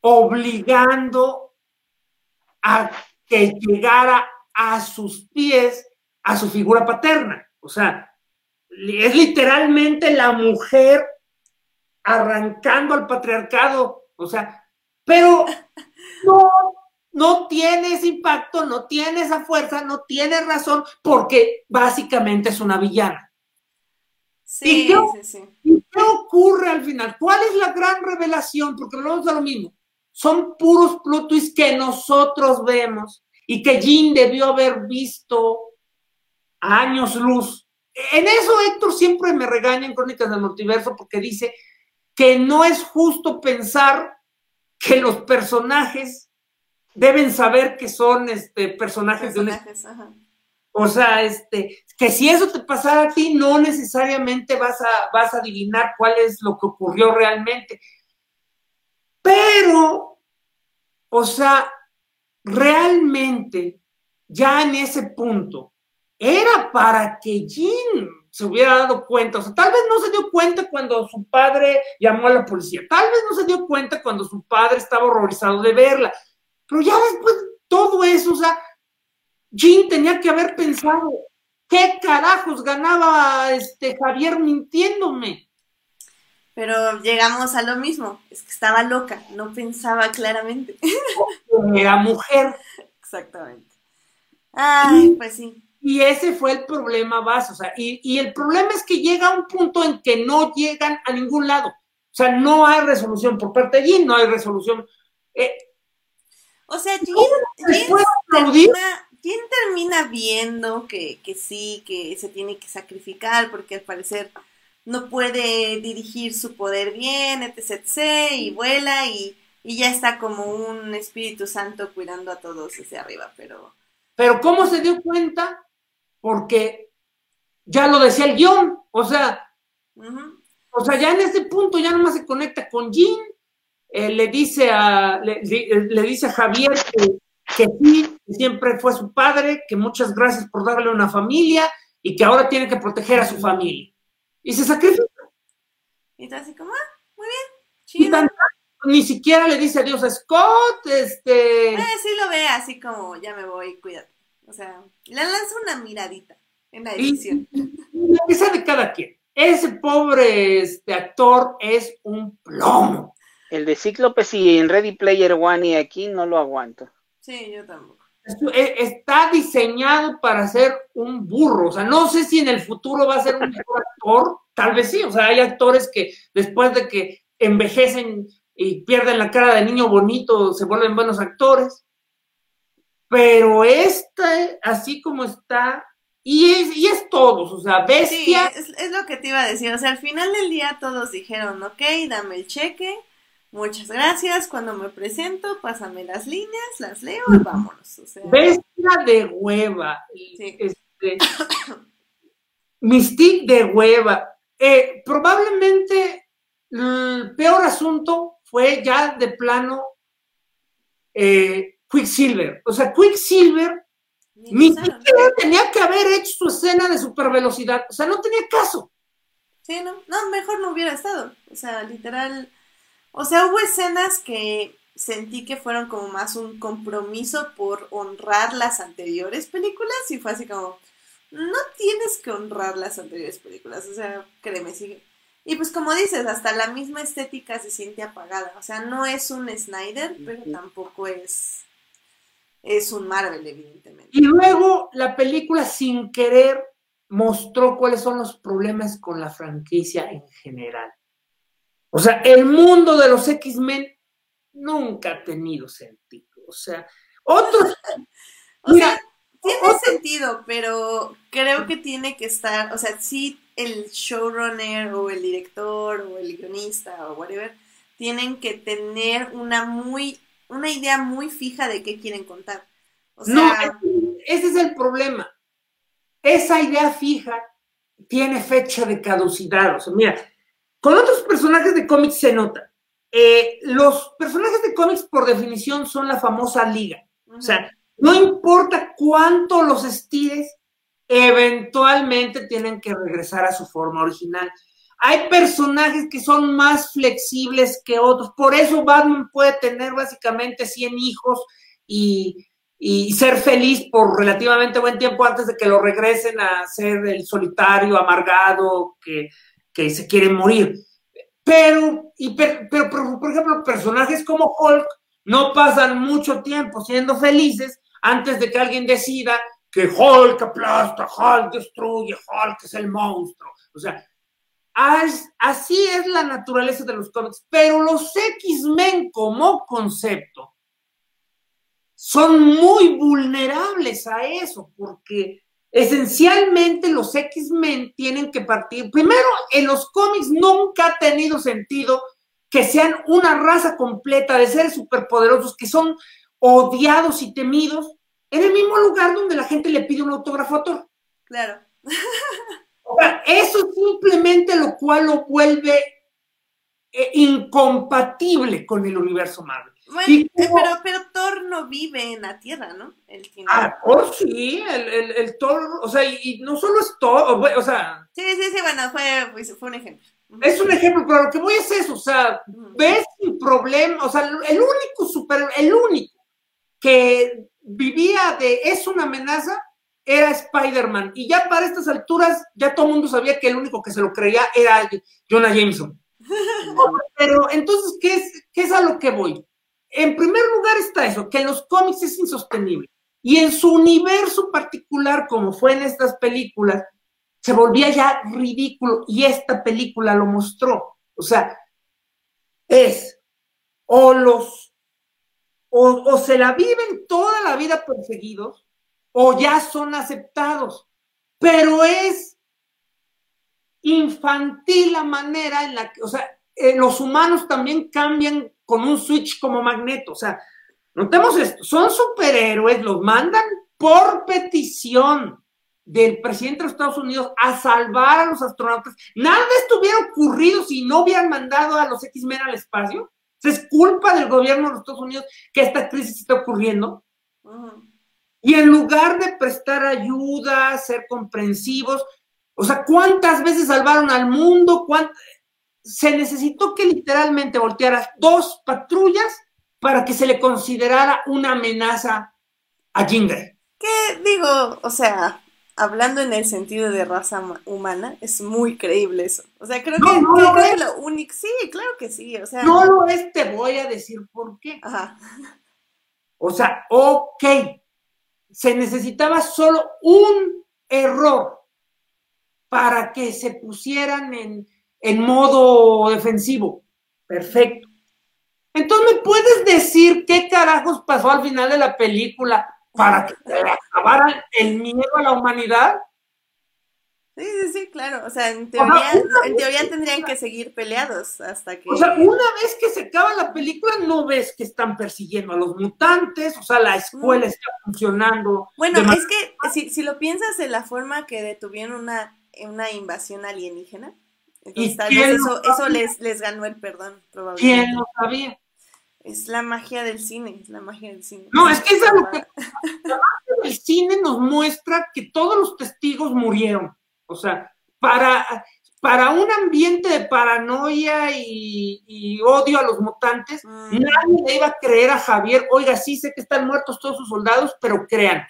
obligando a que llegara a sus pies a su figura paterna. O sea, es literalmente la mujer arrancando al patriarcado, o sea, pero no, no tiene ese impacto, no tiene esa fuerza, no tiene razón, porque básicamente es una villana. Sí, ¿Y qué, sí, ¿Y qué ocurre al final? ¿Cuál es la gran revelación? Porque lo vamos a lo mismo. Son puros plot que nosotros vemos y que Jean debió haber visto años luz. En eso Héctor siempre me regaña en Crónicas del Multiverso porque dice que no es justo pensar que los personajes deben saber que son este, personajes, de un... O sea, este, que si eso te pasara a ti, no necesariamente vas a, vas a adivinar cuál es lo que ocurrió realmente. Pero, o sea, realmente, ya en ese punto, era para que Jean se hubiera dado cuenta, o sea, tal vez no se dio cuenta cuando su padre llamó a la policía, tal vez no se dio cuenta cuando su padre estaba horrorizado de verla, pero ya después de todo eso, o sea, Jean tenía que haber pensado, ¿qué carajos ganaba este Javier mintiéndome? Pero llegamos a lo mismo, es que estaba loca, no pensaba claramente. (laughs) Era mujer. Exactamente. Ay, pues sí. Y ese fue el problema base. O sea, y, el problema es que llega un punto en que no llegan a ningún lado. O sea, no hay resolución por parte de Jim, no hay resolución. Eh, o sea, Jim, termina, viendo que, que sí, que se tiene que sacrificar porque al parecer no puede dirigir su poder bien, etc, etc, y vuela y, y ya está como un Espíritu Santo cuidando a todos desde arriba, pero... Pero ¿cómo se dio cuenta? Porque ya lo decía el guion, o sea, o sea, ya en ese punto ya nomás se conecta con Jean, eh, le dice a le, dice a Javier que, que sí, siempre fue su padre, que muchas gracias por darle una familia y que ahora tiene que proteger a su familia. Y se sacrifica. Y está así como, ah, muy bien, chido. ni siquiera le dice adiós a Scott, este... Eh, sí lo ve así como, ya me voy, cuídate. O sea, le lanza una miradita en la edición. (laughs) Y, de cada quien. Ese pobre este, actor es un plomo. El de Cíclope y en Ready Player One y aquí no lo aguanto. Sí, yo tampoco. E, está diseñado para ser un burro. O sea, no sé si en el futuro va a ser un mejor actor. Tal vez sí. O sea, hay actores que después de que envejecen y pierden la cara de niño bonito, se vuelven buenos actores pero este, así como está, y es, y es todos, o sea, bestia. Sí, es, lo que te iba a decir, o sea, al final del día todos dijeron, ok, dame el cheque, muchas gracias, cuando me presento, pásame las líneas, las leo y vámonos. O sea, bestia de hueva, este, Mystique de hueva. Eh, probablemente el peor asunto fue ya de plano eh, Quicksilver. O sea, Quicksilver Ni siquiera tenía que haber hecho su escena de supervelocidad. O sea, no tenía caso. Sí, no, no, mejor no hubiera estado. O sea, literal. O sea, hubo escenas que sentí que fueron como más un compromiso por honrar las anteriores películas y fue así como, no tienes que honrar las anteriores películas, o sea, créeme, sigue. Y pues como dices, hasta la misma estética se siente apagada, o sea, no es un Snyder, pero tampoco es es un Marvel, evidentemente. Y luego la película sin querer mostró cuáles son los problemas con la franquicia en general. O sea, el mundo de los X-Men nunca ha tenido sentido. O sea, otros... (laughs) o sea, tiene sentido, pero creo que tiene que estar, o sea, sí el showrunner o el director o el guionista o whatever tienen que tener una muy una idea muy fija de qué quieren contar. O sea, no, ese es el problema. Esa idea fija tiene fecha de caducidad. O sea, mira, con otros personajes de cómics se nota. Eh, los personajes de cómics, por definición, son la famosa liga. O sea, no importa cuánto los estires, eventualmente tienen que regresar a su forma original. Hay personajes que son más flexibles que otros. Por eso Batman puede tener básicamente 100 hijos y, ser feliz por relativamente buen tiempo antes de que lo regresen a ser el solitario, amargado, que, se quiere morir. Pero, y pero, por ejemplo, personajes como Hulk no pasan mucho tiempo siendo felices antes de que alguien decida que Hulk aplasta, Hulk destruye, Hulk es el monstruo. O sea, Así es la naturaleza de los cómics, pero los X-Men como concepto son muy vulnerables a eso, porque esencialmente los X-Men tienen que partir. Primero, en los cómics nunca ha tenido sentido que sean una raza completa de seres superpoderosos que son odiados y temidos en el mismo lugar donde la gente le pide un autógrafo a. Claro. (laughs) eso simplemente lo cual lo vuelve eh, incompatible con el universo Marvel. Bueno, pero, pero Thor no vive en la Tierra, ¿no? ah, Thor sí, el, el, Thor, o sea, y, no solo es Thor, o, sea... Sí, sí, sí, bueno, fue, fue un ejemplo. Es un ejemplo, pero lo que voy es eso, o sea, ves un problema, o sea, el único super, el único que vivía de es una amenaza era Spider-Man. Y ya para estas alturas, ya todo el mundo sabía que el único que se lo creía era Jonah Jameson. (laughs) Pero entonces, ¿qué es, ¿qué es a lo que voy? En primer lugar está eso, que en los cómics es insostenible. Y en su universo particular, como fue en estas películas, se volvía ya ridículo. Y esta película lo mostró. O sea, es o los, o, o se la viven toda la vida perseguidos, o ya son aceptados, pero es infantil la manera en la que, o sea, eh, los humanos también cambian con un switch como magneto, o sea, notemos esto, son superhéroes, los mandan por petición del presidente de los Estados Unidos a salvar a los astronautas. Nada hubiera ocurrido si no hubieran mandado a los X-Men al espacio. ¿Es culpa del gobierno de los Estados Unidos que esta crisis esté ocurriendo? Y en lugar de prestar ayuda, ser comprensivos, o sea, ¿cuántas veces salvaron al mundo? Se necesitó que literalmente volteara dos patrullas para que se le considerara una amenaza a Jingle. ¿Qué digo? O sea, hablando en el sentido de raza humana, es muy creíble eso. O sea, creo que, no lo es. lo único. Sí, claro que sí. O sea, no lo es, te voy a decir por qué. Ajá. O sea, ok, se necesitaba solo un error para que se pusieran en, modo defensivo. Perfecto. Entonces, ¿me puedes decir qué carajos pasó al final de la película para que se acabara el miedo a la humanidad? Sí, sí, sí, claro. O sea, en teoría, en teoría tendrían que seguir peleados hasta que. O sea, una vez que se acaba la película, no ves que están persiguiendo a los mutantes, o sea, la escuela mm. está funcionando. Bueno, es que si, si, lo piensas en la forma que detuvieron una, una invasión alienígena, eso, eso les, les ganó el perdón, probablemente. ¿Quién lo sabía? Es la magia del cine, es la magia del cine. No, es que es algo que, (laughs) la magia del cine nos muestra que todos los testigos murieron. O sea, para, para un ambiente de paranoia y, odio a los mutantes, mm. nadie le iba a creer a Javier, oiga, sí sé que están muertos todos sus soldados, pero crean.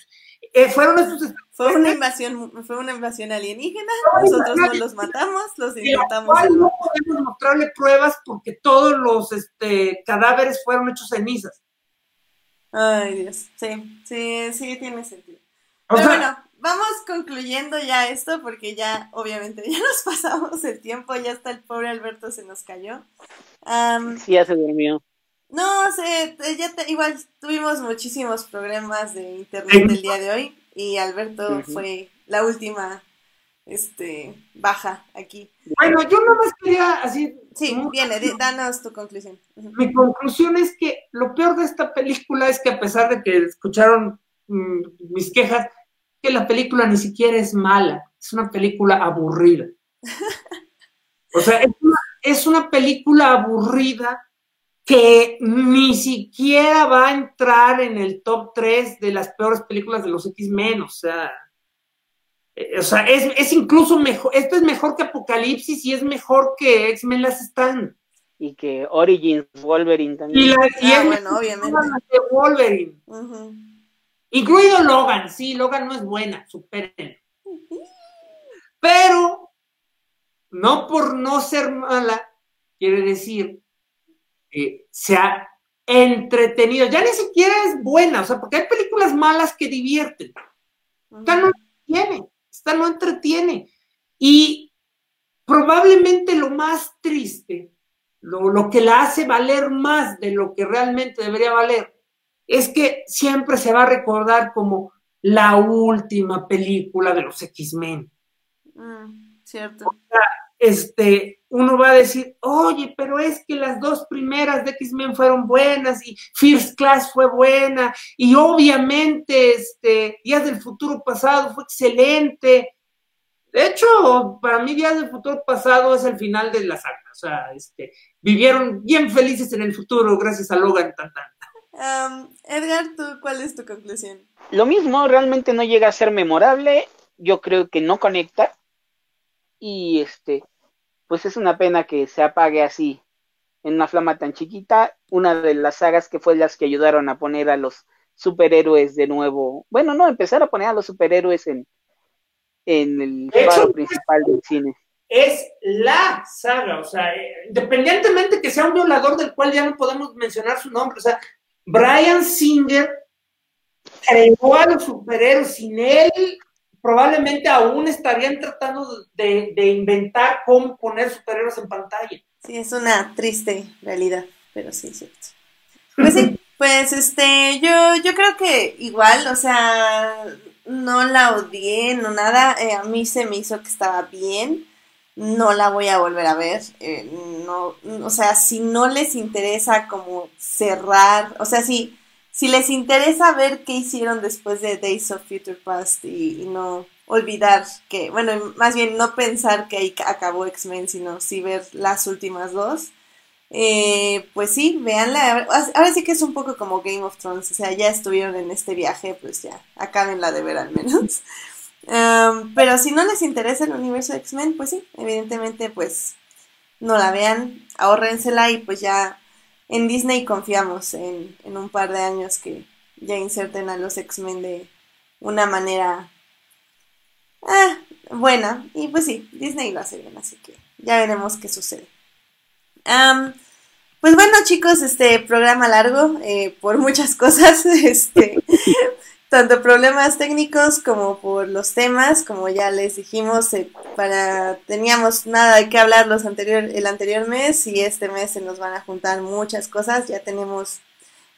Eh, fueron esos fue una invasión, fue una invasión alienígena, nosotros no los matamos, los intentamos. No podemos mostrarle pruebas porque todos los este, cadáveres fueron hechos cenizas. Ay, Dios, sí, sí, sí, tiene sentido. Pero bueno, vamos concluyendo ya esto porque ya, obviamente, (laughs) ya nos pasamos el tiempo, ya hasta el pobre Alberto se nos cayó. sí, ya se durmió. No, sé, ya igual tuvimos muchísimos problemas de internet el día de hoy y Alberto fue la última este baja aquí. Bueno, yo no más quería así. Sí, viene, danos tu conclusión. Mi conclusión es que lo peor de esta película es que a pesar de que escucharon mm, mis quejas, que la película ni siquiera es mala, es una película aburrida. (laughs) o sea, es una, es una película aburrida que ni siquiera va a entrar en el top 3 de las peores películas de los X-Men, o sea, eh, o sea, es, incluso mejor, esto es mejor que Apocalipsis y es mejor que X-Men las están. Y que Origins Wolverine también. Y, ah, bueno, obviamente. De Wolverine. Incluido Logan, sí, Logan no es buena, superen. Pero, no por no ser mala, quiere decir eh, se ha entretenido. Ya ni siquiera es buena, o sea, porque hay películas malas que divierten. Esta no entretiene, esta no entretiene. Y probablemente lo más triste, lo, lo que la hace valer más de lo que realmente debería valer, es que siempre se va a recordar como la última película de los X-Men. Mm, cierto. O sea, este, uno va a decir, oye, pero es que las dos primeras de X-Men fueron buenas y First Class fue buena y obviamente este, Días del Futuro Pasado fue excelente. De hecho, para mí Días del Futuro Pasado es el final de la saga. O sea, este, vivieron bien felices en el futuro gracias a Logan tan, Edgar, ¿tú cuál es tu conclusión? Lo mismo, realmente no llega a ser memorable. Yo creo que no conecta y este, pues es una pena que se apague así en una flama tan chiquita, una de las sagas que fue las que ayudaron a poner a los superhéroes de nuevo, bueno, no, empezar a poner a los superhéroes en, en el faro principal del cine. Es la saga, o sea, eh, independientemente que sea un violador del cual ya no podemos mencionar su nombre, o sea, Brian Singer creó a los superhéroes, sin él probablemente aún estarían tratando de, inventar cómo poner superhéroes en pantalla. Sí, es una triste realidad, pero sí, cierto. Pues sí, pues este, yo, yo creo que igual, o sea, no la odié, no nada, eh, a mí se me hizo que estaba bien, no la voy a volver a ver, eh, no, o sea, si no les interesa como cerrar, o sea, si si les interesa ver qué hicieron después de Days of Future Past y, no olvidar que, bueno, más bien no pensar que ahí acabó X-Men, sino sí ver las últimas dos, eh, pues sí, véanla. Ahora sí que es un poco como Game of Thrones, o sea, ya estuvieron en este viaje, pues ya, la de ver al menos. Pero si no les interesa el universo de X-Men, pues sí, evidentemente, pues no la vean, ahórrensela y pues ya en Disney confiamos en, un par de años que ya inserten a los X-Men de una manera ah, buena. Y pues sí, Disney lo hace bien, así que ya veremos qué sucede. pues bueno chicos, este programa largo eh, por muchas (laughs) cosas, este, tanto problemas técnicos como por los temas, como ya les dijimos, eh, para teníamos nada qué hablar los anterior, el anterior mes y este mes se nos van a juntar muchas cosas, ya tenemos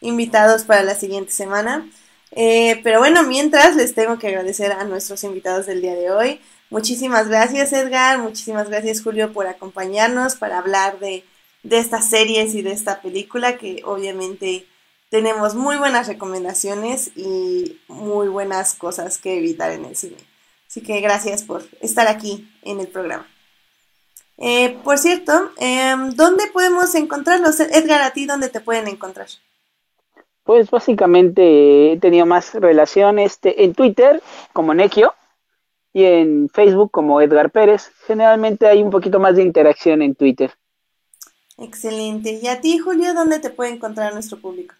invitados para la siguiente semana. Eh, pero bueno, mientras les tengo que agradecer a nuestros invitados del día de hoy. Muchísimas gracias Edgar, muchísimas gracias Julio por acompañarnos para hablar de, de estas series y de esta película que obviamente tenemos muy buenas recomendaciones y muy buenas cosas que evitar en el cine. Así que gracias por estar aquí en el programa. Eh, por cierto, em, ¿dónde podemos encontrarlos? Edgar, ¿a ti dónde te pueden encontrar? Pues básicamente he tenido más relaciones este, en Twitter como Nequio y en Facebook como Edgar Pérez. Generalmente hay un poquito más de interacción en Twitter. Excelente. ¿Y a ti, Julio, dónde te puede encontrar nuestro público?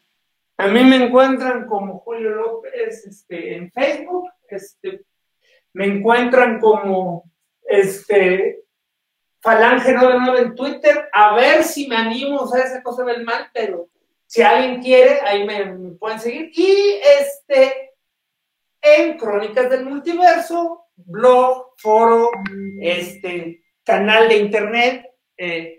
A mí me encuentran como Julio López este, en Facebook, este, me encuentran como este, Falange 99 en Twitter, a ver si me animo, sea, esa cosa del mal, pero si alguien quiere, ahí me, pueden seguir. Y este, en Crónicas del Multiverso, blog, foro, este, canal de internet, eh,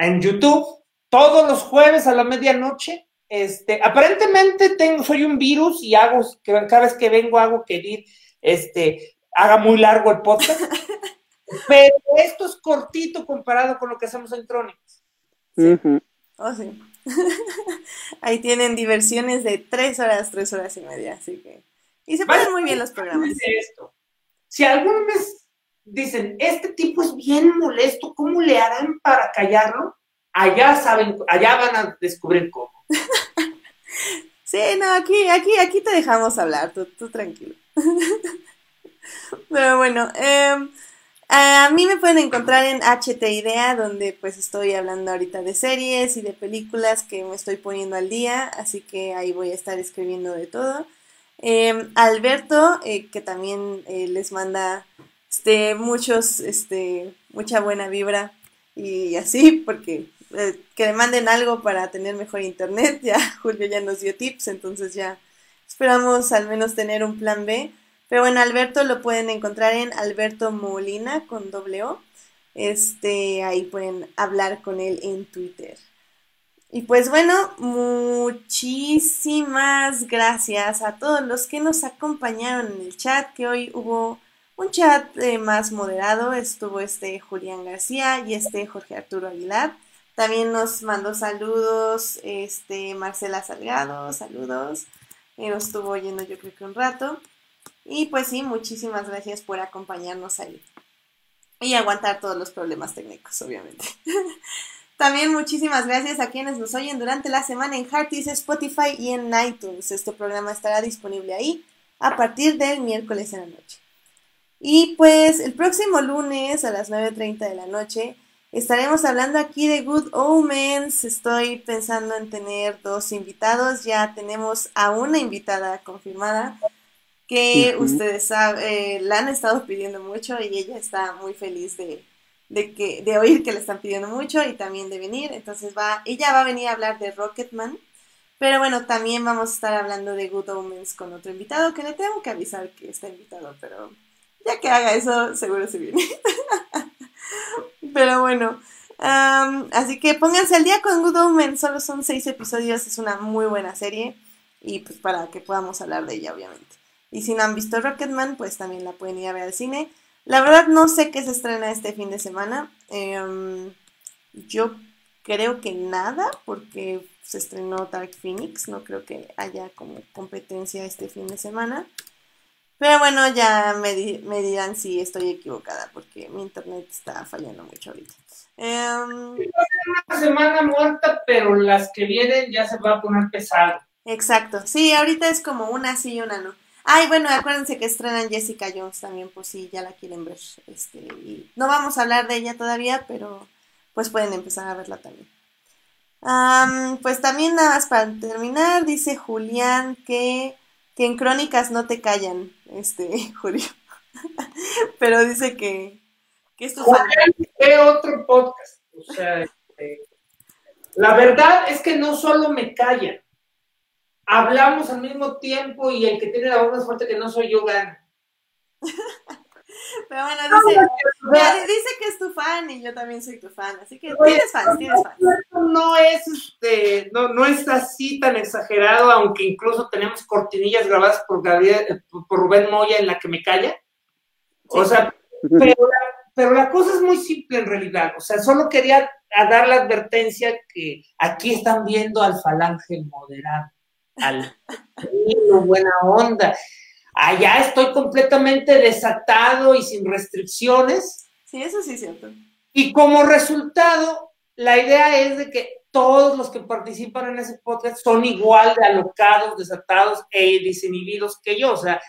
en YouTube, todos los jueves a la medianoche. Este, aparentemente tengo, soy un virus y hago, cada vez que vengo hago que este, haga muy largo el podcast. (laughs) Pero esto es cortito comparado con lo que hacemos en Crónicas. Oh, (laughs) Ahí tienen diversiones de tres horas, tres horas y media, así que... Y se pasan muy bien los programas. Esto. Si algún mes dicen, este tipo es bien molesto, ¿cómo le harán para callarlo? Allá saben, allá van a descubrir cómo. (laughs) sí, no, aquí, aquí, aquí te dejamos hablar, tú, tú tranquilo. (laughs) Pero bueno, eh, a mí me pueden encontrar en HT Idea, donde pues estoy hablando ahorita de series y de películas que me estoy poniendo al día, así que ahí voy a estar escribiendo de todo. Em, Alberto, eh, que también eh, les manda este, muchos, este, mucha buena vibra y así, porque eh, que le manden algo para tener mejor internet, (laughs) ya Julio ya nos dio tips, entonces ya esperamos al menos tener un plan B. Pero bueno, Alberto lo pueden encontrar en Alberto Molina con doble O. Este, ahí pueden hablar con él en Twitter. Y pues bueno, muchísimas gracias a todos los que nos acompañaron en el chat, que hoy hubo un chat eh, más moderado, estuvo este Julián García y este Jorge Arturo Aguilar. También nos mandó saludos este Marcela Salgado, saludos. Y nos estuvo oyendo yo creo que un rato. Y pues sí, muchísimas gracias por acompañarnos ahí. Y aguantar todos los problemas técnicos, obviamente. (laughs) También muchísimas gracias a quienes nos oyen durante la semana en Hearties, Spotify y en iTunes. Este programa estará disponible ahí a partir del miércoles en la noche. Y pues el próximo lunes a las 9.30 de la noche estaremos hablando aquí de Good Omens. Estoy pensando en tener dos invitados. Ya tenemos a una invitada confirmada que ustedes eh, la han estado pidiendo mucho y ella está muy feliz de, que, de oír que le están pidiendo mucho y también de venir. Entonces va, ella va a venir a hablar de Rocketman. Pero bueno, también vamos a estar hablando de Good Omens con otro invitado que le tengo que avisar que está invitado, pero ya que haga eso, seguro se viene. (laughs) pero bueno, así que pónganse al día con Good Omens, solo son seis episodios, es una muy buena serie y pues para que podamos hablar de ella, obviamente. Y si no han visto Rocketman, pues también la pueden ir a ver al cine. La verdad no sé qué se estrena este fin de semana. Em, yo creo que nada, porque se estrenó Dark Phoenix. No creo que haya como competencia este fin de semana. Pero bueno, ya me, dirán si estoy equivocada, porque mi internet está fallando mucho ahorita. Um, una semana muerta, pero las que vienen ya se va a poner pesado. Exacto, sí, ahorita es como una sí y una no. Ay, bueno, acuérdense que estrenan Jessica Jones también, por si ya la quieren ver. Este, y no vamos a hablar de ella todavía, pero pues pueden empezar a verla también. pues también nada más para terminar, dice Julián que, que en Crónicas no te callan, este, (laughs) Julio. pero dice que, que es tu otro podcast. O sea, este, la verdad es que no solo me callan, hablamos al mismo tiempo y el que tiene la voz más fuerte que no soy yo gana. (laughs) (laughs) Pero bueno, dice, dice que es tu fan y yo también soy tu fan, así que tienes fans, tienes fans. No es, este, no, no es así tan exagerado, aunque incluso tenemos cortinillas grabadas por, Gabriel, por Rubén Moya en la que me calla. O sea, pero pero la cosa es muy simple en realidad. O sea, solo quería dar la advertencia que aquí están viendo al falange moderado al (laughs) buena onda. Allá estoy completamente desatado y sin restricciones. Sí, eso sí es cierto. Y como resultado, la idea es de que todos los que participan en ese podcast son igual de alocados, desatados e desinhibidos que yo. O sea,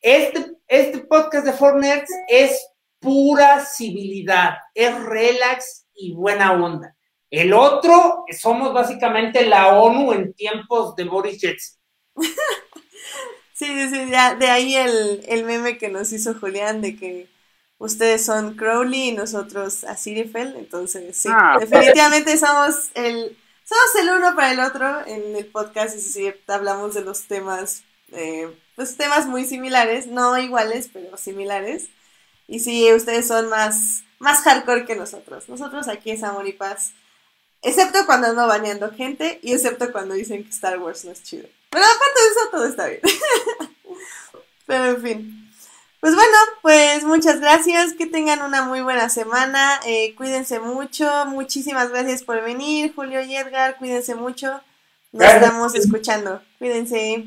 este, este podcast de Four Nerds es pura civilidad, es relax y buena onda. El otro, somos básicamente la ONU en tiempos de Boris Jetson. (laughs) sí, sí, de ahí el, el, meme que nos hizo Julián de que ustedes son Crowley y nosotros Asirifel, entonces sí, ah, definitivamente somos el, somos el uno para el otro en el podcast y sí, hablamos de los temas, eh, pues temas muy similares, no iguales, pero similares. Y sí, ustedes son más, más hardcore que nosotros. Nosotros aquí es amor y paz. Excepto cuando ando baneando gente y excepto cuando dicen que Star Wars no es chido. Pero aparte de eso, todo está bien. (laughs) Pero en fin. Pues bueno, pues muchas gracias. Que tengan una muy buena semana. Eh, cuídense mucho. Muchísimas gracias por venir, Julio y Edgar. Cuídense mucho. Nos estamos escuchando. Cuídense.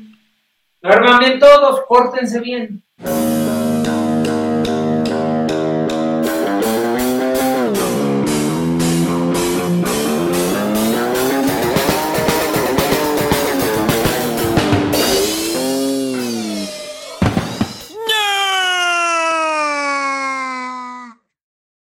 Duerman bien todos. Pórtense bien.